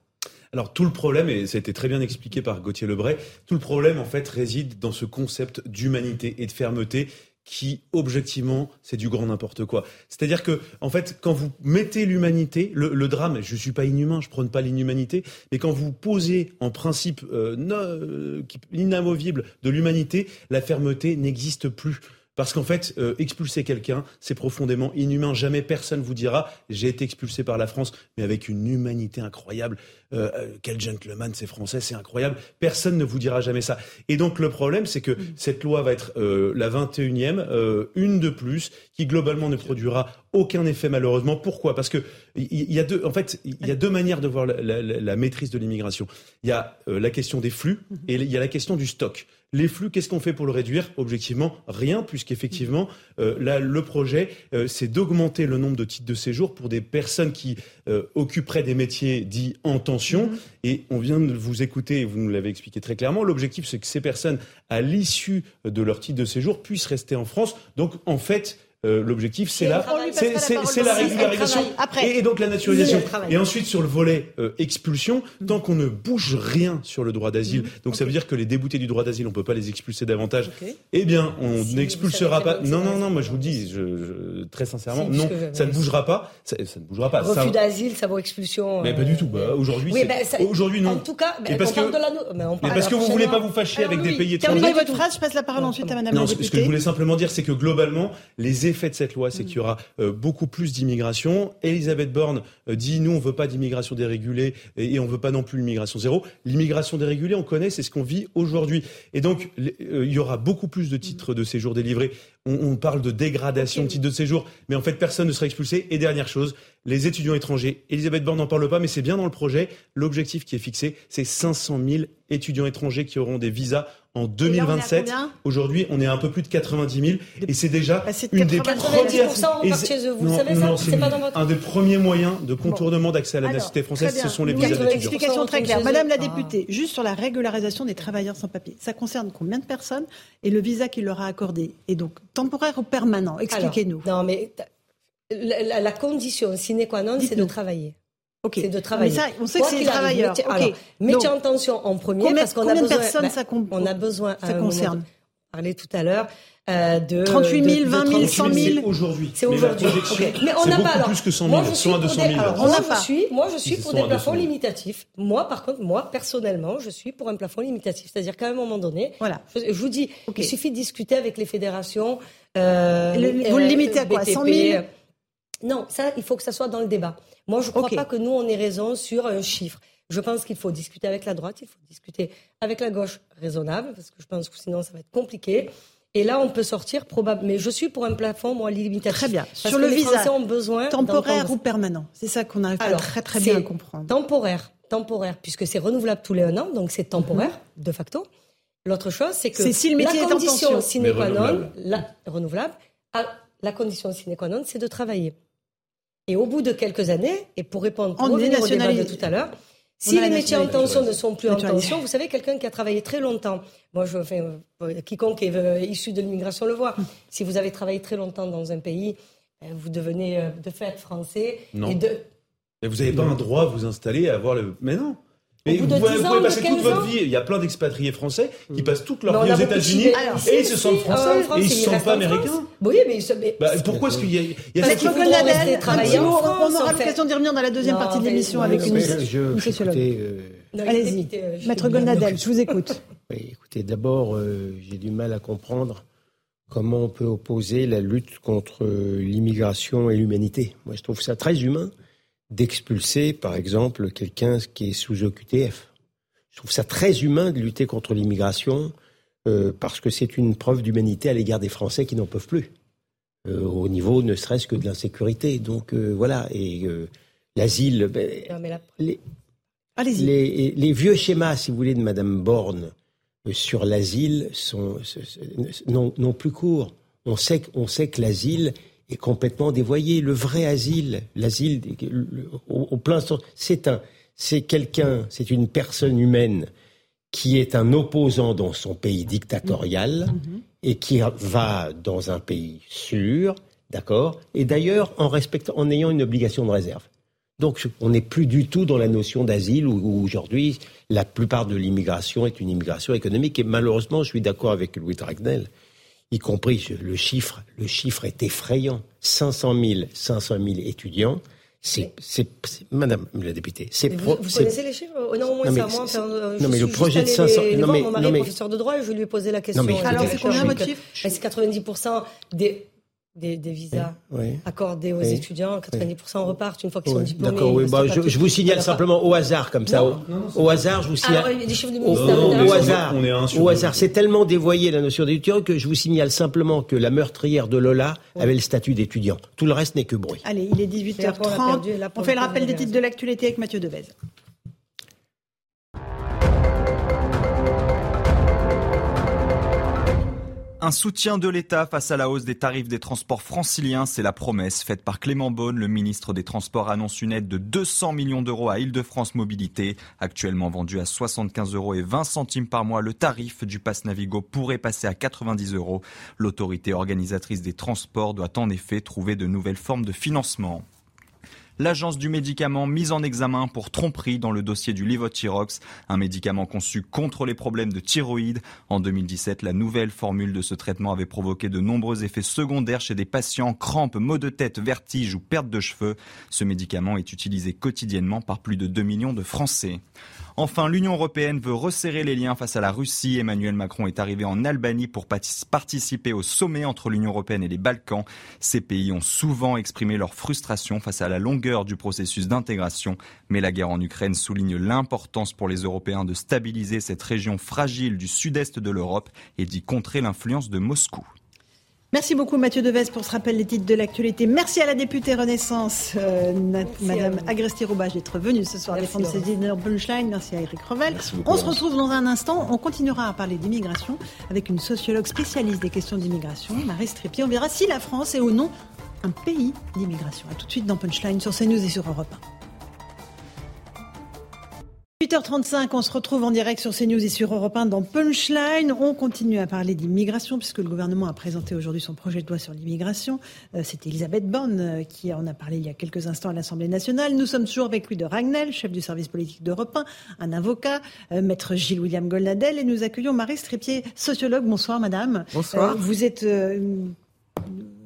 Alors tout le problème, et ça a été très bien expliqué par Gauthier Lebray, tout le problème en fait réside dans ce concept d'humanité et de fermeté qui, objectivement, c'est du grand n'importe quoi. C'est-à-dire que, en fait, quand vous mettez l'humanité, le, drame, je suis pas inhumain, je prône pas l'inhumanité, mais quand vous posez en principe euh, euh, inamovible de l'humanité, la fermeté n'existe plus. Parce qu'en fait, euh, expulser quelqu'un, c'est profondément inhumain. Jamais personne vous dira j'ai été expulsé par la France, mais avec une humanité incroyable. Euh, euh, quel gentleman, c'est français, c'est incroyable. Personne ne vous dira jamais ça. Et donc le problème, c'est que cette loi va être euh, la 21e, euh, une de plus, qui globalement ne produira aucun effet malheureusement. Pourquoi? Parce que il y, a deux, en fait, il y a deux manières de voir la, la- la- la maîtrise de l'immigration. Il y a euh, la question des flux et il y a la question du stock. Les flux, qu'est-ce qu'on fait pour le réduire? Objectivement, rien, puisqu'effectivement, euh, là, le projet, euh, c'est d'augmenter le nombre de titres de séjour pour des personnes qui euh, occuperaient des métiers dits en tension. Et on vient de vous écouter, vous nous l'avez expliqué très clairement, l'objectif, c'est que ces personnes, à l'issue de leur titre de séjour, puissent rester en France. Donc, en fait, euh, l'objectif, c'est la, c'est- la c'est régularisation et, et donc la naturalisation. Et ensuite, sur le volet euh, expulsion, tant qu'on ne bouge rien sur le droit d'asile, donc ça veut dire que les déboutés du droit d'asile, on peut pas les expulser davantage. Eh bien, on n'expulsera pas. Non, non, non. Moi, je vous le dis, je, je- très sincèrement, Si, non, ça ne bougera pas. Ça, ça ne bougera pas. Refus d'asile, ça vaut expulsion. mais euh, pas du tout. Bah, aujourd'hui, Oui, ça- aujourd'hui non. En tout cas, ben, Et parce que- mais Mais parce que vous voulez pas vous fâcher loi. avec des pays étrangers. Terminez votre phrase, je passe la parole ensuite à Madame Non, la ce ce que députée. je voulais simplement dire, c'est que globalement, les effets de cette loi, c'est qu'il y aura euh, beaucoup plus d'immigration. Elisabeth Borne euh, dit nous, on veut pas d'immigration dérégulée et, on veut pas non plus l'immigration zéro. L'immigration dérégulée, on connaît, c'est ce qu'on vit aujourd'hui. Et donc, euh, il y aura beaucoup plus de titres de séjour délivrés. On, on parle de dégradation de titres de séjour, mais en fait, personne ne sera expulsé. Et dernière chose, les étudiants étrangers. Elisabeth Borne n'en parle pas, mais c'est bien dans le projet. L'objectif qui est fixé, c'est 500 000 étudiants étrangers qui auront des visas en 2027. combien Aujourd'hui, on est à un peu plus de 90 000 et c'est déjà Bah, une des 90 premières. 90% repartent et c'est- chez eux. Vous non, savez non, ça C'est c'est pas dans votre- un des premiers moyens de contournement d'accès à la nationalité française, ce sont les visas d'étudiants. Explication très claire. Madame la Ah. députée, juste sur la régularisation des travailleurs sans papier, ça concerne combien de personnes et le visa qu'il leur a accordé est donc temporaire ou permanent? Expliquez-nous. Non, mais la, la- la condition sine qua non, c'est de travailler. Ok. C'est de travailler. Mais ça, on sait Quoi que c'est les travailleurs. mettez- Ok. alors, mettez Donc, en tension en premier combien- parce qu'on a combien de besoin. personnes bah, ça On a besoin. ça concerne de- On parlait tout à l'heure euh, de 38 000, de- de 20 000, 38 100 000. C'est aujourd'hui. C'est Mais aujourd'hui. projection, Ok. Mais on n'a pas alors. plus que 100 Moi, 000. je suis 100 à pour 200 des- 000. alors, On moi, n'a je pas. suis, moi, je suis pour des plafonds 200 000. limitatifs. Moi, par contre, moi, personnellement, je suis pour un plafond limitatif. C'est-à-dire qu'à un moment donné, Voilà. je, je vous dis, il suffit de discuter avec les fédérations. euh, Le- vous le limitez à quoi, BTP, 100 000? Non, ça, il faut que ça soit dans le débat. Moi, je ne crois pas que nous, on ait raison sur un chiffre. Je pense qu'il faut discuter avec la droite, il faut discuter avec la gauche raisonnable, parce que je pense que sinon, ça va être compliqué. Et là, on peut sortir probablement. Mais je suis pour un plafond, moi, limitatif. Très bien. Parce Sur que le visa, ont besoin temporaire ou permanent C'est ça qu'on arrive Alors, très très bien à comprendre. Temporaire, temporaire, puisque c'est renouvelable tous les un an, donc c'est temporaire, de facto. L'autre chose, c'est que Mhm. C'est si le métier est la condition tension. sine qua non, renouvelable. la, renouvelable, la condition sine qua non, c'est de travailler. Et au bout de quelques années, et pour répondre, pour On revenir au débat de tout à l'heure, si les métiers en tension ne sont plus en tension, vous savez, quelqu'un qui a travaillé très longtemps, moi, je, enfin, euh, quiconque est euh, issu de l'immigration le voit, si vous avez travaillé très longtemps dans un pays, euh, vous devenez euh, de fait français. Non. Et de, Mais vous n'avez pas un droit à vous installer, à avoir le. Mais non. Mais vous, pouvez- 10 vous ans, pouvez de passer toute 15 votre vie. Il y a plein d'expatriés français qui passent toute leur vie aux États-Unis et ils se sentent en français France, et ils se sentent pas américains. Oui, mais, ils se- mais- Bah, pourquoi est-ce qu'il y a, il y a on aura l'occasion d'y revenir dans la deuxième partie de l'émission avec une, sociologue. euh, Allez-y, euh, je- Maître Gonadel, je vous écoute. Écoutez, d'abord, euh, j'ai du mal à comprendre comment on peut opposer la lutte contre euh, l'immigration et l'humanité. Moi, je trouve ça très humain d'expulser, par exemple, quelqu'un qui est sous OQTF. Je trouve ça très humain de lutter contre l'immigration euh, parce que c'est une preuve d'humanité à l'égard des Français qui n'en peuvent plus, euh, au niveau ne serait-ce que de l'insécurité. Donc euh, voilà, et l'asile, ben, là- les, les, les vieux schémas, si vous voulez, de Madame Borne sur l'asile sont, n'ont plus cours. On sait, on sait que l'asile est complètement dévoyé. Le vrai asile, l'asile le- le- au, au plein sens, c'est un, c'est quelqu'un, c'est une personne humaine qui est un opposant dans son pays dictatorial et qui va dans un pays sûr, d'accord, et d'ailleurs en respectant, en ayant une obligation de réserve. Donc on n'est plus du tout dans la notion d'asile où, où aujourd'hui la plupart de l'immigration est une immigration économique et malheureusement je suis d'accord avec Louis Dragnel, y compris le chiffre, le chiffre est effrayant, 500 000, 500 000 étudiants, c'est, Madame la députée, c'est pro- vous, vous connaissez les chiffres? Oh, Non, moi, Non, mais ça, moi, c'est- enfin, euh, non, mais le projet de allée 500 les- les non, voir. mais- Mon mari non, est professeur de droit et je lui ai posé la question. mais Alors, c'est combien, votre chiffre? C'est 90% des, des, des visas Oui. accordés aux Oui. étudiants. 90% repartent une fois qu'ils sont diplômés. D'accord, oui, bah, je, vous signale simplement au hasard, comme ça. Non, au, au hasard, je vous signale. Alors, il y a des chiffres du Au, ministère hasard, au hasard, c'est tellement dévoyé la notion d'étudiant que je vous signale simplement que la meurtrière de Lola avait le statut d'étudiant. Tout le reste n'est que bruit. Allez, il est Et après, on a 18h30. perdu, et là, pour On fait le rappel des titres de l'actualité avec Mathieu Devez. Un soutien de l'État face à la hausse des tarifs des transports franciliens, c'est la promesse faite par Clément Beaune. Le ministre des Transports annonce une aide de 200 millions d'euros à Île-de-France Mobilité. Actuellement vendu à 75 euros et 20 centimes par mois, le tarif du pass Navigo pourrait passer à 90 euros. L'autorité organisatrice des transports doit en effet trouver de nouvelles formes de financement. L'agence du médicament mise en examen pour tromperie dans le dossier du Levothyrox, un médicament conçu contre les problèmes de thyroïde. En 2017, la nouvelle formule de ce traitement avait provoqué de nombreux effets secondaires chez des patients, crampes, maux de tête, vertiges ou perte de cheveux. Ce médicament est utilisé quotidiennement par plus de 2 millions de Français. Enfin, l'Union européenne veut resserrer les liens face à la Russie. Emmanuel Macron est arrivé en Albanie pour participer au sommet entre l'Union européenne et les Balkans. Ces pays ont souvent exprimé leur frustration face à la longueur du processus d'intégration, mais la guerre en Ukraine souligne l'importance pour les Européens de stabiliser cette région fragile du sud-est de l'Europe et d'y contrer l'influence de Moscou. Merci beaucoup Mathieu Deves pour ce rappel des titres de l'actualité. Merci à la députée Renaissance, euh, Madame Agresti-Roubache, d'être venue ce soir défendre ses idées punchline. Merci à Eric Revel. On se retrouve dans un instant. On continuera à parler d'immigration avec une sociologue spécialiste des questions d'immigration, Marie Strépy. On verra si la France est ou non un pays d'immigration. A tout de suite dans Punchline sur CNews et sur Europe 1. 8h35, on se retrouve en direct sur CNews et sur Europe 1 dans Punchline. On continue à parler d'immigration puisque le gouvernement a présenté aujourd'hui son projet de loi sur l'immigration. Euh, c'est Elisabeth Borne euh, qui en a parlé il y a quelques instants à l'Assemblée nationale. Nous sommes toujours avec lui de Ragnel, chef du service politique d'Europe 1, un avocat, euh, maître Gilles-William Goldadel et nous accueillons Marie Strépied, sociologue. Bonsoir madame. Bonsoir. vous êtes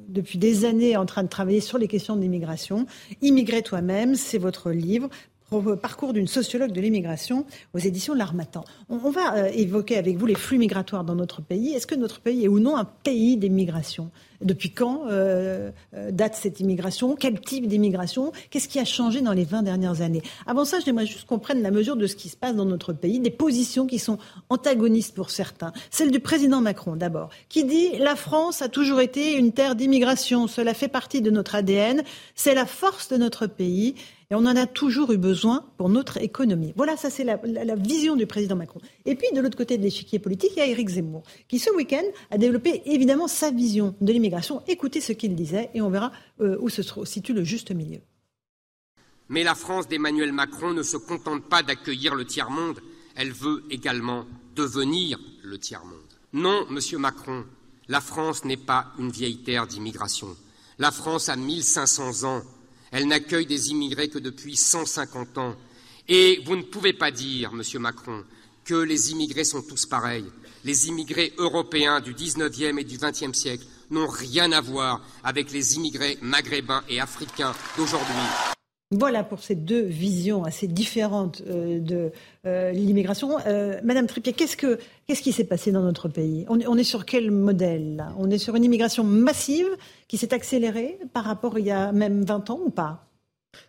depuis des années en train de travailler sur les questions d'immigration. Immigrer toi-même, c'est votre livre parcours d'une sociologue de l'immigration aux éditions L'Armatan. On, va euh, évoquer avec vous les flux migratoires dans notre pays. Est-ce que notre pays est ou non un pays d'immigration Depuis quand euh, euh, date cette immigration? Quel type d'immigration? Qu'est-ce qui a changé dans les 20 dernières années? Avant ça, j'aimerais juste qu'on prenne la mesure de ce qui se passe dans notre pays, des positions qui sont antagonistes pour certains. Celle du président Macron, d'abord, qui dit « La France a toujours été une terre d'immigration. Cela fait partie de notre ADN. C'est la force de notre pays. » Et on en a toujours eu besoin pour notre économie. Voilà, ça c'est la, vision du président Macron. Et puis de l'autre côté de l'échiquier politique, il y a Éric Zemmour, qui ce week-end a développé évidemment sa vision de l'immigration. Écoutez ce qu'il disait et on verra euh, où se situe le juste milieu. Mais la France d'Emmanuel Macron ne se contente pas d'accueillir le tiers-monde, elle veut également devenir le tiers-monde. Non, monsieur Macron, la France n'est pas une vieille terre d'immigration. La France a 1500 ans elle n'accueille des immigrés que depuis 150 ans. Et vous ne pouvez pas dire, Monsieur Macron, que les immigrés sont tous pareils. Les immigrés européens du XIXe et du XXe siècle n'ont rien à voir avec les immigrés maghrébins et africains d'aujourd'hui. Voilà pour ces deux visions assez différentes euh, de euh, l'immigration. Euh, Madame Tripier, qu'est-ce, que, qu'est-ce qui s'est passé dans notre pays? On, est sur quel modèle On est sur une immigration massive qui s'est accélérée par rapport il y a même 20 ans ou pas?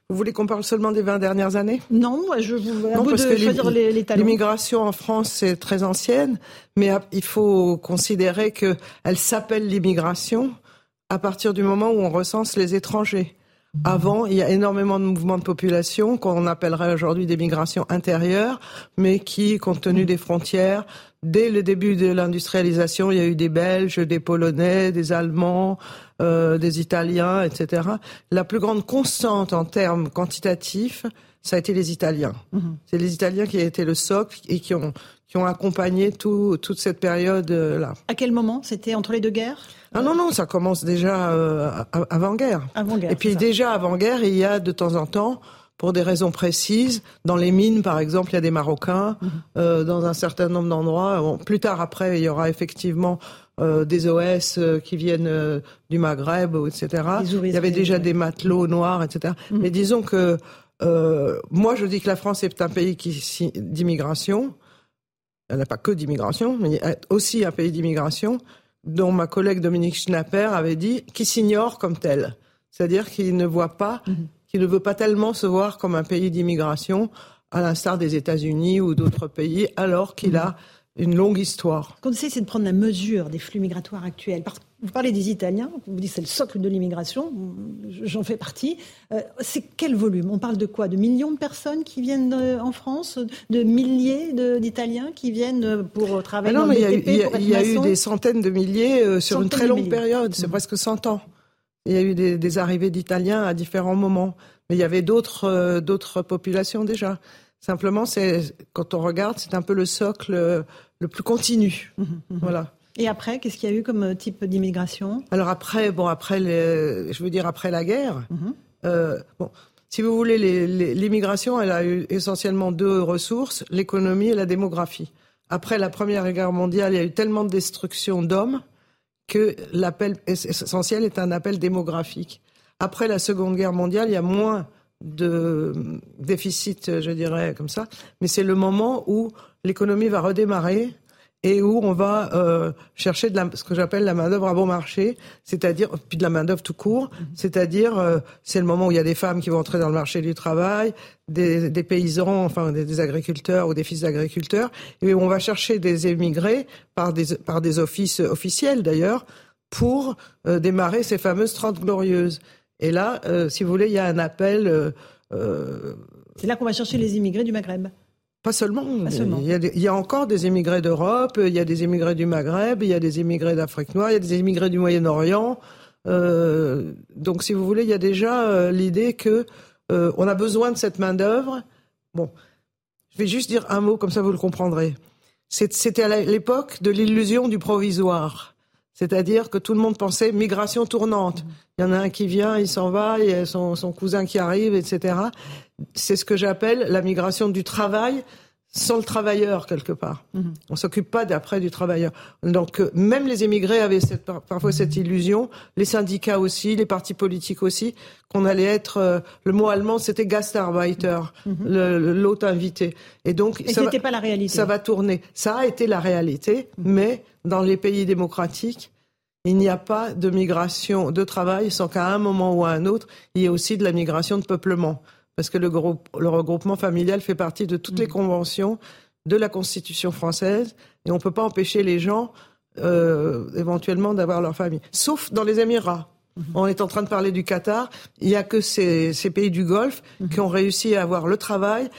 Vous voulez qu'on parle seulement des 20 dernières années? Non, moi je vous non, parce de choisir les, les L'immigration en France est très ancienne, mais il faut considérer qu'elle s'appelle l'immigration à partir du moment où on recense les étrangers. Avant, il y a énormément de mouvements de population qu'on appellerait aujourd'hui des migrations intérieures, mais qui, compte tenu des frontières, dès le début de l'industrialisation, il y a eu des Belges, des Polonais, des Allemands, euh, des Italiens, etc. La plus grande constante en termes quantitatifs, ça a été les Italiens. Mhm. C'est les Italiens qui ont été le socle et qui ont, qui ont accompagné tout, toute cette période-là. À quel moment C'était entre les deux guerres? Ah non, non, ça commence déjà euh, avant-guerre. Avant-guerre. Et puis déjà avant-guerre, il y a de temps en temps, pour des raisons précises, dans les mines par exemple, il y a des Marocains, mhm. euh, dans un certain nombre d'endroits. plus tard après, il y aura effectivement euh, des OS euh, qui viennent euh, du Maghreb, etc. Il y avait déjà des matelots noirs, etc. Mhm. Mais disons que moi, je dis que la France est un pays qui d'immigration. Elle n'a pas que d'immigration, mais aussi un pays d'immigration dont ma collègue Dominique Schnapper avait dit, qui s'ignore comme tel. C'est-à-dire qu'il ne voit pas, mhm. qu'il ne veut pas tellement se voir comme un pays d'immigration, à l'instar des États-Unis ou d'autres pays, alors qu'il a une longue histoire. Ce qu'on essaie, c'est de prendre la mesure des flux migratoires actuels. vous parlez des Italiens, vous dites c'est le socle de l'immigration, j'en fais partie. Euh, c'est quel volume? On parle de quoi? De millions de personnes qui viennent euh, en France? De milliers d'Italiens qui viennent euh, pour travailler ah non, dans mais BTP, Il y a, eu, des centaines de milliers sur une très longue période, c'est mmh. presque 100 ans. Il y a eu des, des arrivées d'Italiens à différents moments. Mais il y avait d'autres d'autres populations déjà. Simplement, c'est quand on regarde, c'est un peu le socle euh, le plus continu. Mmh, mmh, mmh. Voilà. Et après, qu'est-ce qu'il y a eu comme euh, type d'immigration? Alors après, bon, après, les, je veux dire après la guerre. Euh, bon, si vous voulez, l'immigration, elle a eu essentiellement deux ressources l'économie et la démographie. Après la Première Guerre mondiale, il y a eu tellement de destruction d'hommes que l'appel essentiel est un appel démographique. Après la Seconde Guerre mondiale, il y a moins de déficit, je dirais comme ça, mais c'est le moment où l'économie va redémarrer et où on va euh, chercher de la, ce que j'appelle la main d'œuvre à bon marché, c'est-à-dire puis de la main d'œuvre tout court, mhm. c'est-à-dire euh, c'est le moment où il y a des femmes qui vont entrer dans le marché du travail, des, des paysans, enfin des, des, agriculteurs ou des fils d'agriculteurs, et on va chercher des émigrés par des par des offices officiels d'ailleurs pour euh, démarrer ces fameuses 30 glorieuses. Et là, euh, si vous voulez, il y a un appel. Euh, euh, C'est là qu'on va chercher les immigrés du Maghreb. pas seulement. Pas seulement. Il, y a des- il y a encore des immigrés d'Europe, il y a des immigrés du Maghreb, il y a des immigrés d'Afrique noire, il y a des immigrés du Moyen-Orient. Euh, donc, si vous voulez, il y a déjà l'idée que on a besoin de cette main d'œuvre. Bon, je vais juste dire un mot comme ça vous le comprendrez. C'était à l'époque de l'illusion du provisoire. C'est-à-dire que tout le monde pensait migration tournante. Il y en a un qui vient, il s'en va, il y a son, cousin qui arrive, etc. C'est ce que j'appelle la migration du travail sans le travailleur quelque part. On s'occupe pas d'après du travailleur. Donc euh, même les émigrés avaient cette, parfois cette illusion, les syndicats aussi, les partis politiques aussi, qu'on allait être euh, le mot allemand c'était Gastarbeiter, le- l'hôte invité. Et donc Et ça va- pas la réalité. Ça va tourner. Ça a été la réalité, mais dans les pays démocratiques, il n'y a pas de migration de travail sans qu'à un moment ou à un autre, il y ait aussi de la migration de peuplement. Parce que le, groupe, le regroupement familial fait partie de toutes les conventions de la Constitution française et on ne peut pas empêcher les gens euh, éventuellement d'avoir leur famille. Sauf dans les Émirats. On est en train de parler du Qatar. Il n'y a que ces, ces pays du Golfe qui ont réussi à avoir le travail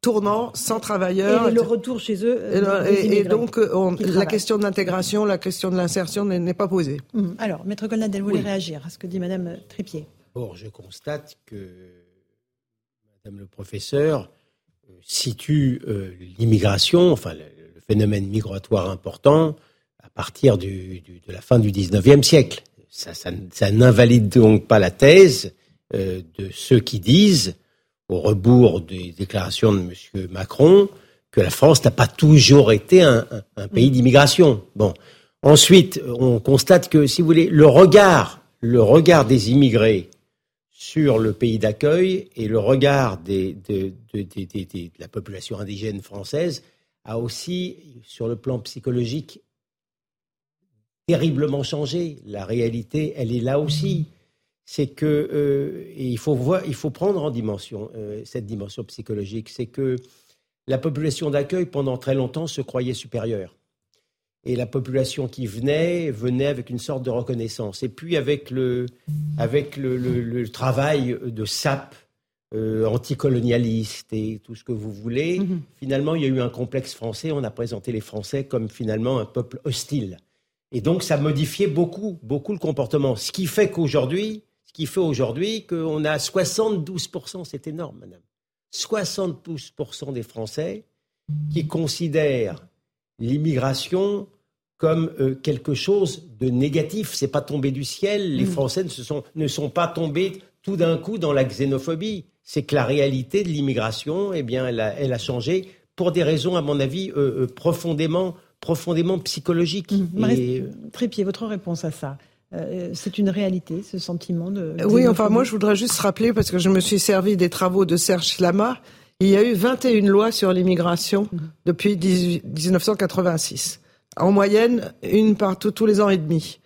tournant, sans travailleurs. Et le retour chez eux. Et, euh, et- donc, euh, on- la question de l'intégration, la question de l'insertion n'est pas posée. Hum, Alors, Maître Golnadel, vous voulez Oui. réagir à ce que dit Madame Trépied Or, je constate que Madame le professeur euh, situe euh, l'immigration, enfin le, le phénomène migratoire important, à partir du- du- de la fin du 19e siècle. Ça, ça, ça n'invalide donc pas la thèse euh, de ceux qui disent, au rebours des déclarations de M. Macron, que la France n'a pas toujours été un, un- un pays d'immigration. Bon. Ensuite, on constate que, si vous voulez, le regard, le regard des immigrés sur le pays d'accueil et le regard de, la population indigène française a aussi, sur le plan psychologique, terriblement changé. La réalité, elle est là aussi. C'est que euh, il faut voir, il faut prendre en dimension euh, cette dimension psychologique. C'est que la population d'accueil pendant très longtemps se croyait supérieure. Et la population qui venait venait avec une sorte de reconnaissance. Et puis avec le, avec le, le- le travail de SAP euh, anticolonialiste et tout ce que vous voulez, finalement il y a eu un complexe français. On a présenté les Français comme finalement un peuple hostile. Et donc ça modifiait beaucoup, beaucoup le comportement. Ce qui fait qu'aujourd'hui, ce qui fait aujourd'hui qu'on a 72%, c'est énorme, madame. 72% des Français qui considèrent l'immigration comme euh, quelque chose de négatif. C'est pas tombé du ciel. Les Français ne, se sont, ne sont pas tombés tout d'un coup dans la xénophobie. C'est que la réalité de l'immigration, eh bien, elle a, elle a changé pour des raisons, à mon avis, euh, euh, profondément, profondément psychologiques. Marie Et, Trépied, votre réponse à ça Euh, C'est une réalité, ce sentiment de. Oui, enfin, moi, je voudrais juste rappeler, parce que je me suis servi des travaux de Serge Slama, il y a eu 21 lois sur l'immigration depuis 18 1986. En moyenne, une par tout- tous les ans et demi.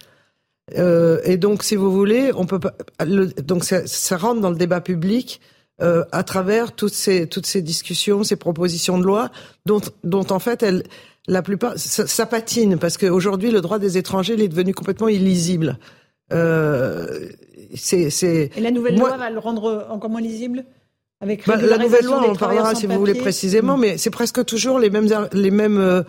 Euh, et donc, si vous voulez, on peut pas. le- donc, ça, ça rentre dans le débat public euh, à travers toutes ces toutes ces discussions, ces propositions de loi, dont dont en fait, elle, la plupart, ça, ça patine parce qu'aujourd'hui, le droit des étrangers il est devenu complètement illisible. Euh, c'est c'est. Et la nouvelle moi- loi va le rendre encore moins lisible? Avec bah, la nouvelle loi, on parlera si vous voulez précisément, mais c'est presque toujours les mêmes ar- les mêmes euh,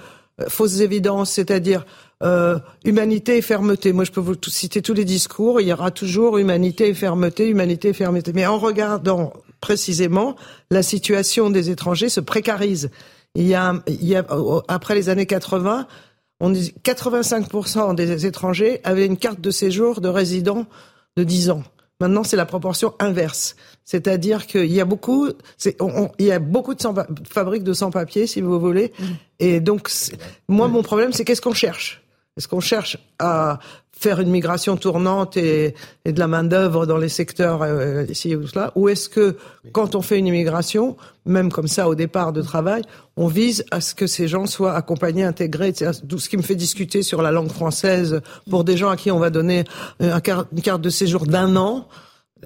fausses évidences, c'est-à-dire euh, humanité et fermeté. Moi, je peux vous citer tous les discours. Il y aura toujours humanité et fermeté, humanité et fermeté. Mais en regardant précisément, la situation des étrangers se précarise. Il y a, un- il y a après les années 80, on dit 85% des étrangers avaient une carte de séjour de résident de 10 ans. Maintenant, c'est la proportion inverse. C'est-à-dire qu'il y a beaucoup, c'est, on- on- il y a beaucoup de sans- fabriques de sans-papiers, si vous voulez. Et donc, moi, mon problème, c'est qu'est-ce qu'on cherche? Est-ce qu'on cherche à faire une migration tournante et, de la main-d'œuvre dans les secteurs euh, ici ou là Ou est-ce que, quand on fait une immigration, même comme ça au départ de travail, on vise à ce que ces gens soient accompagnés, intégrés. Tout ce qui me fait discuter sur la langue française pour des gens à qui on va donner carte- une carte de séjour d'un an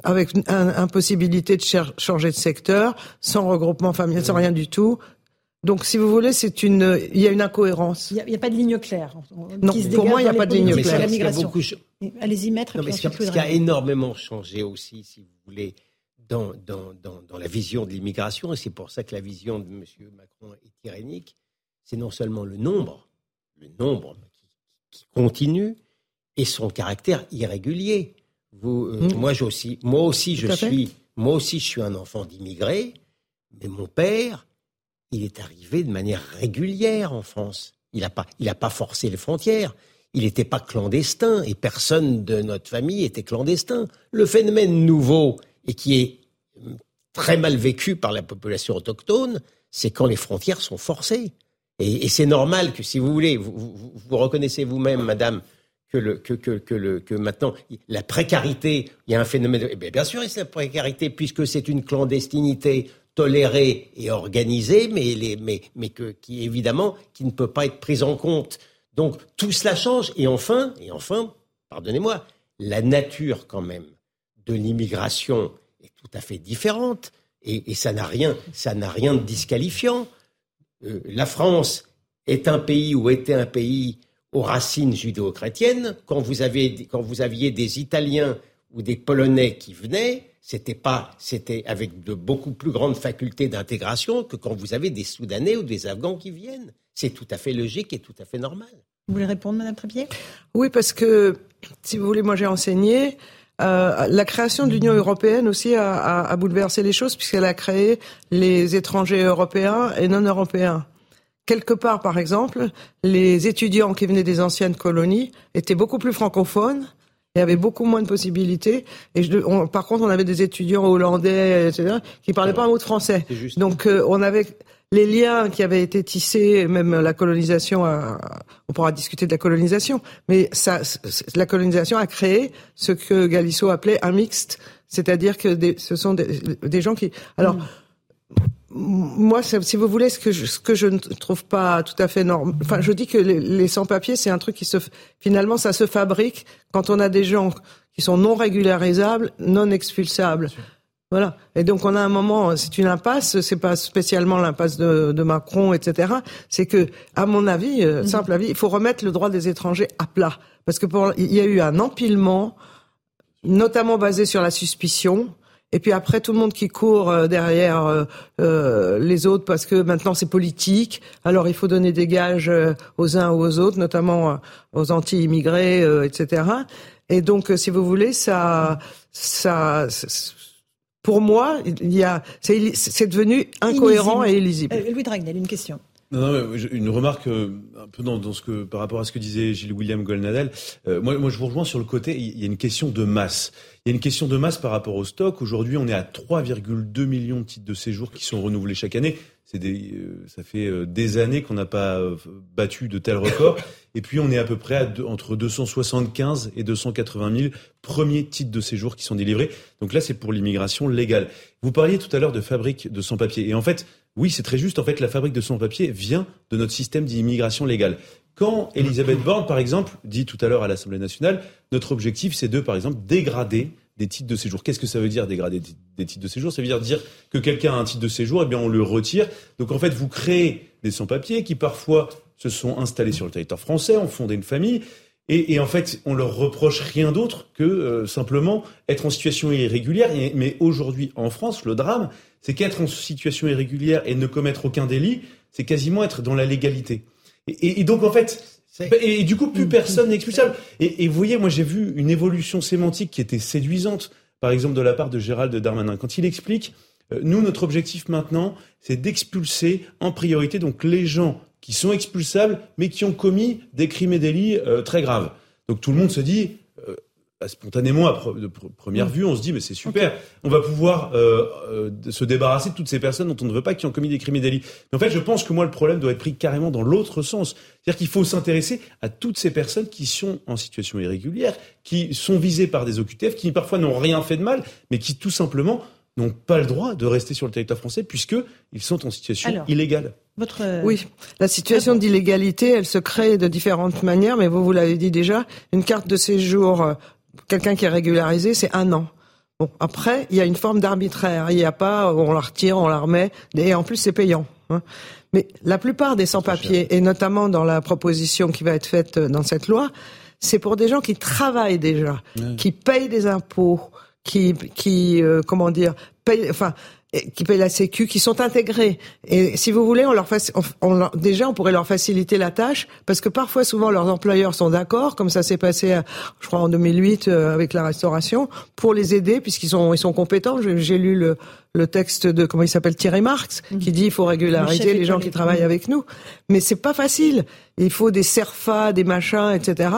avec une un- impossibilité de changer de secteur, sans regroupement familial, sans rien du tout. Donc, si vous voulez, c'est une, il y a une incohérence. Il n'y a, pas de ligne claire. Non, pour moi, il n'y a pas de ligne claire. Allez-y, maître. Non, mais ce qui a énormément changé aussi, si vous voulez, dans, dans, dans, dans la vision de l'immigration, et c'est pour ça que la vision de M. Macron est tyrannique, c'est non seulement le nombre, le nombre qui, qui continue, et son caractère irrégulier. Vous, euh, mmh. Moi, aussi, moi aussi, je suis, moi aussi, je suis un enfant d'immigrés, mais mon père, il est arrivé de manière régulière en France. Il n'a pas, forcé les frontières. Il n'était pas clandestin et personne de notre famille était clandestin. Le phénomène nouveau et qui est hum, très mal vécu par la population autochtone, c'est quand les frontières sont forcées. Et, c'est normal que, si vous voulez, vous, reconnaissez vous-même, Madame, que maintenant la précarité, il y a un phénomène. Eh bien, bien sûr, c'est la précarité puisque c'est une clandestinité tolérée et organisée, mais, qui évidemment qui ne peut pas être prise en compte. Donc tout cela change. Et enfin, et enfin, pardonnez-moi, la nature quand même de l'immigration est tout à fait différente. Et, ça n'a rien, ça n'a rien de disqualifiant. Euh, la France est un pays ou était un pays aux racines judéo-chrétiennes. Quand vous quand vous aviez des Italiens ou des Polonais qui venaient, c'était pas, c'était avec de beaucoup plus grandes facultés d'intégration que quand vous avez des Soudanais ou des Afghans qui viennent. C'est tout à fait logique et tout à fait normal. Vous voulez répondre, Madame Trépied Oui, parce que, si vous voulez, moi j'ai enseigné. Euh, la création de l'Union européenne aussi a, a, a, bouleversé les choses puisqu'elle a créé les étrangers européens et non européens. Quelque part, par exemple, les étudiants qui venaient des anciennes colonies étaient beaucoup plus francophones il y avait beaucoup moins de possibilités. Et je, on, par contre, on avait des étudiants hollandais, etc., qui parlaient pas un mot de français. Donc, euh, on avait les liens qui avaient été tissés, même la colonisation. A, on pourra discuter de la colonisation, mais ça, la colonisation a créé ce que Galisso appelait un mixte, c'est-à-dire que des, ce sont des, des, gens qui. Alors. Mm moi, si vous voulez, ce que je, ce que je ne trouve pas tout à fait normal, enfin, je dis que les, sans-papiers, c'est un truc qui se, finalement, ça se fabrique quand on a des gens qui sont non régularisables, non expulsables. Voilà. Et donc, on a un moment, c'est une impasse, c'est pas spécialement l'impasse de, de, Macron, etc. C'est que, à mon avis, euh, mhm. simple avis, il faut remettre le droit des étrangers à plat. Parce que pour, il y a eu un empilement, notamment basé sur la suspicion, et puis après tout le monde qui court euh, derrière euh, euh, les autres parce que maintenant c'est politique. Alors il faut donner des gages aux uns ou aux autres, notamment aux anti-immigrés, etc. Et donc, si vous voulez, ça, ça, pour moi, il y a, c'est devenu incohérent et illisible. Louis Dragnel, une question. Non, non, une remarque un peu dans, dans, ce que par rapport à ce que disait Gilles William Golnadel. moi, moi, je vous rejoins sur le côté. Il y a une question de masse. Il y a une question de masse par rapport au stock. Aujourd'hui, on est à 3,2 millions de titres de séjour qui sont renouvelés chaque année. C'est des, euh, ça fait euh, des années qu'on n'a pas euh, battu de tels records. Et puis, on est à peu près à entre 275 et 280 000 premiers titres de séjour qui sont délivrés. Donc là, c'est pour l'immigration légale. Vous parliez tout à l'heure de fabrique de sans-papiers. Et en fait, oui, c'est très juste. En fait, la fabrique de sans-papiers vient de notre système d'immigration légale. Quand Elisabeth Borne, par exemple, dit tout à l'heure à l'Assemblée nationale, notre objectif, c'est de, par exemple, dégrader des titres de séjour. Qu'est-ce que ça veut dire dégrader des titres de séjour? Ça veut dire dire que quelqu'un a un titre de séjour, eh bien on le retire. Donc en fait, vous créez des sans-papiers qui parfois se sont installés sur le territoire français, ont fondé une famille, et, en fait, on leur reproche rien d'autre que euh, simplement être en situation irrégulière. mais aujourd'hui, en France, le drame, c'est qu'être en situation irrégulière et ne commettre aucun délit, c'est quasiment être dans la légalité. Et, donc, en fait, bah, et, du coup, plus personne n'est expulsable. Et, vous voyez, moi, j'ai vu une évolution sémantique qui était séduisante, par exemple, de la part de Gérald Darmanin. Quand il explique, euh, nous, notre objectif maintenant, c'est d'expulser en priorité donc les gens qui sont expulsables, mais qui ont commis des crimes et délits euh, très graves. Donc tout le monde se dit, spontanément, à de première mm. vue, on se dit mais c'est super, on va pouvoir euh, euh, se débarrasser de toutes ces personnes dont on ne veut pas qui ont commis des crimes et délits. Mais en fait, je pense que moi le problème doit être pris carrément dans l'autre sens, c'est-à-dire qu'il faut s'intéresser à toutes ces personnes qui sont en situation irrégulière, qui sont visées par des OQTF, qui parfois n'ont rien fait de mal, mais qui tout simplement n'ont pas le droit de rester sur le territoire français puisque ils sont en situation illégale. Votre... Euh, oui, la situation d'illégalité, elle se crée de différentes manières, mais vous, vous l'avez dit déjà, une carte de séjour quelqu'un qui est régularisé, c'est un an. Bon, après, il y a une forme d'arbitraire. Il n'y a pas, on la retire, on la remet, et en plus, c'est payant. Hein. Mais la plupart des sans-papiers, et notamment dans la proposition qui va être faite euh, dans cette loi, c'est pour des gens qui travaillent déjà, qui payent des impôts, qui, qui euh, comment dire, payent, enfin, qui payent la Sécu, qui sont intégrés. Et si vous voulez, on leur, on, déjà, on pourrait leur faciliter la tâche, parce que parfois, souvent, leurs employeurs sont d'accord, comme ça s'est passé, euh, je crois, en 2008 euh, avec la restauration, pour les aider, puisqu'ils sont, ils sont compétents. J'ai lu le, le texte de comment il s'appelle Thierry Marx, qui mhm. dit il faut régulariser les gens qui travaillent avec nous. Mais c'est pas facile. Il faut des serfas, des machins, etc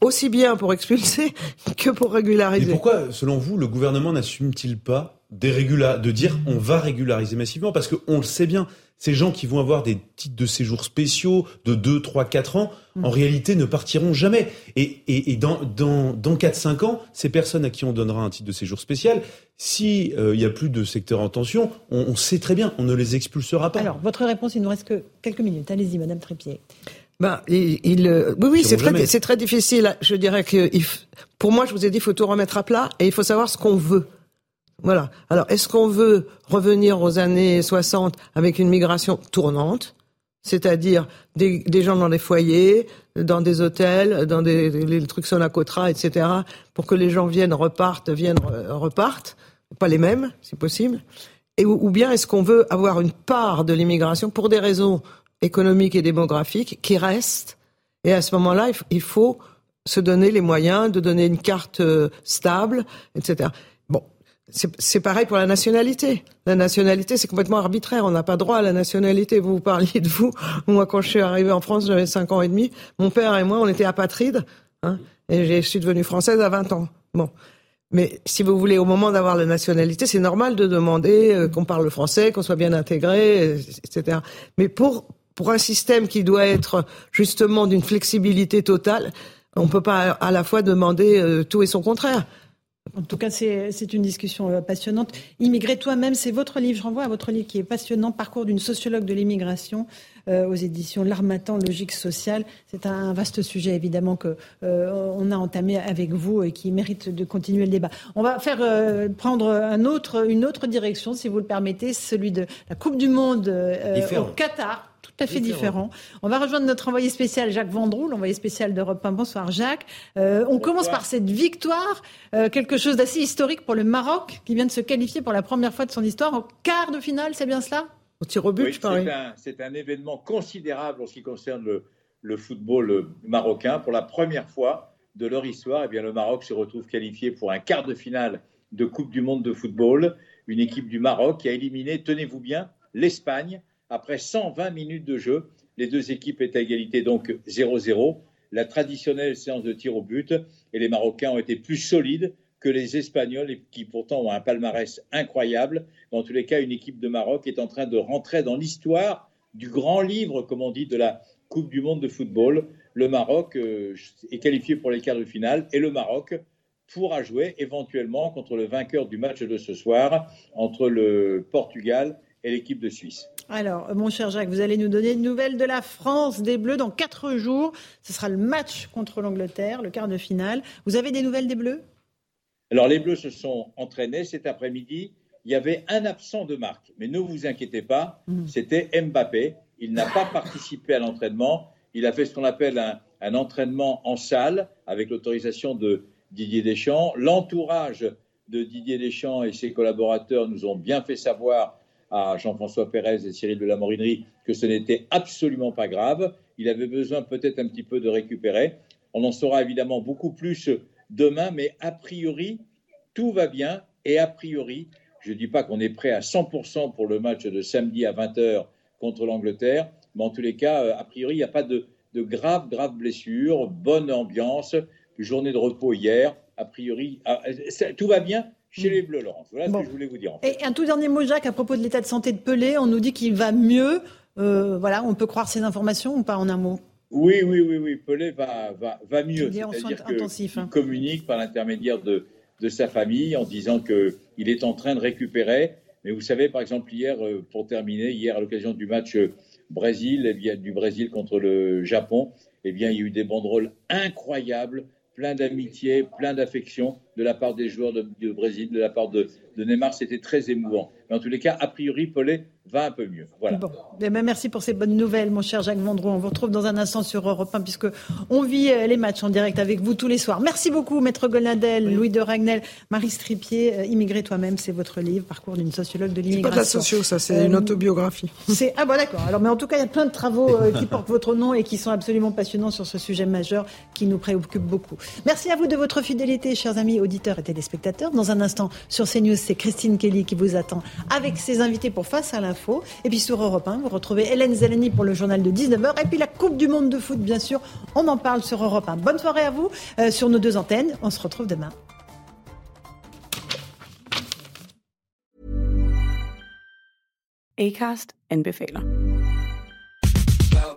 aussi bien pour expulser que pour régulariser. Et pourquoi, selon vous, le gouvernement n'assume-t-il pas de dire on va régulariser massivement Parce qu'on le sait bien, ces gens qui vont avoir des titres de séjour spéciaux de 2, 3, 4 ans, mm. en réalité ne partiront jamais. Et, et, dans, dans, dans 4, 5 ans, ces personnes à qui on donnera un titre de séjour spécial, s'il euh, il y a plus de secteur en tension, on, sait très bien, on ne les expulsera pas. Alors, votre réponse, il nous reste que quelques minutes. Allez-y, Madame Trépied. Ben, il, euh, oui, oui, c'est très, c'est très difficile. Je dirais que, pour moi, je vous ai dit, il faut tout remettre à plat et il faut savoir ce qu'on veut. Voilà. Alors, est-ce qu'on veut revenir aux années 60 avec une migration tournante, c'est-à-dire des, gens dans des foyers, dans des hôtels, dans des les trucs Sonacotra, etc., pour que les gens viennent, repartent, viennent, repartent, pas les mêmes, si possible. Et ou bien est-ce qu'on veut avoir une part de l'immigration pour des raisons économique et démographique qui reste. Et à ce moment-là, il faut se donner les moyens de donner une carte euh, stable, etc. Bon, c'est pareil pour la nationalité. La nationalité, c'est complètement arbitraire. On n'a pas droit à la nationalité. Vous, parliez de vous. Moi, quand je suis arrivé en France, j'avais 5 ans et demi. Mon père et moi, on était apatrides. Hein, et je suis devenue française à 20 ans. Bon. Mais si vous voulez, au moment d'avoir la nationalité, c'est normal de demander euh, qu'on parle le français, qu'on soit bien intégré, etc. Mais pour pour un système qui doit être justement d'une flexibilité totale, on ne peut pas à la fois demander euh, tout et son contraire. En tout cas, c'est une discussion euh, passionnante. Immigrer toi-même, c'est votre livre. Je renvoie à votre livre qui est passionnant, Parcours d'une sociologue de l'immigration euh, aux éditions L'Armatan, Logique sociale. C'est un vaste sujet, évidemment, que on a entamé avec vous et qui mérite de continuer le débat. On va faire prendre un autre, une autre direction, si vous le permettez, celui de la Coupe du Monde au Qatar tout à fait différent. On va rejoindre notre envoyé spécial Jacques Vendroux, l'envoyé spécial d'Europe 1. Bonsoir Jacques. Euh, on commence par cette victoire, euh, quelque chose d'assez historique pour le Maroc, qui vient de se qualifier pour la première fois de son histoire au quart de finale, c'est bien cela? Au tir au but, oui, C'est un, événement considérable en ce qui concerne le, football marocain. Pour la première fois de leur histoire, eh bien, le Maroc se retrouve qualifié pour un quart de finale de Coupe du Monde de football. Une équipe du Maroc qui a éliminé, tenez-vous bien, l'Espagne après 120 minutes de jeu, les deux équipes étaient à égalité, donc 0-0. La traditionnelle séance de tir au but et les Marocains ont été plus solides que les Espagnols, qui pourtant ont un palmarès incroyable. Dans tous les cas, une équipe de Maroc est en train de rentrer dans l'histoire du grand livre, comme on dit, de la Coupe du Monde de football. Le Maroc euh, est qualifié pour les quarts de finale et le Maroc pourra jouer éventuellement contre le vainqueur du match de ce soir entre le Portugal et l'équipe de Suisse. Alors, mon cher Jacques, vous allez nous donner une nouvelle de la France des Bleus dans quatre jours. Ce sera le match contre l'Angleterre, le quart de finale. Vous avez des nouvelles des Bleus? Alors, les Bleus se sont entraînés cet après-midi. Il y avait un absent de marque, mais ne vous inquiétez pas, mmh. c'était Mbappé. Il n'a pas participé à l'entraînement. Il a fait ce qu'on appelle un, un entraînement en salle avec l'autorisation de Didier Deschamps. L'entourage de Didier Deschamps et ses collaborateurs nous ont bien fait savoir à Jean-François Pérez et Cyril de la Morinerie que ce n'était absolument pas grave. Il avait besoin peut-être un petit peu de récupérer. On en saura évidemment beaucoup plus demain, mais a priori, tout va bien. Et a priori, je ne dis pas qu'on est prêt à 100% pour le match de samedi à 20h contre l'Angleterre, mais en tous les cas, a priori, il n'y a pas de, de graves, graves blessures, bonne ambiance, journée de repos hier. A priori, ah, tout va bien, chez les Bleus, Laurence. Voilà ce que je voulais vous dire. Et un tout dernier mot, Jacques, à propos de l'état de santé de Pelé. On nous dit qu'il va mieux. Euh, voilà, on peut croire ces informations ou pas en un mot? Oui, oui, oui, oui. Pelé va, va, va mieux. C'est-à-dire qu'il hein. communique par l'intermédiaire de, de sa famille en disant qu'il est en train de récupérer. Mais vous savez, par exemple, hier, euh, pour terminer, hier à l'occasion du match euh, Brésil, eh bien, du Brésil contre le Japon, eh bien, il y a eu des banderoles incroyables plein d'amitié, plein d'affection de la part des joueurs du Brésil, de la part de, Neymar. C'était très émouvant. Mais en tous les cas, a priori, Pelé va un peu mieux. Voilà. Bon. Eh ben, merci pour ces bonnes nouvelles, mon cher Jacques Vendroux. On vous retrouve dans un instant sur Europe 1, puisque on vit euh, les matchs en direct avec vous tous les soirs. Merci beaucoup, Maître Goldnadel, Louis de Ragnel, Marie Stripier. Euh, Immigré toi-même, c'est votre livre, Parcours d'une sociologue de C'est pas l'immigration. de la socio, ça, c'est Euh, une autobiographie. C'est ah bon d'accord. Alors mais en tout cas il y a plein de travaux euh, qui portent votre nom et qui sont absolument passionnants sur ce sujet majeur qui nous préoccupe beaucoup. Merci à vous de votre fidélité, chers amis auditeurs et téléspectateurs. Dans un instant sur CNews, c'est Christine Kelly qui vous attend avec ses invités pour Face à l'info. Et puis sur Europe 1, vous retrouvez Hélène Zeleny pour le journal de 19h et puis la Coupe du monde de foot bien sûr. On en parle sur Europe 1. Bonne soirée à vous euh, sur nos deux antennes. On se retrouve demain.